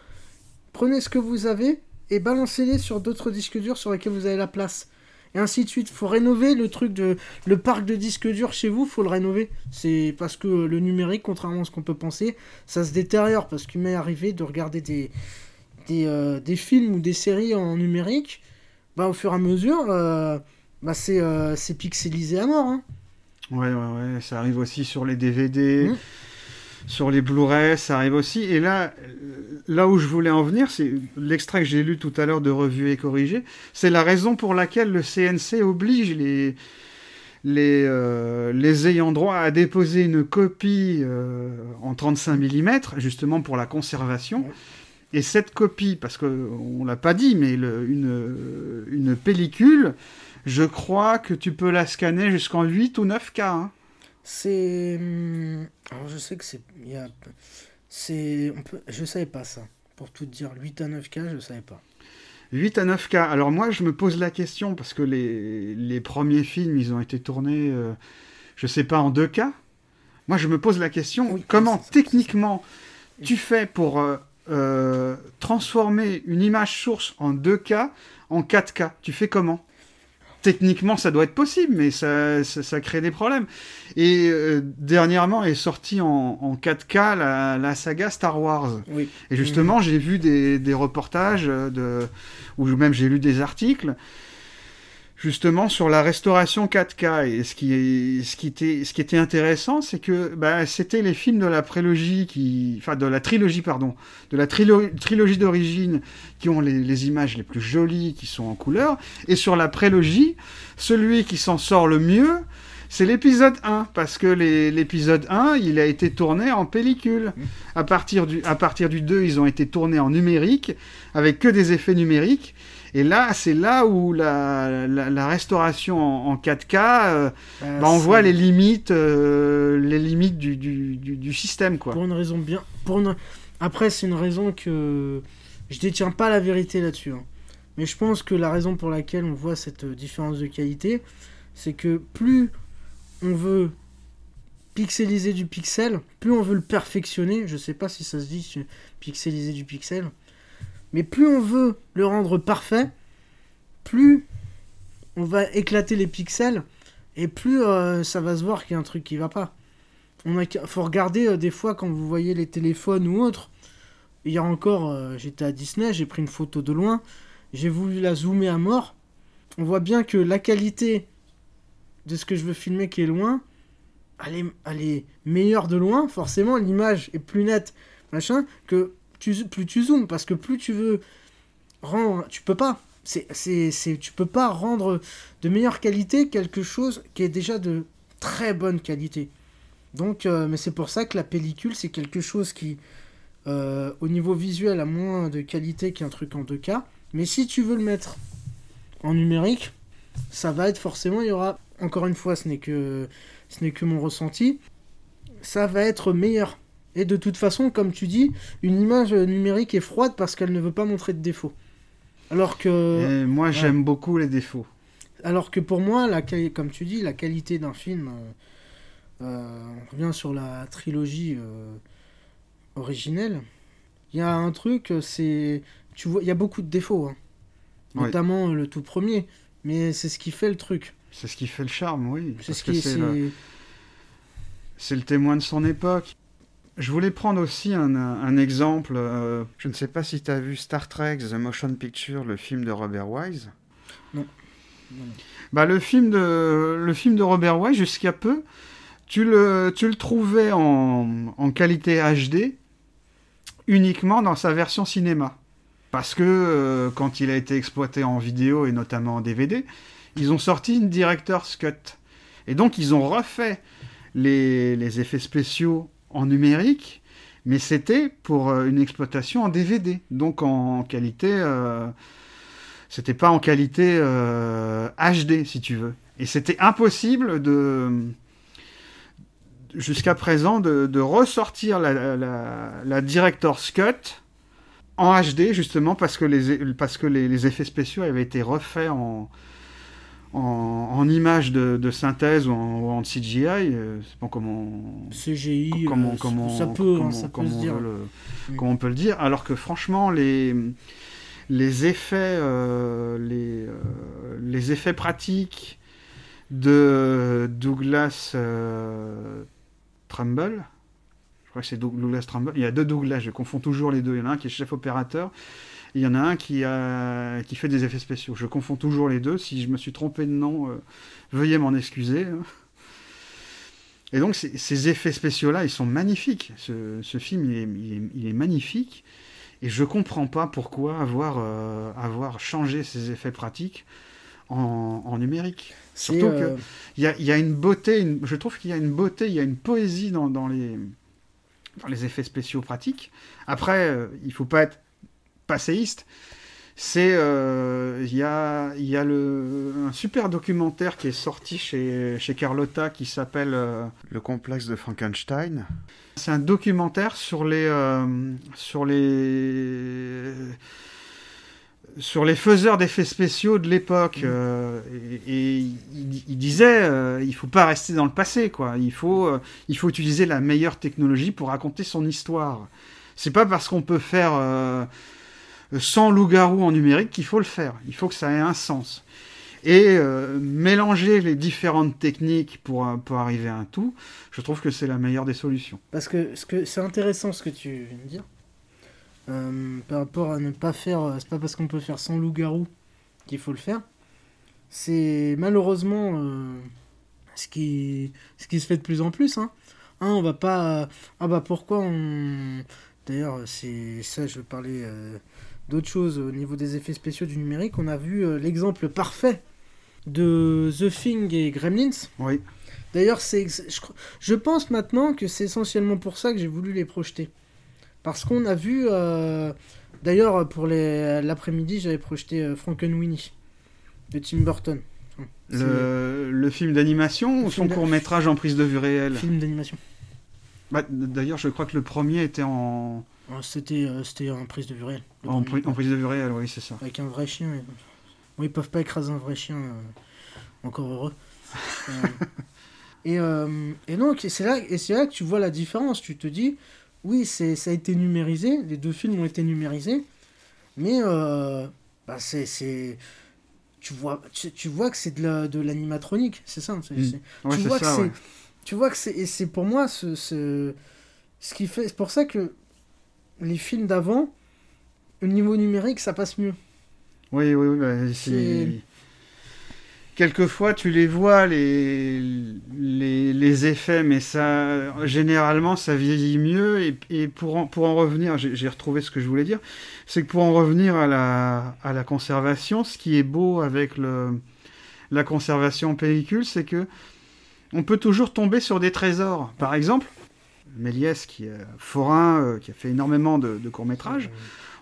Speaker 4: prenez ce que vous avez et balancez-les sur d'autres disques durs sur lesquels vous avez la place. Et ainsi de suite. Faut rénover le truc de. Le parc de disques durs chez vous, faut le rénover. C'est parce que le numérique, contrairement à ce qu'on peut penser, ça se détériore. Parce qu'il m'est arrivé de regarder des, des, euh, des, films ou des séries en numérique, bah, au fur et à mesure, euh, bah, euh, c'est pixelisé à mort. Hein.
Speaker 3: Ouais, ouais, ouais, ça arrive aussi sur les DVD, mmh. Sur les Blu-ray, ça arrive aussi. Et là, là où je voulais en venir, c'est l'extrait que j'ai lu tout à l'heure de Revue et Corrigé, c'est la raison pour laquelle le CNC oblige les, les, les ayants droit à déposer une copie en 35 mm, justement pour la conservation. Et cette copie, parce qu'on ne l'a pas dit, mais une, une pellicule, je crois que tu peux la scanner jusqu'en 8 ou 9K. Hein.
Speaker 4: C'est. Hmm, alors je sais que c'est. A... c'est peut... Je savais pas ça. Pour tout dire, 8 à 9K, je ne savais pas.
Speaker 3: 8 à 9K. Alors moi, je me pose la question, parce que les, les premiers films, ils ont été tournés, je euh, je sais pas, en 2K. Moi, je me pose la question, comment techniquement tu fais pour euh, euh, transformer une image source en 2K en 4K. Tu fais comment? Techniquement, ça doit être possible, mais ça, ça, crée des problèmes. Et euh, dernièrement est sortie en, 4K la, saga Star Wars. Et justement, j'ai vu des, des reportages, de, ou même j'ai lu des articles justement sur la restauration 4K. Et ce qui, ce qui, était, ce qui était intéressant, c'est que bah, c'était les films de la prélogie, qui, enfin de la trilogie, pardon, de la trilogie d'origine qui ont les, images les plus jolies, qui sont en couleur. Et sur la prélogie, celui qui s'en sort le mieux, c'est l'épisode 1, parce que l'épisode 1, il a été tourné en pellicule. Mmh. À partir, du, à partir du 2, ils ont été tournés en numérique, avec que des effets numériques. Et là, c'est là où la, la, restauration en, 4K, euh, bah, bah, on voit les limites, euh, les limites du, du, du, système. Quoi.
Speaker 4: Pour une raison bien. Pour Après, c'est une raison que je détiens pas la vérité là-dessus. Hein. Mais je pense que la raison pour laquelle on voit cette différence de qualité, c'est que plus on veut pixeliser du pixel, plus on veut le perfectionner, je sais pas si ça se dit pixeliser du pixel, mais plus on veut le rendre parfait, plus on va éclater les pixels et plus euh, ça va se voir qu'il y a un truc qui va pas. On a, faut regarder euh, des fois quand vous voyez les téléphones ou autres. A encore, euh, j'étais à Disney, j'ai pris une photo de loin, j'ai voulu la zoomer à mort. On voit bien que la qualité de ce que je veux filmer qui est loin, elle est, elle meilleure de loin. Forcément, l'image est plus nette, machin, que plus tu zoomes, parce que plus tu veux rendre, tu peux pas. C'est, c'est, tu peux pas rendre de meilleure qualité quelque chose qui est déjà de très bonne qualité. Donc, euh, mais c'est pour ça que la pellicule, c'est quelque chose qui, euh, au niveau visuel, a moins de qualité qu'un truc en 2K. Mais si tu veux le mettre en numérique, ça va être forcément, il y aura, encore une fois, ce n'est que, ce n'est que mon ressenti, ça va être meilleur. Et de toute façon, comme tu dis, une image numérique est froide parce qu'elle ne veut pas montrer de défauts. Alors que.
Speaker 3: moi, j'aime beaucoup les défauts.
Speaker 4: Alors que pour moi, la, comme tu dis, la qualité d'un film. Euh, euh, on revient sur la trilogie euh, originelle. Il y a un truc, c'est. Tu vois, il y a beaucoup de défauts. Hein. Notamment euh, le tout premier. Mais c'est ce qui fait le truc.
Speaker 3: C'est ce qui fait le charme, oui.
Speaker 4: C'est ce qui
Speaker 3: le, témoin de son époque. Je voulais prendre aussi un, un exemple. euh, je ne sais pas si tu as vu Star Trek The Motion Picture, le film de Robert Wise.
Speaker 4: Non. Non, non.
Speaker 3: Bah, le, film de, le film de Robert Wise, jusqu'à peu, tu le, tu le trouvais en, en qualité HD uniquement dans sa version cinéma. Parce que euh, quand il a été exploité en vidéo et notamment en DVD, ils ont sorti une Director's Cut. Et donc ils ont refait les, effets spéciaux en numérique, mais c'était pour euh, une exploitation en DVD. Donc en qualité... euh, c'était pas en qualité euh, HD, si tu veux. Et c'était impossible de jusqu'à présent de, ressortir la, la, la Director's Cut en HD justement parce que les, parce que les effets spéciaux avaient été refaits en, en, en images de, de synthèse ou en, ou en CGI. euh, c'est pas comment
Speaker 4: CGI,
Speaker 3: comment,
Speaker 4: euh,
Speaker 3: comment,
Speaker 4: ça peut, hein,
Speaker 3: comment-
Speaker 4: ça peut
Speaker 3: comment
Speaker 4: se
Speaker 3: on
Speaker 4: dire.
Speaker 3: le-
Speaker 4: Mm.
Speaker 3: comment on peut le dire. Alors que franchement, les, les effets, euh, les, euh, les effets pratiques de Douglas Trumbull, je crois que c'est Doug- Douglas Trumbull, il y a deux Douglas, je confonds toujours les deux. Il y en a un qui est chef opérateur, il y en a un qui, a, qui fait des effets spéciaux. Je confonds toujours les deux. Si je me suis trompé de nom, euh, veuillez m'en excuser. hein. Et donc ces, effets spéciaux-là, ils sont magnifiques. Ce, ce film, il est, il est- il est magnifique. Et je comprends pas pourquoi avoir, euh, avoir changé ces effets pratiques en, en numérique. Surtout
Speaker 4: euh,
Speaker 3: que il y a, il y a une beauté, une- je trouve qu'il y a une beauté, il y a une poésie dans, dans les, dans les effets spéciaux pratiques. Après, euh, il faut pas être passéiste. C'est, euh, il y a, y a le, un super documentaire qui est sorti chez, chez Carlotta qui s'appelle euh, Le complexe de Frankenstein. C'est un documentaire sur les, euh, sur les, sur les faiseurs d'effets spéciaux de l'époque. euh, et et il, il disait, euh, il faut pas rester dans le passé, quoi. Il faut, euh, il faut utiliser la meilleure technologie pour raconter son histoire. C'est pas parce qu'on peut faire 100 loups-garous en numérique qu'il faut le faire. Il faut que ça ait un sens. Et euh, mélanger les différentes techniques pour, euh, pour arriver à un tout, je trouve que c'est la meilleure des solutions.
Speaker 4: Parce que ce que c'est intéressant ce que tu viens de dire. Euh, par rapport à ne pas faire. C'est pas parce qu'on peut faire sans loup-garou qu'il faut le faire. C'est malheureusement ce, qui, se fait de plus en plus. Hein. Hein, on va pas. Ah bah pourquoi on. D'ailleurs, c'est ça, je parler euh, d'autre chose au niveau des effets spéciaux du numérique. On a vu euh, l'exemple parfait de The Thing et Gremlins.
Speaker 3: Oui.
Speaker 4: D'ailleurs, c'est, je, je pense maintenant que c'est essentiellement pour ça que j'ai voulu les projeter. Parce qu'on a vu. euh, D'ailleurs, pour les- l'après-midi, j'avais projeté euh, Frankenweenie de Tim Burton.
Speaker 3: Le, le film d'animation ou son
Speaker 4: d'a-
Speaker 3: court métrage en prise de vue réelle?
Speaker 4: Film d'animation.
Speaker 3: Bah, D'ailleurs, je crois que le premier était en,
Speaker 4: C'était, euh, c'était en prise de vue réelle. le
Speaker 3: en, pri- en prise de vue réelle, oui, c'est ça.
Speaker 4: Avec un vrai chien. et- Bon, ils peuvent pas écraser un vrai chien. euh, Encore heureux. Euh, et, et donc, c'est là, et là que tu vois la différence. Tu te dis, oui, ça a été numérisé. Les deux films ont été numérisés. Mais euh, bah, c'est, tu, vois, tu, tu vois que c'est de, la, de l'animatronique. C'est ça.
Speaker 3: Mm. Ouais,
Speaker 4: tu vois que
Speaker 3: ça,
Speaker 4: c'est
Speaker 3: ouais.
Speaker 4: tu vois que c'est et c'est pour moi ce, ce ce qui fait c'est pour ça que les films d'avant au niveau numérique ça passe mieux
Speaker 3: Oui, oui, oui. bah, c'est... Quelquefois, tu les vois, les, les, les effets, mais ça, généralement, ça vieillit mieux. Et, et pour, en, pour en revenir, j'ai j'ai retrouvé ce que je voulais dire, c'est que pour en revenir à la, à la conservation, ce qui est beau avec le, la conservation en pellicule, c'est que on peut toujours tomber sur des trésors. Par exemple, Méliès, qui est forain, euh, qui a fait énormément de, de courts-métrages,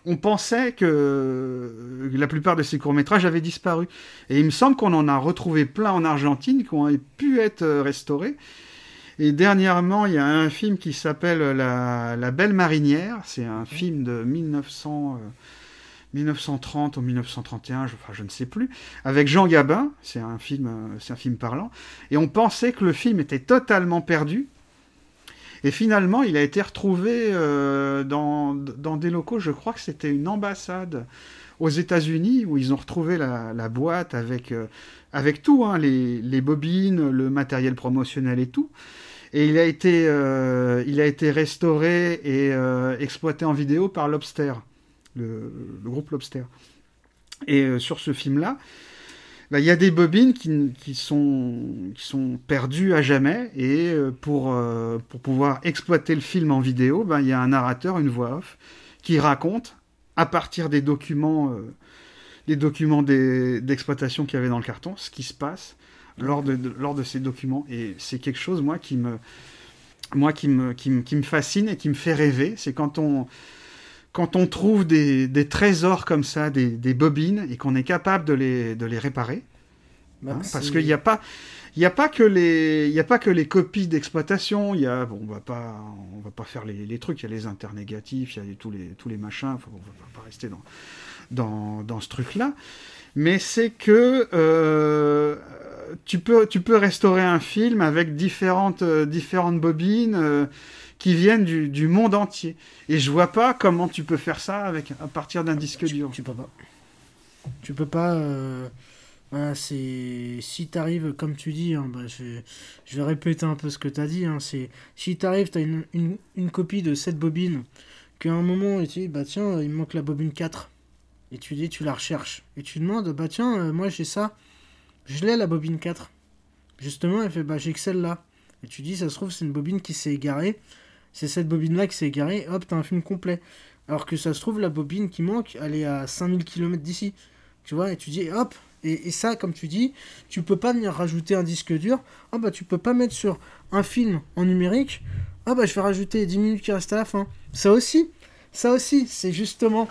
Speaker 3: on pensait que euh, la plupart de ces courts-métrages avaient disparu. Et il me semble qu'on en a retrouvé plein en Argentine qui ont pu être euh, restaurés. Et dernièrement, il y a un film qui s'appelle La, La Belle Marinière. C'est un film de 1900, euh, 1930 ou 1931, je, enfin, je ne sais plus, avec Jean Gabin. C'est un film, c'est un film parlant. Et on pensait que le film était totalement perdu. Et finalement, il a été retrouvé euh, dans, dans des locaux, je crois que c'était une ambassade aux États-Unis où ils ont retrouvé la, boîte avec, euh, avec tout, hein, les, les, bobines, le matériel promotionnel et tout. Et il a été, euh, il a été restauré et exploité en vidéo par Lobster, le, groupe Lobster. Et sur ce film-là, bah, il y a des bobines qui, sont, perdues à jamais. Et euh, pour, euh, pour pouvoir exploiter le film en vidéo, bah, il y a un narrateur, une voix off, qui raconte à partir des documents, euh, des documents d'exploitation qu'il y avait dans le carton, ce qui se passe lors de, ces documents. Et c'est quelque chose, moi, qui me, qui me fascine et qui me fait rêver. C'est quand on quand on trouve des, des, trésors comme ça, des, des bobines, et qu'on est capable de les, de les réparer. Bah, hein, parce qu'il n'y a pas... Il n'y a, pas que les, il a pas que les copies d'exploitation, il y a, bon, on va pas, on va pas faire les, les trucs, il y a les internégatifs, il y a tous les, tous les machins, enfin, on va pas rester dans, dans, dans ce truc-là. Mais c'est que euh, tu, peux, tu peux restaurer un film avec différentes, euh, différentes bobines. Euh, qui viennent du, du, monde entier. Et je vois pas comment tu peux faire ça avec, à partir d'un disque
Speaker 4: tu,
Speaker 3: dur.
Speaker 4: Tu peux pas. Tu peux pas. Euh, voilà, c'est si t'arrives comme tu dis, hein, bah, je, je, vais répéter un peu ce que t'as dit. Hein, c'est si t'arrives, t'as une, une, une, copie de cette bobine, qu'à un moment et tu dis bah tiens, il me manque la bobine 4. Et tu dis, tu la recherches. Et tu demandes, bah tiens, euh, moi j'ai ça. Je l'ai la bobine 4. Justement, elle fait, bah j'ai que celle-là. Et tu dis, ça se trouve, c'est une bobine qui s'est égarée c'est cette bobine-là qui s'est égarée, hop, t'as un film complet. Alors que ça se trouve, la bobine qui manque, elle est à 5000 km d'ici. Tu vois, et tu dis, hop, et, ça, comme tu dis, tu peux pas venir rajouter un disque dur. Ah bah, tu peux pas mettre sur un film en numérique. Ah bah, je vais rajouter 10 minutes qui restent à la fin. Ça aussi, ça aussi, c'est justement.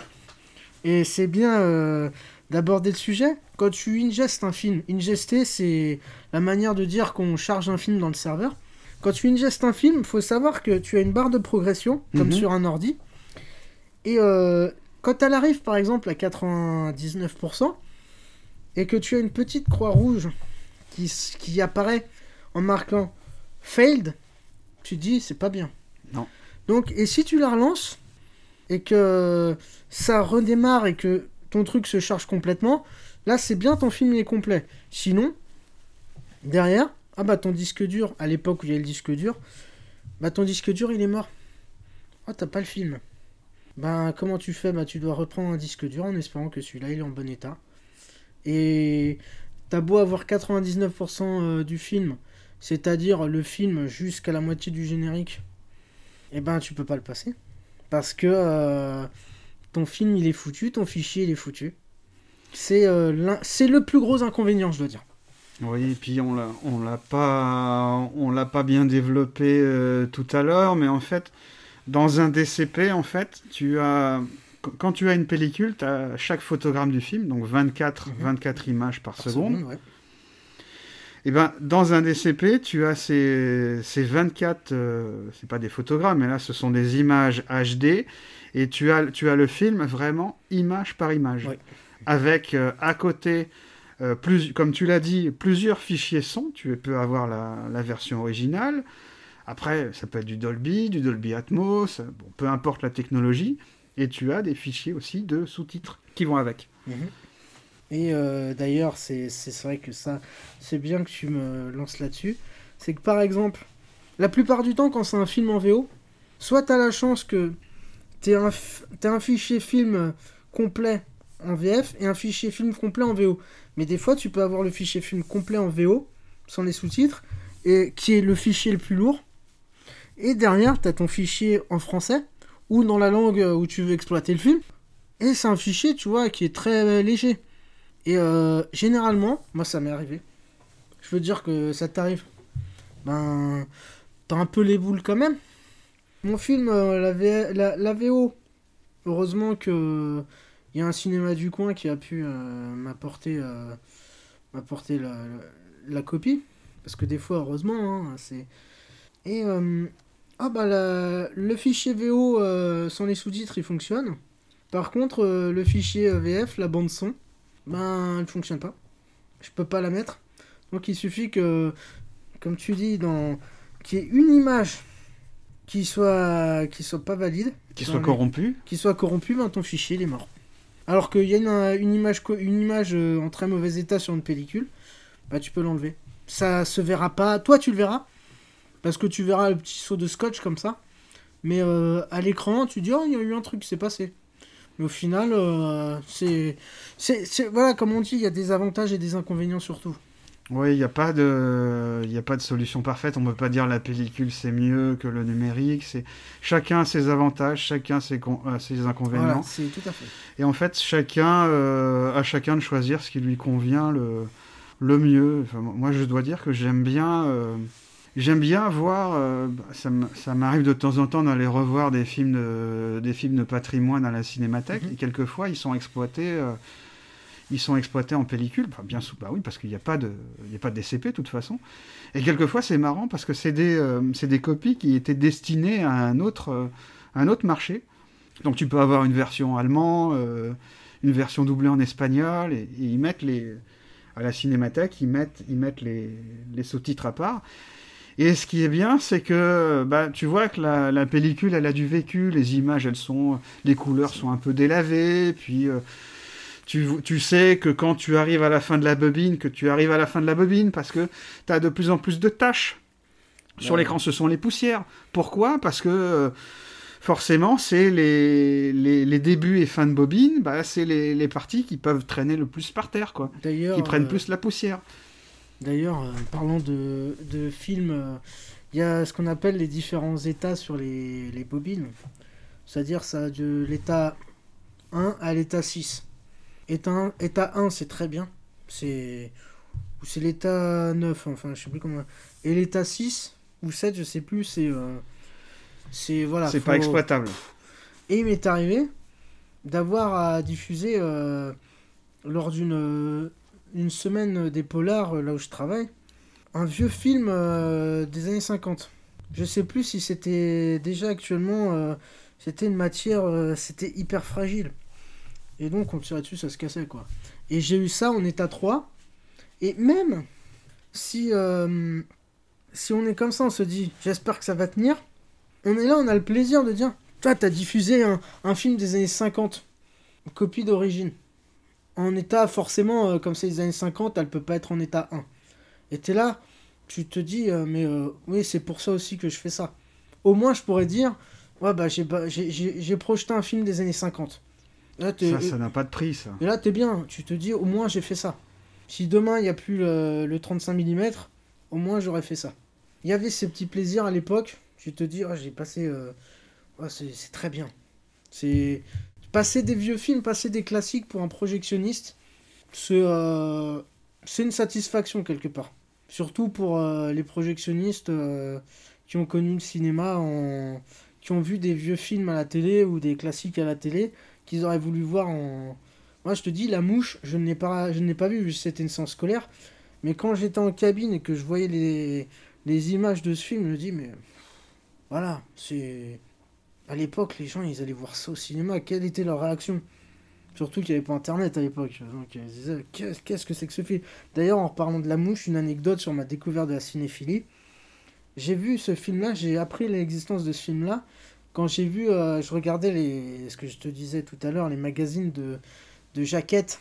Speaker 4: Et c'est bien euh, d'aborder le sujet. Quand tu ingestes un film, ingester, c'est la manière de dire qu'on charge un film dans le serveur. Quand tu ingestes un film, il faut savoir que tu as une barre de progression, comme mm -hmm. sur un ordi. Et euh, quand elle arrive, par exemple, à 99%, et que tu as une petite croix rouge qui, qui apparaît en marquant failed, tu te dis, c'est pas bien.
Speaker 3: Non.
Speaker 4: Donc, et si tu la relances, et que ça redémarre, et que ton truc se charge complètement, là, c'est bien, ton film est complet. Sinon, derrière, ah bah ton disque dur, à l'époque où il y avait le disque dur, bah ton disque dur il est mort. Oh t'as pas le film. Bah comment tu fais? Bah tu dois reprendre un disque dur en espérant que celui-là il est en bon état. Et t'as beau avoir 99% du film, c'est-à-dire le film jusqu'à la moitié du générique, et eh ben tu peux pas le passer. Parce que euh, ton film il est foutu, ton fichier il est foutu. C'est euh, le plus gros inconvénient je dois dire.
Speaker 3: Oui, et puis on l'a, on l'a pas, on l'a pas bien développé euh, tout à l'heure, mais en fait, dans un DCP, en fait, tu as, quand tu as une pellicule, tu as chaque photogramme du film, donc 24, mmh. 24 images par, par seconde. seconde ouais. Et ben, dans un DCP, tu as ces, ces 24, euh, c'est pas des photogrammes, mais là, ce sont des images HD, et tu as, tu as le film vraiment image par image,
Speaker 4: ouais.
Speaker 3: avec euh, à côté euh, comme tu l'as dit, plusieurs fichiers son. Tu peux avoir la, version originale. Après, ça peut être du Dolby, du Dolby Atmos, peu importe la technologie. Et tu as des fichiers aussi de sous-titres qui vont avec.
Speaker 4: Mmh. Et euh, d'ailleurs, c'est vrai que ça, c'est bien que tu me lances là-dessus. C'est que par exemple, la plupart du temps, quand c'est un film en VO, soit tu as la chance que tu un, un fichier film complet en VF et un fichier film complet en VO. Mais des fois, tu peux avoir le fichier film complet en VO, sans les sous-titres, et qui est le fichier le plus lourd. Et derrière, tu as ton fichier en français, ou dans la langue où tu veux exploiter le film. Et c'est un fichier, tu vois, qui est très léger. Et euh, généralement, moi ça m'est arrivé. Je veux dire que ça t'arrive. Ben, t'as un peu les boules quand même. Mon film, euh, la, la VO, heureusement que il y a un cinéma du coin qui a pu euh, m'apporter euh, m'apporter la, copie. Parce que des fois heureusement hein, c'est et euh, ah bah la, le fichier VO sans les sous-titres il fonctionne. Par contre le fichier VF la bande son ben elle fonctionne pas. Je peux pas la mettre. Donc il suffit que comme tu dis dans qu'il y ait une image qui soit qui soit pas valide
Speaker 3: qui soit corrompu
Speaker 4: qui soit corrompu ben ton fichier il est mort Alors qu'il y a une, image, co- une image euh, en très mauvais état sur une pellicule, bah tu peux l'enlever. Ça se verra pas. Toi, tu le verras. Parce que tu verras le petit saut de scotch comme ça. Mais euh, à l'écran, tu dis, oh, il y a eu un truc qui s'est passé. Mais au final, euh, c'est- Voilà, comme on dit, il y a des avantages et des inconvénients surtout.
Speaker 3: Oui, il n'y a, pas de... il y a pas de solution parfaite. On ne peut pas dire la pellicule c'est mieux que le numérique. C'est Chacun a ses avantages, chacun a ses, con- a ses inconvénients.
Speaker 4: Voilà, c'est tout à fait.
Speaker 3: Et en fait, chacun, euh, à chacun de choisir ce qui lui convient le, le mieux. Enfin, moi, je dois dire que j'aime bien, euh, j'aime bien voir. euh, bah, ça m'arrive de temps en temps d'aller revoir des films de, des films de patrimoine à la cinémathèque.
Speaker 4: Mhm.
Speaker 3: Et quelquefois, ils sont exploités. euh, ils sont exploités en pellicule, bien sous, bah oui, parce qu'il n'y a pas de, il y a pas de DCP de toute façon. Et quelquefois, c'est marrant parce que c'est des, euh, des copies qui étaient destinées à un autre, euh, un autre marché. Donc tu peux avoir une version allemande, euh, une version doublée en espagnol, et, ils mettent les, à la cinémathèque, ils mettent, ils mettent les, les sous-titres à part. Et ce qui est bien, c'est que bah, tu vois que la, la pellicule, elle a du vécu, les images, elles sont, les couleurs sont un peu délavées, puis euh, tu, tu sais que quand tu arrives à la fin de la bobine, que tu arrives à la fin de la bobine, parce que tu as de plus en plus de tâches. Sur
Speaker 4: Ouais.
Speaker 3: l'écran, ce sont les poussières. Pourquoi? Parce que euh, forcément, c'est les, les, les débuts et fins de bobine, bah, c'est les, les parties qui peuvent traîner le plus par terre, quoi.
Speaker 4: D'ailleurs,
Speaker 3: Qui prennent
Speaker 4: euh,
Speaker 3: plus la poussière.
Speaker 4: D'ailleurs, euh, parlant de, de films, il y a ce qu'on appelle les différents états sur les, les bobines. C'est-à-dire ça de l'état 1 à l'état 6. État 1, état 1 c'est très bien. C'est ou c'est l'état 9, enfin je sais plus comment. Et l'état 6 ou 7, je sais plus, c'est euh, c'est voilà,
Speaker 3: c'est
Speaker 4: faut-
Speaker 3: pas exploitable.
Speaker 4: et il m'est arrivé d'avoir à diffuser euh, lors d'une euh, une semaine des polars là où je travaille un vieux film euh, des années 50. Je sais plus si c'était déjà actuellement euh, c'était une matière euh, c'était hyper fragile. Et donc on tirait dessus ça se cassait quoi. Et j'ai eu ça en état 3 et même si euh, si on est comme ça on se dit j'espère que ça va tenir on est là, on a le plaisir de dire, toi, t'as diffusé un, un film des années 50, une copie d'origine. En état, forcément, euh, comme c'est les années 50, elle peut pas être en état 1. Et t'es là, tu te dis, euh, mais oui, c'est pour ça aussi que je fais ça. Au moins, je pourrais dire, ouais, bah, j'ai projeté un film des années 50. Là,
Speaker 3: Ça, ça n'a pas de prix, ça.
Speaker 4: et là, t'es bien, tu te dis, au moins j'ai fait ça. Si demain il n'y a plus le, le 35 mm, au moins j'aurais fait ça. Il y avait ces petits plaisirs à l'époque, tu te dis, Ah, j'ai passé. euh, ouais, c'est très bien. C'est. Passer des vieux films, passer des classiques pour un projectionniste, c'est euh, une satisfaction quelque part. Surtout pour euh, les projectionnistes qui ont connu le cinéma, en... qui ont vu des vieux films à la télé ou des classiques à la télé, qu'ils auraient voulu voir en, moi, je te dis, La Mouche, je ne l'ai pas, je ne l'ai c'était une séance scolaire. Mais quand j'étais en cabine et que je voyais les, images de ce film, je me dis, mais voilà, c'est. À l'époque, les gens, ils allaient voir ça au cinéma. Quelle était leur réaction? Surtout qu'il n'y avait pas internet à l'époque. Donc, ils disaient, qu'est-ce que c'est que ce film? D'ailleurs, en reparlant de La Mouche, une anecdote sur ma découverte de la cinéphilie. J'ai vu ce film-là, j'ai appris l'existence de ce film-là quand j'ai vu, euh, je regardais les, ce que je te disais tout à l'heure, les magazines de, de jaquettes.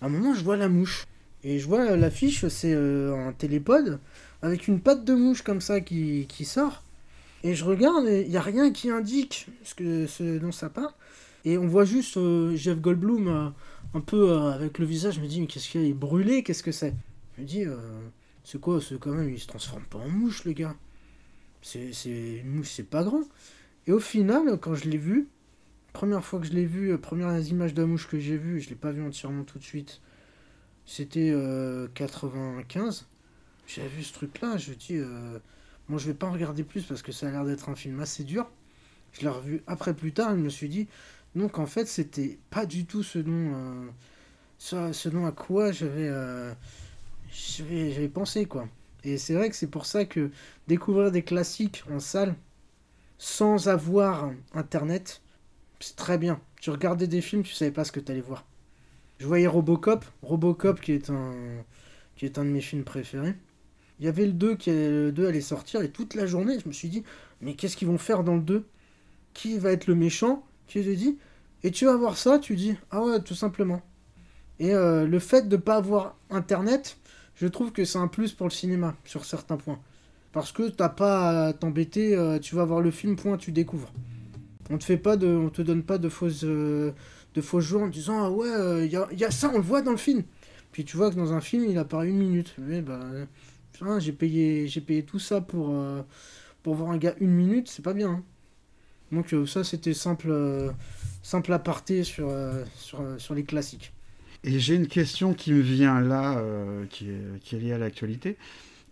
Speaker 4: À un moment, je vois la mouche. Et je vois euh, l'affiche, c'est euh, un télépode avec une patte de mouche comme ça qui, qui sort. Et je regarde il n'y a rien qui indique ce, que, ce dont ça parle. Et on voit juste Jeff Goldblum un peu avec le visage. Je me dis, mais qu'est-ce qu'il est brûlé, qu'est-ce que c'est? Je me dis, c'est quoi? C'est quand même, il se transforme pas en mouche, le gars. C'est- une mouche, c'est pas grand. Et au final, quand je l'ai vu, première fois que je l'ai vu, euh, première image de la mouche que j'ai vue, je l'ai pas vu entièrement tout de suite. C'était euh, 95. J'avais vu ce truc-là, je dis, euh, bon, je vais pas en regarder plus parce que ça a l'air d'être un film assez dur. Je l'ai revu après plus tard, je me suis dit, donc en fait, c'était pas du tout ce dont, euh, ce, dont à quoi euh, j'avais, j'avais pensé, quoi. Et c'est vrai que c'est pour ça que découvrir des classiques en salle sans avoir internet, c'est très bien. Tu regardais des films, tu savais pas ce que tu allais voir. Je voyais Robocop, Robocop qui est un qui est un de mes films préférés. Il y avait le 2 qui le 2 allait sortir et toute la journée, je me suis dit mais qu'est-ce qu'ils vont faire dans le 2 Qui va être le méchant? Qui je dis Et tu vas voir ça, tu dis, ah ouais, tout simplement. Et euh, le fait de ne pas avoir Internet, je trouve que c'est un plus pour le cinéma, sur certains points. Parce que t'as pas à t'embêter, euh, tu vas voir le film, point, tu découvres. On te fait pas de, on te donne pas de fausses, euh, de en disant ah ouais, il y a, y, a, ça, on le voit dans le film. Puis tu vois que dans un film, il apparaît une minute. Mais bah, j'ai payé, j'ai payé tout ça pour, pour voir un gars une minute, c'est pas bien. Hein. Donc ça, c'était simple, simple aparté sur, sur, les classiques.
Speaker 3: Et j'ai une question qui me vient là, euh, qui, est, liée à l'actualité.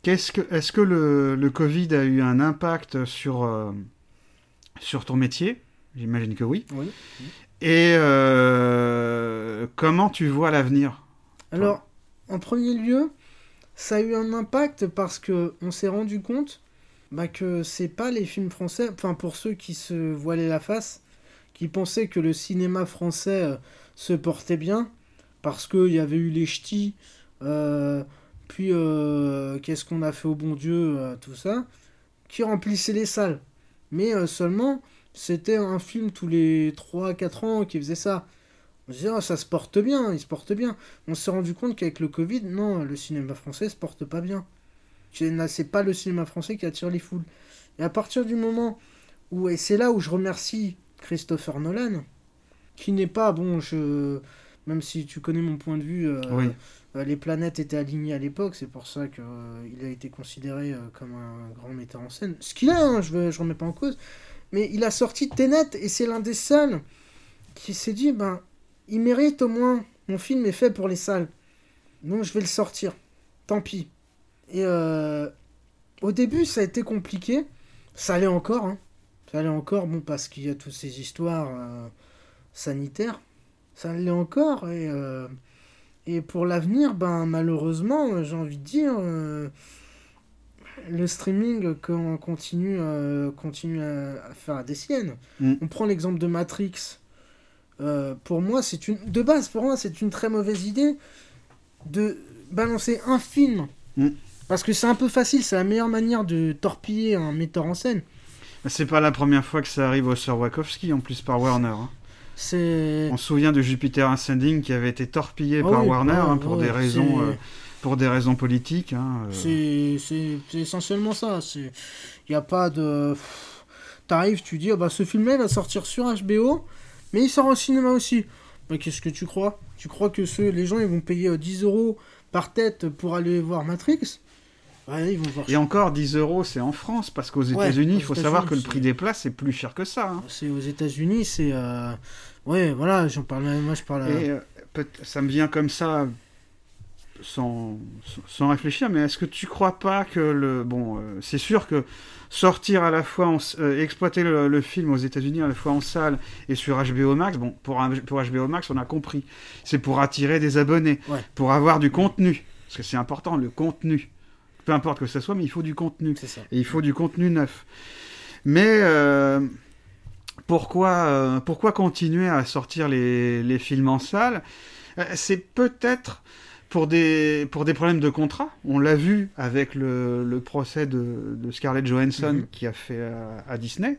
Speaker 3: Est-ce que, le, le, Covid a eu un impact sur, euh, sur ton métier? J'imagine que oui.
Speaker 4: oui.
Speaker 3: Et euh, comment tu vois l'avenir?
Speaker 4: Alors, en premier lieu, ça a eu un impact parce que on s'est rendu compte bah, que c'est pas les films français, enfin pour ceux qui se voilaient la face, qui pensaient que le cinéma français se portait bien, parce qu'il y avait eu les ch'tis, euh, puis euh, qu'est-ce qu'on a fait au bon Dieu, euh, tout ça, qui remplissait les salles. Mais seulement, c'était un film tous les 3-4 ans qui faisait ça. On se disait, oh, ça se porte bien, il se porte bien. On s'est rendu compte qu'avec le Covid, non, le cinéma français se porte pas bien. C'est pas le cinéma français qui attire les foules. Et à partir du moment où, et c'est là où je remercie Christopher Nolan, qui n'est pas, bon, je même si tu connais mon point de vue, euh, euh, les planètes étaient alignées à l'époque, c'est pour ça qu'il euh, a été considéré comme un grand metteur en scène. Ce qu'il a, hein, je ne remets pas en cause, mais il a sorti Tenet et c'est l'un des seuls qui s'est dit, ben, il mérite au moins, mon film est fait pour les salles, donc je vais le sortir, tant pis. Et au début, ça a été compliqué, ça allait encore, hein. ça allait encore, bon, parce qu'il y a toutes ces histoires sanitaires ça l'est encore. Et, euh, et pour l'avenir, ben, malheureusement, j'ai envie de dire, euh, le streaming continue, euh, continue à, faire des siennes. Mm. On prend l'exemple de Matrix. pour moi, c'est une. De base, pour moi, c'est une très mauvaise idée de balancer un film. Mm. Parce que c'est un peu facile, c'est la meilleure manière de torpiller un metteur en scène.
Speaker 3: C'est pas la première fois que ça arrive au Sir Wachowski, en plus par Warner. Hein. On se souvient de Jupiter Ascending qui avait été torpillé ah par Warner hein, pour, des raisons, pour des raisons politiques. Hein,
Speaker 4: euh. C'est essentiellement ça. Il n'y a pas de. T'arrives, tu dis, oh, bah, ce film-là va sortir sur HBO, mais il sort au cinéma aussi. Mais qu'est-ce que tu crois? Tu crois que ceux, les gens ils vont payer 10 euh, euros par tête pour aller voir Matrix?
Speaker 3: Et encore, 10 euros, c'est en France, parce qu'aux États-Unis, il faut savoir que le prix des places est plus cher que ça. Hein.
Speaker 4: C'est aux États-Unis, c'est. Euh... Ouais, voilà, j'en parle. Moi, je parle.
Speaker 3: Et, euh, ça me vient comme ça, sans, sans réfléchir, mais est-ce que tu crois pas que le. Bon, euh, c'est sûr que sortir à la fois, en, euh, exploiter le, film aux États-Unis à la fois en salle et sur HBO Max, bon, pour, pour HBO Max, on a compris. C'est pour attirer des abonnés, pour avoir du contenu. Parce que c'est important, le contenu peu importe que ce soit, mais il faut du contenu. Et il faut du contenu neuf. Mais euh, pourquoi, euh, pourquoi continuer à sortir les, les films en salle? Euh, C'est peut-être pour des, pour des problèmes de contrat. On l'a vu avec le, le procès de, de, Scarlett Johansson mm-hmm. qui a fait à Disney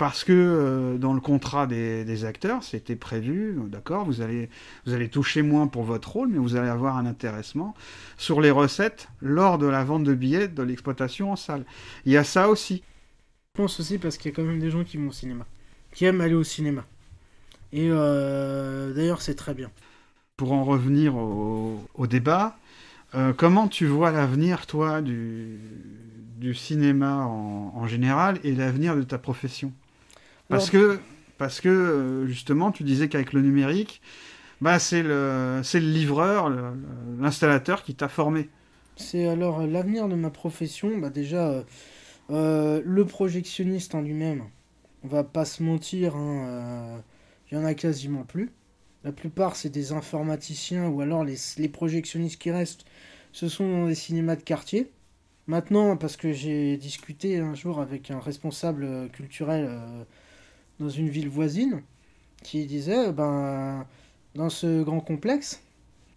Speaker 3: parce que euh, dans le contrat des, acteurs, c'était prévu, d'accord, vous allez, vous allez toucher moins pour votre rôle, mais vous allez avoir un intéressement sur les recettes lors de la vente de billets de l'exploitation en salle. Il y a ça aussi.
Speaker 4: Je pense aussi parce qu'il y a quand même des gens qui vont au cinéma, qui aiment aller au cinéma. Et euh, d'ailleurs, c'est très bien.
Speaker 3: Pour en revenir au, débat, euh, comment tu vois l'avenir, toi, du, du cinéma en, en général et l'avenir de ta profession? Parce que, parce que euh, justement, tu disais qu'avec le numérique, bah, c'est le, le livreur, l'installateur qui t'a formé.
Speaker 4: C'est alors euh, l'avenir de ma profession. Bah, déjà, euh, le projectionniste en lui-même, on va pas se mentir, hein, il y en a quasiment plus. La plupart, c'est des informaticiens ou alors les, les, projectionnistes qui restent, ce sont dans les cinémas de quartier. Maintenant, parce que j'ai discuté un jour avec un responsable culturel dans une ville voisine qui disait ben dans ce grand complexe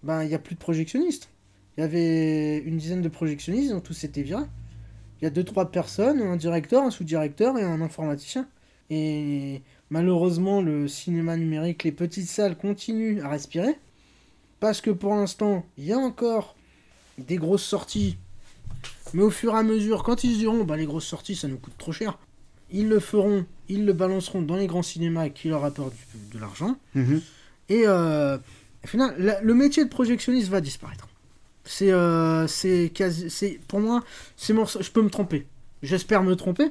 Speaker 4: ben il n'y a plus de projectionnistes il y avait une dizaine de projectionnistes ils ont tous été virés il y a deux trois personnes un directeur un sous-directeur et un informaticien et malheureusement, le cinéma numérique, les petites salles continuent à respirer. Parce que pour l'instant, il y a encore des grosses sorties. Mais au fur et à mesure, quand ils diront, bah, les grosses sorties, ça nous coûte trop cher, ils le feront, ils le balanceront dans les grands cinémas qui leur apportent du- de l'argent.
Speaker 3: Mhm.
Speaker 4: Et euh, au final, la- le métier de projectionniste va disparaître. C'est, euh, c'est quasi, c'est pour moi, c'est morceau- je peux me tromper. J'espère me tromper.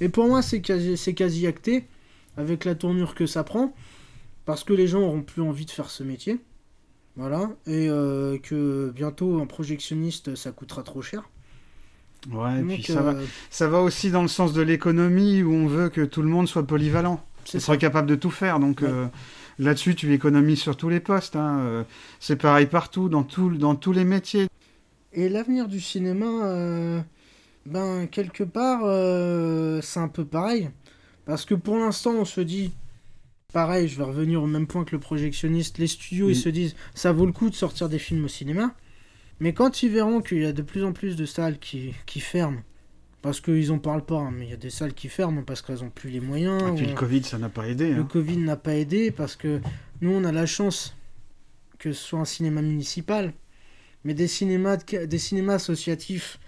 Speaker 4: Et pour moi, c'est quasi, c'est quasi acté avec la tournure que ça prend, parce que les gens auront plus envie de faire ce métier. Voilà, et euh, que bientôt un projectionniste ça coûtera trop cher.
Speaker 3: Ouais, et puis ça, va,
Speaker 4: euh,
Speaker 3: ça va aussi dans le sens de l'économie où on veut que tout le monde soit polyvalent.
Speaker 4: c'est
Speaker 3: soit capable de tout faire. Donc
Speaker 4: Ouais.
Speaker 3: euh, là-dessus, tu économises sur tous les postes. hein. Euh, C'est pareil partout, dans, tout, dans tous les métiers.
Speaker 4: Et l'avenir du cinéma, euh, ben quelque part, c'est un peu pareil. Parce que pour l'instant, on se dit, pareil, je vais revenir au même point que le projectionniste, les studios, ils
Speaker 3: Mm.
Speaker 4: se disent, ça vaut le coup de sortir des films au cinéma. Mais quand ils verront qu'il y a de plus en plus de salles qui, qui ferment, parce qu'ils en parlent pas, hein, mais il y a des salles qui ferment parce qu'elles ont plus les moyens.
Speaker 3: Et puis
Speaker 4: ou-
Speaker 3: le Covid, ça n'a pas aidé.
Speaker 4: le
Speaker 3: hein.
Speaker 4: Covid n'a pas aidé parce que nous, on a la chance que ce soit un cinéma municipal. Mais des cinémas, de- des cinémas associatifs,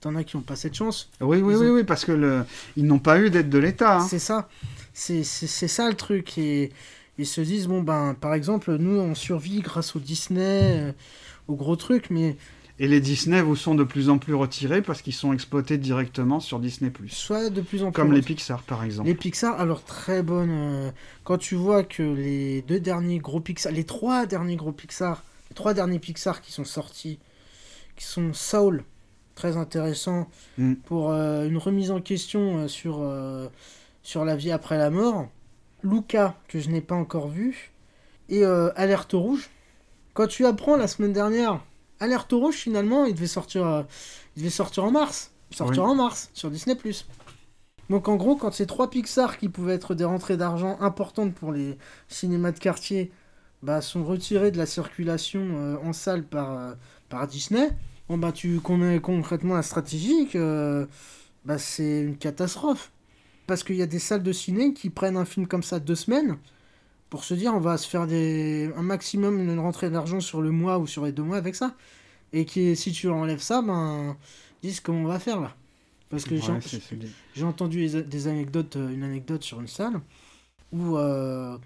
Speaker 4: t'en as qui n'ont pas cette chance.
Speaker 3: Oui, oui, oui, oui, parce que le... ils n'ont pas eu d'aide de l'État. hein.
Speaker 4: C'est ça. C'est ça le truc. Et ils se disent, bon, ben, par exemple, nous, on survit grâce au Disney, euh, gros trucs, mais
Speaker 3: Et les Disney vous sont de plus en plus retirés parce qu'ils sont exploités directement sur Disney+.
Speaker 4: soit de plus en plus.
Speaker 3: Comme les Pixar, par exemple.
Speaker 4: Les Pixar, alors très bonne. euh, quand tu vois que les deux derniers gros Pixar, les trois derniers gros Pixar, les trois derniers Pixar qui sont sortis, qui sont Soul, très intéressant
Speaker 3: Mm.
Speaker 4: pour euh, une remise en question euh, sur sur la vie après la mort. Luca que je n'ai pas encore vu et Alerte rouge. Quand tu apprends la semaine dernière, Alerte rouge finalement, il devait sortir, euh, il devait sortir en mars, Il sortira
Speaker 3: Oui.
Speaker 4: en mars sur Disney+. Donc en gros, quand ces trois Pixar qui pouvaient être des rentrées d'argent importantes pour les cinémas de quartier bah, sont retirés de la circulation euh, en salle par, euh, par Disney, bon bah tu connais concrètement la stratégie que bah, c'est une catastrophe. Parce qu'il y a des salles de ciné qui prennent un film comme ça deux semaines pour se dire on va se faire des, un maximum une rentrée d'argent sur le mois ou sur les deux mois avec ça. Et qui, si tu enlèves ça, ben, disent comment on va faire là. Parce que
Speaker 3: Ouais,
Speaker 4: j'ai- entendu des, anecdotes, euh, une anecdote sur une salle où euh,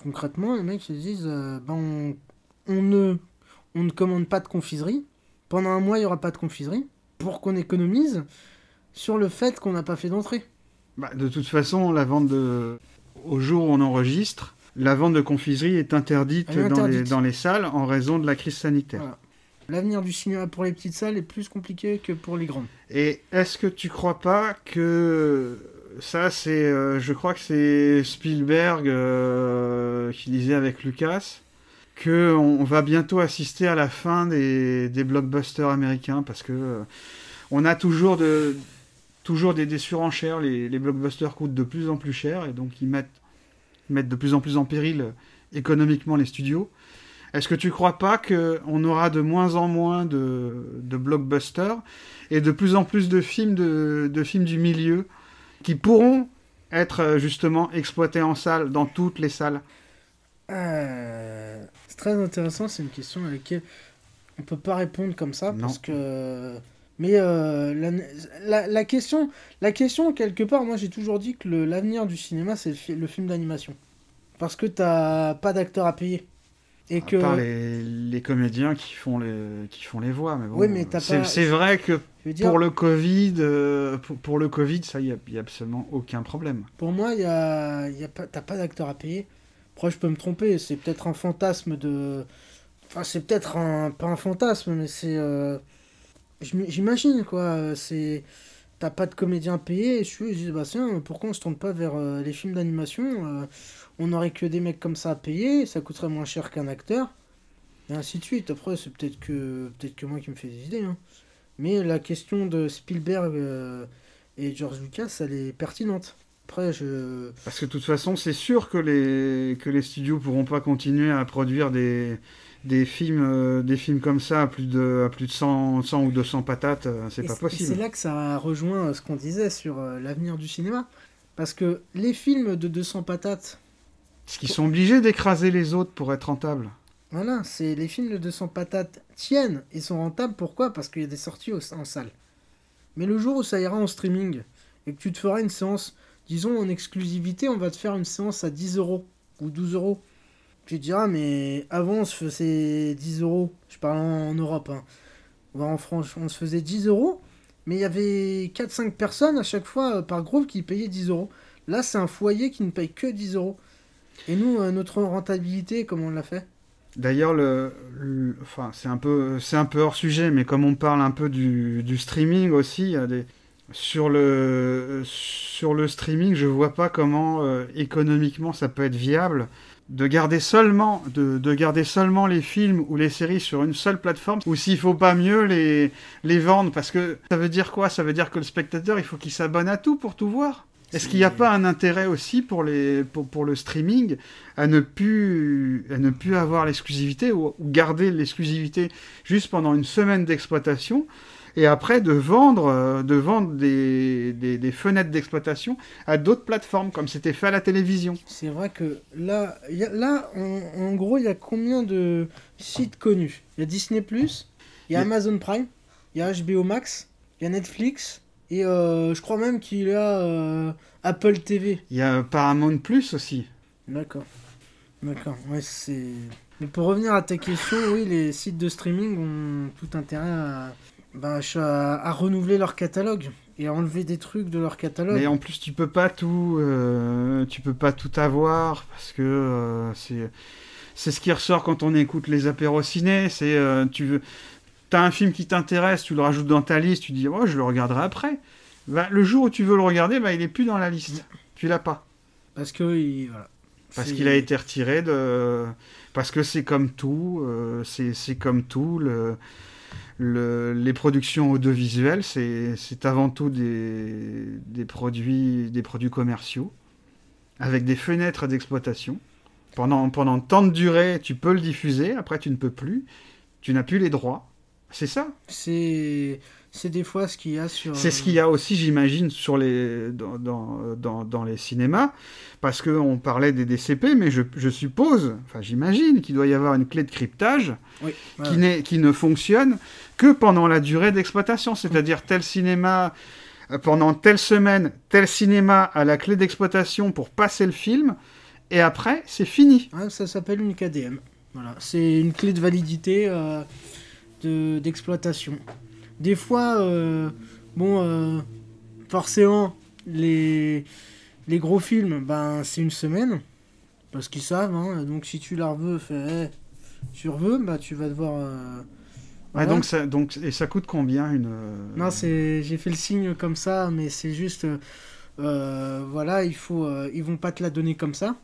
Speaker 4: concrètement les mecs ils disent euh, ben on, on ne on ne commande pas de confiserie pendant un mois il y aura pas de confiserie pour qu'on économise sur le fait qu'on n'a pas fait d'entrée.
Speaker 3: Bah, de toute façon, la vente de... au jour où on enregistre, la vente de confiserie est interdite, Dans, les,
Speaker 4: interdite.
Speaker 3: dans les salles en raison de la crise sanitaire.
Speaker 4: Voilà. L'avenir du cinéma pour les petites salles est plus compliqué que pour les grandes.
Speaker 3: Et est-ce que tu crois pas que ça, c'est, euh, je crois que c'est Spielberg euh, qui disait avec Lucas que on va bientôt assister à la fin des, des blockbusters américains parce que euh, on a toujours de toujours des, des surenchères, les, les blockbusters coûtent de plus en plus cher et donc ils mettent mettent de plus en plus en péril euh, économiquement les studios. Est-ce que tu crois pas qu'on aura de moins en moins de, de blockbusters et de plus en plus de films, de, de films du milieu qui pourront être euh, justement exploités en salle, dans toutes les salles?
Speaker 4: Euh, c'est très intéressant, c'est une question à laquelle on peut pas répondre comme ça
Speaker 3: Non.
Speaker 4: parce que. Mais euh, la, la, la question, la question quelque part, moi j'ai toujours dit que l'avenir du cinéma c'est le, fi- le film d'animation parce que t'as pas d'acteurs à payer et
Speaker 3: À
Speaker 4: que
Speaker 3: part les, les comédiens qui font les, qui font les voix. Mais bon,
Speaker 4: Oui, mais t'as
Speaker 3: c'est,
Speaker 4: pas-
Speaker 3: c'est vrai que
Speaker 4: dire,
Speaker 3: pour le Covid, euh, pour, pour le Covid, ça, il n'y a, a absolument aucun problème.
Speaker 4: Pour moi, y a, y a pas, t'as pas d'acteur à payer. Après, je peux me tromper. C'est peut-être un fantasme de. Enfin, c'est peut-être un. Pas un fantasme, mais c'est. euh, J'imagine, quoi. C'est. T'as pas de comédien payé. Et je dis, bah tiens, pourquoi on se tourne pas vers euh, les films d'animation euh, On aurait que des mecs comme ça à payer. Ça coûterait moins cher qu'un acteur. Et ainsi de suite. Après, c'est peut-être que, peut-être que moi qui me fais des idées. hein. Mais la question de Spielberg euh, et George Lucas, elle est pertinente. Après, je.
Speaker 3: Parce que de toute façon, c'est sûr que les, que les studios pourront pas continuer à produire des, des, films, euh, des films comme ça à plus de, à plus de 100, 100 ou 200 patates. euh, C'est pas
Speaker 4: C'est
Speaker 3: possible.
Speaker 4: là que ça rejoint euh, ce qu'on disait sur l'avenir du cinéma. Parce que les films de 200 patates,
Speaker 3: Parce qu'ils sont obligés d'écraser les autres pour être rentables.
Speaker 4: voilà, c'est les films de 200 patates tiennent et sont rentables. Pourquoi? Parce qu'il y a des sorties au- en salle. Mais le jour où ça ira en streaming et que tu te feras une séance, disons en exclusivité, on va te faire une séance à 10 euros ou 12 euros. Tu diras, mais avant on se faisait 10 euros. Je parle en, Europe. Hein. En France, on se faisait 10 euros. Mais il y avait 4-5 personnes à chaque fois euh, par groupe qui payaient 10 euros. Là, c'est un foyer qui ne paye que 10 euros. Et nous, euh, notre rentabilité, comment on l'a fait?
Speaker 3: D'ailleurs, le, le- enfin, c'est un peu, c'est un peu hors sujet, mais comme on parle un peu du, du streaming aussi, il y a des- sur le, sur le streaming, je vois pas comment euh, économiquement ça peut être viable de garder seulement, de, de garder seulement les films ou les séries sur une seule plateforme, ou s'il faut pas mieux les, les vendre, parce que ça veut dire quoi? Ça veut dire que le spectateur, il faut qu'il s'abonne à tout pour tout voir. Est-ce qu'il n'y a pas un intérêt aussi pour, les, pour, pour le streaming à ne plus, à ne plus avoir l'exclusivité ou, ou garder l'exclusivité juste pendant une semaine d'exploitation et après de vendre, euh, de vendre des, des, des fenêtres d'exploitation à d'autres plateformes comme c'était fait à la télévision
Speaker 4: C'est vrai que là, il y a- là en, en gros, il y a combien de sites connus? Il y a Disney, il y a
Speaker 3: Il y a-
Speaker 4: Amazon Prime, il y a HBO Max, il y a Netflix, et euh, je crois même qu'il y a euh, Apple TV.
Speaker 3: Il y a Paramount Plus aussi.
Speaker 4: D'accord. D'accord, ouais, c'est. Mais pour revenir à ta question, oui, les sites de streaming ont tout intérêt à, bah, à, à renouveler leur catalogue et à enlever des trucs de leur catalogue.
Speaker 3: Mais en plus, tu peux pas tout, euh, tu peux pas tout avoir parce que euh, c'est, c'est ce qui ressort quand on écoute les apéros ciné. C'est, euh, tu veux, t'as un film qui t'intéresse, tu le rajoutes dans ta liste, tu dis, oh, je le regarderai après. Bah, le jour où tu veux le regarder, bah, il est plus dans la liste. Tu l'as pas
Speaker 4: Parce que, il- voilà.
Speaker 3: parce qu'il a été retiré de, parce que c'est comme tout, c'est, c'est comme tout le. Le- les productions audiovisuelles, c'est, c'est avant tout des, des produits, des produits commerciaux, avec des fenêtres d'exploitation. Pendant, pendant tant de durée, tu peux le diffuser, après tu ne peux plus, tu n'as plus les droits. C'est ça?
Speaker 4: C'est c'est des fois ce qu'il y a sur.
Speaker 3: C'est ce qu'il y a aussi, j'imagine, sur les dans, dans, dans, dans les cinémas, parce que on parlait des DCP, mais je, je suppose, enfin j'imagine qu'il doit y avoir une clé de cryptage
Speaker 4: Oui,
Speaker 3: qui,
Speaker 4: ouais.
Speaker 3: n'est- qui ne fonctionne que pendant la durée d'exploitation, c'est-à-dire tel cinéma euh, pendant telle semaine, tel cinéma a la clé d'exploitation pour passer le film, et après c'est fini.
Speaker 4: Ouais, ça s'appelle une KDM. Voilà, c'est une clé de validité euh, de d'exploitation. Des fois, euh, bon, euh, forcément, les les gros films, ben c'est une semaine parce qu'ils savent. hein, donc si tu la reveux, fais, eh, tu bah tu vas devoir. euh,
Speaker 3: Ouais, donc ça, donc, et ça coûte combien une euh,
Speaker 4: Non, c'est j'ai fait le signe comme ça, mais c'est juste. euh, euh, voilà, il faut, euh, ils vont pas te la donner comme ça.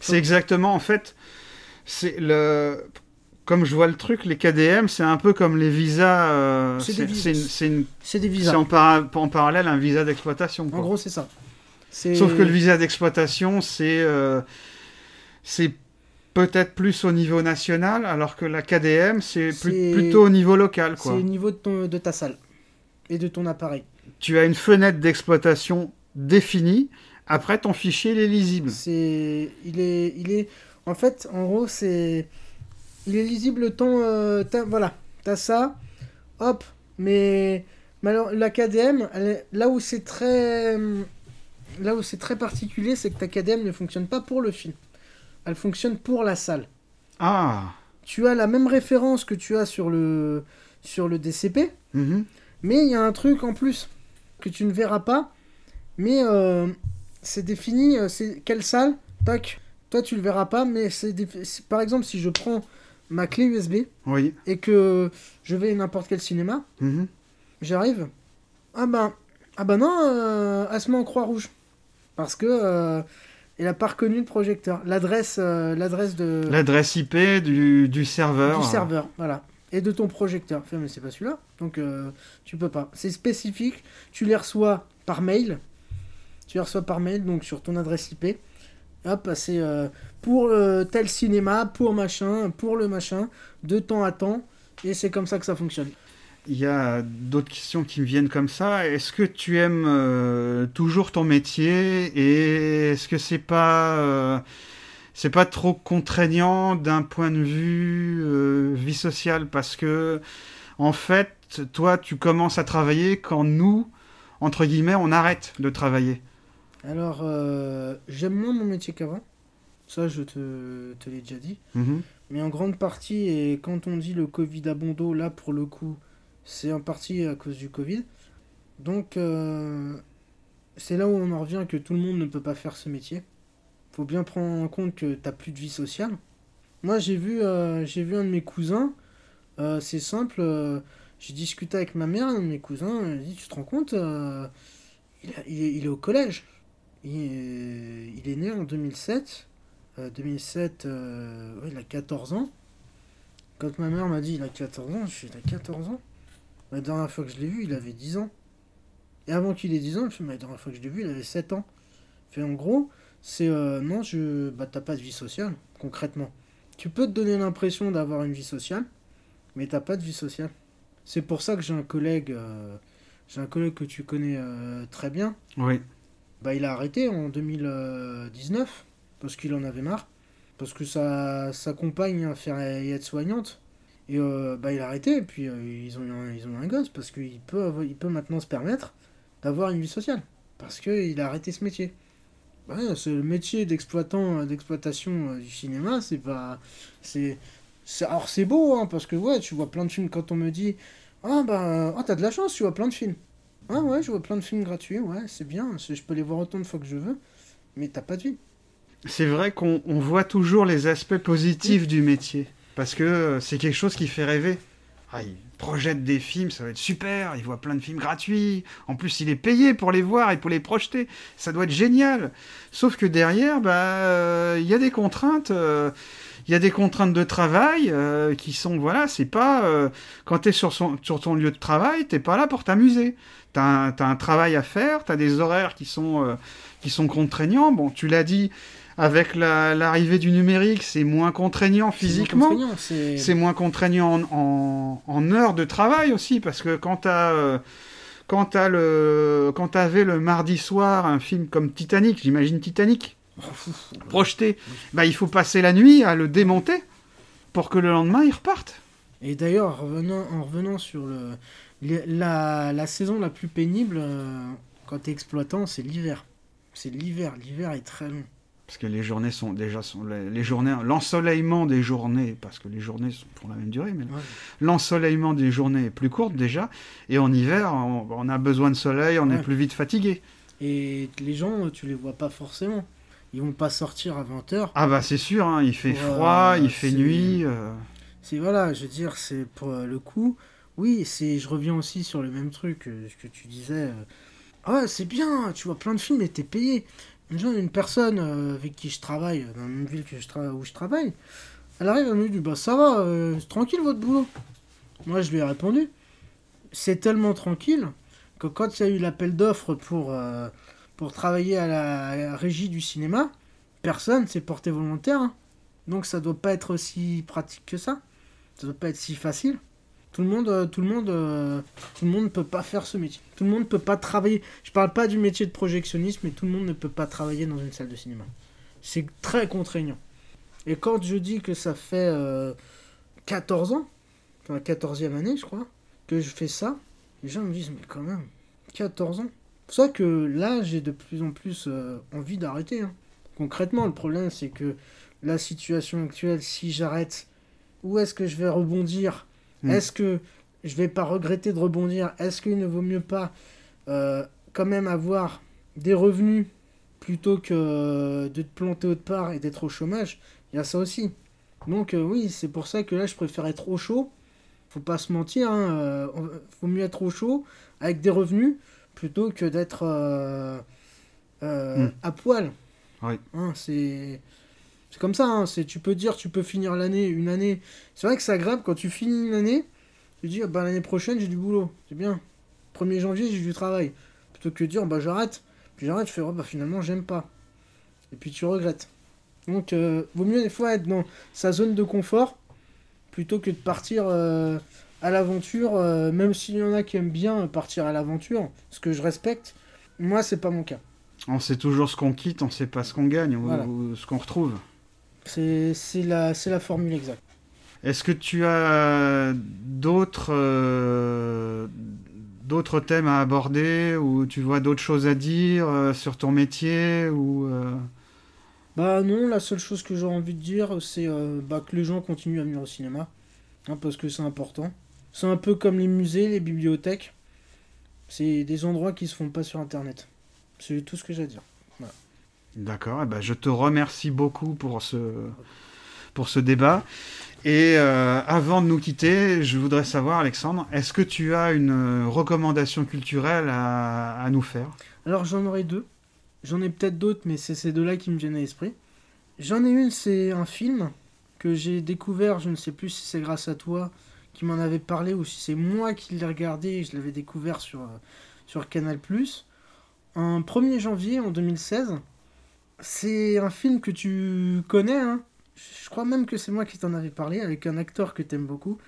Speaker 3: C'est exactement, en fait, c'est le. Comme je vois le truc, les KDM, c'est un peu comme les visas. euh,
Speaker 4: C'est des visas.
Speaker 3: c'est en, para- en parallèle un visa d'exploitation.
Speaker 4: En gros, c'est ça.
Speaker 3: Sauf que le visa d'exploitation, c'est euh, c'est peut-être plus au niveau national, alors que la KDM, c'est plus- plutôt au niveau local.
Speaker 4: C'est au niveau de, ton, de ta salle et de ton appareil.
Speaker 3: Tu as une fenêtre d'exploitation définie. Après, ton fichier, il est lisible.
Speaker 4: C'est, il est, il est, en fait, en gros, c'est, il est lisible le temps, euh, voilà, t'as ça, hop, mais, mais alors, la KDM, elle est- là où c'est très, là où c'est très particulier, c'est que ta KDM ne fonctionne pas pour le film, elle fonctionne pour la salle.
Speaker 3: Ah
Speaker 4: Tu as la même référence que tu as sur le, sur le DCP,
Speaker 3: mhm.
Speaker 4: Mais il y a un truc en plus que tu ne verras pas. Mais euh, c'est défini, euh, c'est quelle salle, tac. Toi tu le verras pas, mais c'est- par exemple si je prends ma clé USB
Speaker 3: Oui.
Speaker 4: et que je vais à n'importe quel cinéma,
Speaker 3: mhm.
Speaker 4: j'arrive. Ah ben, ah ben non, euh, elle se met en croix rouge parce que euh, elle a pas reconnu le projecteur, l'adresse, euh, l'adresse de
Speaker 3: L'adresse IP du, du serveur.
Speaker 4: du serveur, voilà. Et de ton projecteur. Fais, mais c'est pas celui-là. Donc, euh, tu peux pas. C'est spécifique. Tu les reçois par mail. Tu les reçois par mail, donc sur ton adresse IP. Hop, c'est pour euh, tel cinéma, pour machin, pour le machin, de temps à temps. Et c'est comme ça que ça fonctionne.
Speaker 3: il y a d'autres questions qui me viennent comme ça. Est-ce que tu aimes euh, toujours ton métier et est-ce que c'est pas euh, c'est pas trop contraignant d'un point de vue vie sociale? Parce que en fait, toi, tu commences à travailler quand nous, entre guillemets, on arrête de travailler.
Speaker 4: Alors, j'aime moins mon métier qu'avant. Ça, je te, te l'ai déjà dit.
Speaker 3: Mhm.
Speaker 4: Mais en grande partie, et quand on dit le Covid à Bondo, là, pour le coup, c'est en partie à cause du Covid. Donc, euh, c'est là où on en revient que tout le monde ne peut pas faire ce métier. Faut bien prendre en compte que t'as plus de vie sociale. Moi, j'ai vu, euh, j'ai vu un de mes cousins. Euh, c'est simple. j'ai discuté avec ma mère, un de mes cousins. Elle dit Tu te rends compte il, il, est, au collège. Il est, il est né en 2007. 2007, il a 14 ans. Quand ma mère m'a dit il a 14 ans, je suis il a 14 ans. La dernière fois que je l'ai vu, il avait 10 ans. Et avant qu'il ait 10 ans, la dernière fois que je l'ai vu, il avait 7 ans. Fait en gros, c'est euh, non, je bah t'as pas de vie sociale, concrètement. Tu peux te donner l'impression d'avoir une vie sociale, mais t'as pas de vie sociale. C'est pour ça que j'ai un collègue, euh, j'ai un collègue que tu connais euh, très bien.
Speaker 3: Oui.
Speaker 4: Bah il a arrêté en 2019 parce qu'il en avait marre, parce que sa, sa compagne a fait être soignante et euh, bah, il a arrêté, et puis euh, ils, ont un, ils ont un gosse, parce qu'il peut, il peut maintenant se permettre d'avoir une vie sociale. Parce qu'il a arrêté ce métier. Ouais, ce métier d'exploitant, d'exploitation euh, du cinéma, c'est pas. C'est. Alors c'est beau, hein, parce que ouais, tu vois plein de films quand on me dit Ah bah, oh, t'as de la chance, tu vois plein de films. Ouais, ouais, je vois plein de films gratuits, ouais, c'est bien, je peux les voir autant de fois que je veux, mais t'as pas de vie.
Speaker 3: C'est vrai qu'on voit toujours les aspects positifs du métier. Parce que euh, c'est quelque chose qui fait rêver. Ah, il projette des films, ça va être super, il voit plein de films gratuits. En plus, il est payé pour les voir et pour les projeter. Ça doit être génial. Sauf que derrière, bah, euh, il y a des contraintes. Euh, il y a des contraintes de travail qui sont, voilà, c'est pas. quand tu es sur, ton lieu de travail, t'es pas là pour t'amuser. Tu as, un travail à faire, tu as des horaires qui sont, qui sont contraignants. Bon, tu l'as dit, avec l'arrivée du numérique, c'est moins contraignant physiquement. C'est moins contraignant en, en, heures de travail aussi, parce que quand tu euh, quand le quand avais le mardi soir un film comme Titanic, j'imagine Titanic, projeté, bah, il faut passer la nuit à le démonter pour que le lendemain il reparte.
Speaker 4: Et d'ailleurs, en revenant, en revenant sur le, la, la, saison la plus pénible euh, quand tu es exploitant, c'est l'hiver. C'est l'hiver. L'hiver est très long
Speaker 3: parce que les journées sont déjà sont les, journées l'ensoleillement des journées parce que les journées sont pour la même durée mais l'ensoleillement des journées est plus court déjà. Et en hiver on, a besoin de soleil on est plus vite fatigué.
Speaker 4: Et les gens tu les vois pas forcément. Ils vont pas sortir à 20h
Speaker 3: ah bah c'est sûr hein, il fait froid il fait nuit euh.
Speaker 4: c'est voilà je veux dire c'est pour le coup. Oui c'est je reviens aussi sur le même truc que, que tu disais ah ouais c'est bien tu vois plein de films et t'es payé une personne euh, avec qui je travaille, dans la même ville où je travaille, elle arrive, elle me dit Bah ça va, euh, c'est tranquille votre boulot. Moi je lui ai répondu C'est tellement tranquille que quand il y a eu l'appel d'offres pour, euh, pour travailler à la, régie du cinéma, personne s'est porté volontaire. Hein. Donc ça doit pas être aussi pratique que ça. Ça doit pas être si facile. Tout le monde, euh, tout le monde, euh, tout le monde ne peut pas faire ce métier. Tout le monde ne peut pas travailler. Je parle pas du métier de projectionniste, mais tout le monde ne peut pas travailler dans une salle de cinéma. C'est très contraignant. Et quand je dis que ça fait 14 euh, ans, enfin 14e année, je crois, que je fais ça, les gens me disent mais quand même, 14 ans. C'est pour ça que là, j'ai de plus en plus envie d'arrêter. Hein. Concrètement, le problème, c'est que la situation actuelle, si j'arrête, où est-ce que je vais rebondir? Hmm. Est-ce que je vais pas regretter de rebondir Est-ce qu'il ne vaut mieux pas euh, quand même avoir des revenus plutôt que de te planter autre part et d'être au chômage? Il y a ça aussi. Donc euh, oui, c'est pour ça que là, je préfère être au chaud. Faut pas se mentir, hein, euh, faut mieux être au chaud avec des revenus plutôt que d'être hmm. à poil.
Speaker 3: Oui.
Speaker 4: Hein, c'est c'est comme ça, hein, c'est, tu peux dire, tu peux finir l'année, une année. C'est vrai que c'est agréable quand tu finis une année, tu dis, bah, l'année prochaine, j'ai du boulot. C'est bien. 1er janvier, j'ai du travail. Plutôt que de dire, bah, j'arrête. Puis j'arrête, je fais, oh, bah, finalement, j'aime pas. Et puis tu regrettes. Donc, euh, vaut mieux des fois être dans sa zone de confort plutôt que de partir euh, à l'aventure, euh, même s'il y en a qui aiment bien partir à l'aventure, ce que je respecte, moi c'est pas mon cas.
Speaker 3: On sait toujours ce qu'on quitte, on sait pas ce qu'on gagne ou ce qu'on retrouve.
Speaker 4: C'est la, formule exacte.
Speaker 3: Est-ce que tu as d'autres euh, d'autres thèmes à aborder ou tu vois d'autres choses à dire euh, sur ton métier ou euh,
Speaker 4: Bah non, la seule chose que j'ai envie de dire, c'est bah, que les gens continuent à venir au cinéma, hein, parce que c'est important. C'est un peu comme les musées, les bibliothèques. C'est des endroits qui se font pas sur Internet. C'est tout ce que j'ai à dire.
Speaker 3: D'accord, eh ben, je te remercie beaucoup pour ce, pour ce débat. Et euh, avant de nous quitter, je voudrais savoir, Alexandre, est-ce que tu as une recommandation culturelle à, à nous faire?
Speaker 4: Alors j'en aurai deux. J'en ai peut-être d'autres, mais c'est ces deux-là qui me viennent à l'esprit. J'en ai une, c'est un film que j'ai découvert, je ne sais plus si c'est grâce à toi qui m'en avait parlé ou si c'est moi qui l'ai regardé et je l'avais découvert sur, euh, sur Canal+. Un 1er janvier en 2016. C'est un film que tu connais, hein je crois même que c'est moi qui t'en avais parlé, avec un acteur que t'aimes beaucoup.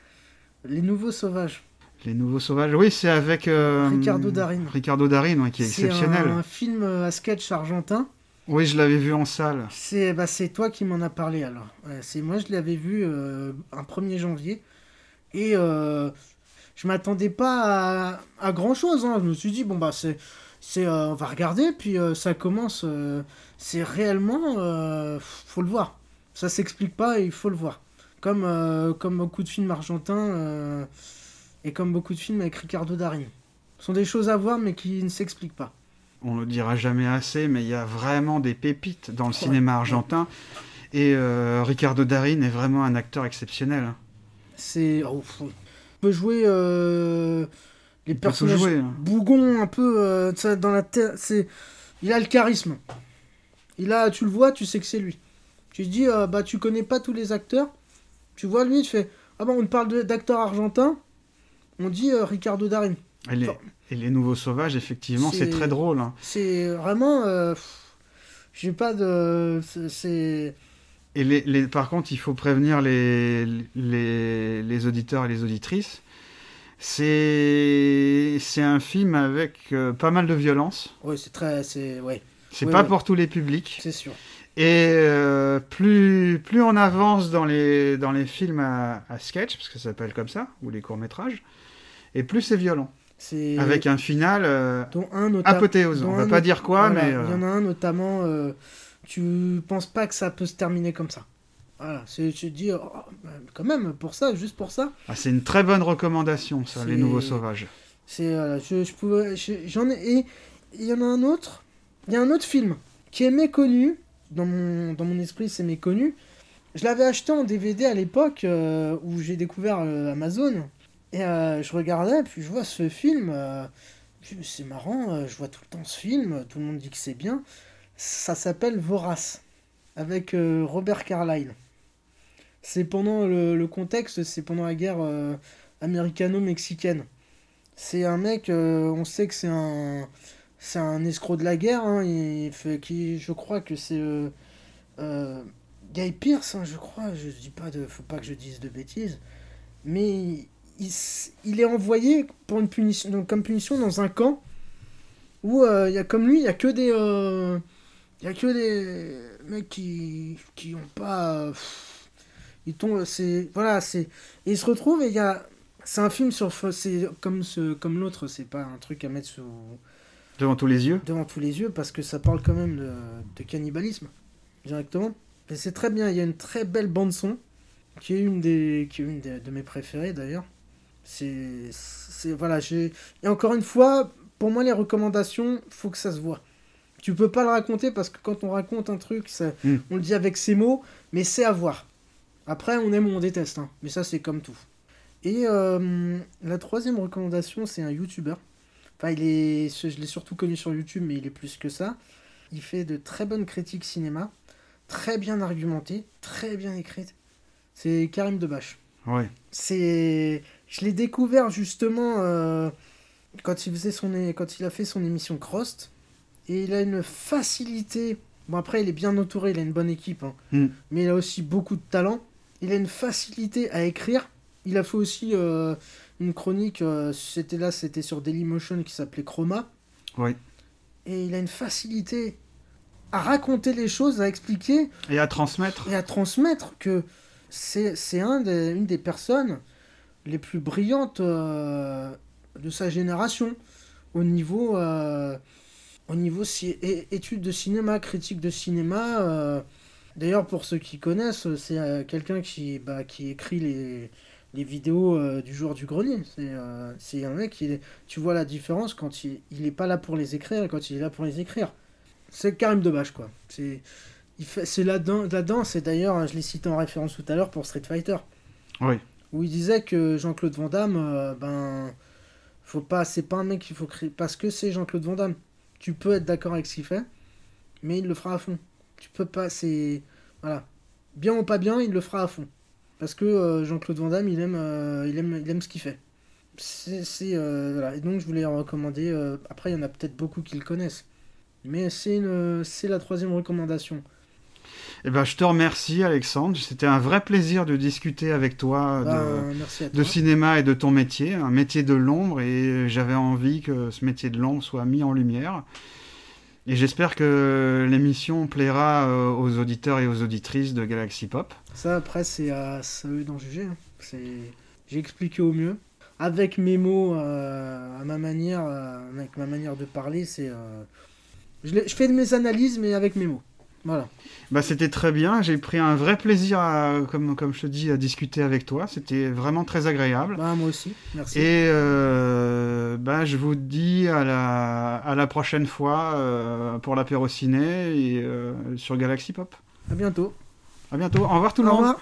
Speaker 4: Les Nouveaux Sauvages.
Speaker 3: Les Nouveaux Sauvages, oui, c'est avec... euh,
Speaker 4: Ricardo Darín.
Speaker 3: Ricardo ouais, qui est,
Speaker 4: C'est
Speaker 3: exceptionnel.
Speaker 4: un film à sketch argentin.
Speaker 3: Oui, je l'avais vu en salle.
Speaker 4: C'est bah, c'est toi qui m'en as parlé alors. Ouais, c'est moi je l'avais vu euh, un 1er janvier et euh, je m'attendais pas à, à grand chose. Je me suis dit bon bah c'est c'est euh, on va regarder puis euh, ça commence. C'est réellement euh, faut le voir. Ça s'explique pas et il faut le voir. Comme euh, comme beaucoup de films argentins euh, et comme beaucoup de films avec Ricardo Darín. Ce sont des choses à voir mais qui ne s'expliquent pas.
Speaker 3: On le dira jamais assez, mais il y a vraiment des pépites dans le cinéma argentin. Et euh, Ricardo Darín est vraiment un acteur exceptionnel. hein.
Speaker 4: C'est. Oh, faut- Il peut jouer les
Speaker 3: Il
Speaker 4: personnages
Speaker 3: jouer. hein.
Speaker 4: bougons un peu dans la tête. C'est. Il a le charisme. Il a, tu le vois, tu sais que c'est lui. Tu te dis, euh, bah tu connais pas tous les acteurs. Tu vois lui, tu fais, ah bah on parle d'acteurs argentins. On dit euh, Ricardo Darín.
Speaker 3: Et les,
Speaker 4: Enfin,
Speaker 3: et les Nouveaux Sauvages, effectivement, c'est très drôle. hein.
Speaker 4: C'est vraiment. euh, J'ai pas de. c'est-.
Speaker 3: Et les, les- par contre, il faut prévenir les, les, les auditeurs et les auditrices. C'est un film avec euh, pas mal de violence.
Speaker 4: Ouais, c'est très. Ouais,
Speaker 3: C'est
Speaker 4: Ouais,
Speaker 3: pas pour tous les publics.
Speaker 4: c'est sûr.
Speaker 3: Et euh, plus, plus on avance dans les, dans les films à, à sketch, parce que ça s'appelle comme ça, ou les courts-métrages, et plus c'est violent. Avec un final euh,
Speaker 4: dont un
Speaker 3: apothéose.
Speaker 4: dont
Speaker 3: On
Speaker 4: un
Speaker 3: va pas
Speaker 4: not-
Speaker 3: dire quoi,
Speaker 4: Voilà,
Speaker 3: mais.
Speaker 4: Il y
Speaker 3: euh,
Speaker 4: en a un notamment, euh, tu penses pas que ça peut se terminer comme ça. Voilà, c'est- tu te dis, oh, quand même, pour ça, juste pour ça,
Speaker 3: ah, c'est une très bonne recommandation, ça, Les Nouveaux Sauvages.
Speaker 4: c'est, euh, je, je pouvais, je- j'en ai, et il y en a un autre, il y a un autre film qui est méconnu, dans mon, dans mon esprit c'est méconnu, je l'avais acheté en DVD à l'époque euh, où j'ai découvert euh, Amazon, et euh, je regardais, puis je vois ce film, c'est marrant, je vois tout le temps ce film, tout le monde dit que c'est bien, ça s'appelle Vorace, avec Robert Carlyle. C'est pendant le, contexte, c'est pendant la guerre américano-mexicaine. C'est un mec, on sait que c'est un, c'est un escroc de la guerre. hein, il fait, qui, je crois que c'est euh, euh, Guy Pearce, hein, je crois. Je dis pas de, faut pas que je dise de bêtises, mais il, il est envoyé pour une punition, donc comme punition dans un camp où euh, il y a comme lui, il y a que des, euh, il y a que des mecs qui, qui ont pas, euh, pff, ils tombent, c'est, voilà, c'est, et il se retrouve et il y a c'est un film sur. C'est comme, ce, comme l'autre, c'est pas un truc à mettre sous,
Speaker 3: Devant tous les yeux.
Speaker 4: devant tous les yeux parce que ça parle quand même de, de cannibalisme directement. Et c'est très bien, il y a une très belle bande-son qui est une des qui est une des- de mes préférées d'ailleurs. C'est. voilà, j'ai. Et encore une fois, pour moi, les recommandations, faut que ça se voit. Tu peux pas le raconter parce que quand on raconte un truc, ça,
Speaker 3: Mm.
Speaker 4: on le dit avec ses mots, mais c'est à voir. Après, on aime ou on déteste, hein. mais ça, c'est comme tout. Et euh, la troisième recommandation, c'est un YouTuber. Enfin, il est, je l'ai surtout connu sur YouTube, mais il est plus que ça. Il fait de très bonnes critiques cinéma, très bien argumentées, très bien écrites. C'est Karim Debache.
Speaker 3: Ouais.
Speaker 4: C'est, je l'ai découvert justement euh, quand il faisait son, é- quand il a fait son émission Crost, et il a une facilité. Bon après, il est bien entouré, il a une bonne équipe, hein.
Speaker 3: Mm.
Speaker 4: mais il a aussi beaucoup de talent. Il a une facilité à écrire Il a fait aussi euh, une chronique, euh, c'était là, c'était sur Dailymotion qui s'appelait Chroma.
Speaker 3: Oui.
Speaker 4: Et il a une facilité à raconter les choses, à expliquer
Speaker 3: Et à transmettre.
Speaker 4: et à transmettre que c'est c'est un des- une des personnes les plus brillantes euh, de sa génération au niveau, euh, au niveau é- études de cinéma, critique de cinéma. euh. D'ailleurs, pour ceux qui connaissent, c'est quelqu'un qui, bah, qui écrit les, les vidéos euh, du jour du grenier. C'est euh, c'est un mec, qui, tu vois la différence quand il, il est pas là pour les écrire et quand il est là pour les écrire. C'est Karim Debache, quoi. C'est il la danse, et d'ailleurs, je l'ai cité en référence tout à l'heure pour Street Fighter,
Speaker 3: Oui.
Speaker 4: où il disait que Jean-Claude Van Damme, euh, ben, faut pas, c'est pas un mec qu'il faut créer, parce que c'est Jean-Claude Van Damme. Tu peux être d'accord avec ce qu'il fait, mais il le fera à fond. Tu peux pas, c'est. Voilà. Bien ou pas bien, il le fera à fond. Parce que euh, Jean-Claude Van Damme, il aime, euh, il aime, il aime ce qu'il fait. C'est. euh, voilà. Et donc, je voulais en recommander. après, il y en a peut-être beaucoup qui le connaissent. Mais c'est une, c'est la troisième recommandation.
Speaker 3: Eh ben, je te remercie, Alexandre. C'était un vrai plaisir de discuter avec toi de,
Speaker 4: toi.
Speaker 3: de cinéma et de ton métier, un métier de l'ombre, et j'avais envie que ce métier de l'ombre soit mis en lumière. Et j'espère que l'émission plaira euh, aux auditeurs et aux auditrices de Galaxy Pop.
Speaker 4: Ça, après, c'est à, eux d'en juger. hein. J'ai expliqué au mieux. Avec mes mots, euh, à ma manière, euh, avec ma manière de parler, c'est... Je, je fais de mes analyses, mais avec mes mots. Voilà.
Speaker 3: Bah, c'était très bien, j'ai pris un vrai plaisir, à, comme, comme je te dis, à discuter avec toi. C'était vraiment très agréable.
Speaker 4: Bah, moi aussi. Merci.
Speaker 3: Et euh, bah, je vous dis à la, à la prochaine fois euh, pour l'apéro ciné et euh, sur Galaxy Pop.
Speaker 4: À bientôt.
Speaker 3: À bientôt. Au revoir tout le
Speaker 4: Au
Speaker 3: monde.
Speaker 4: revoir.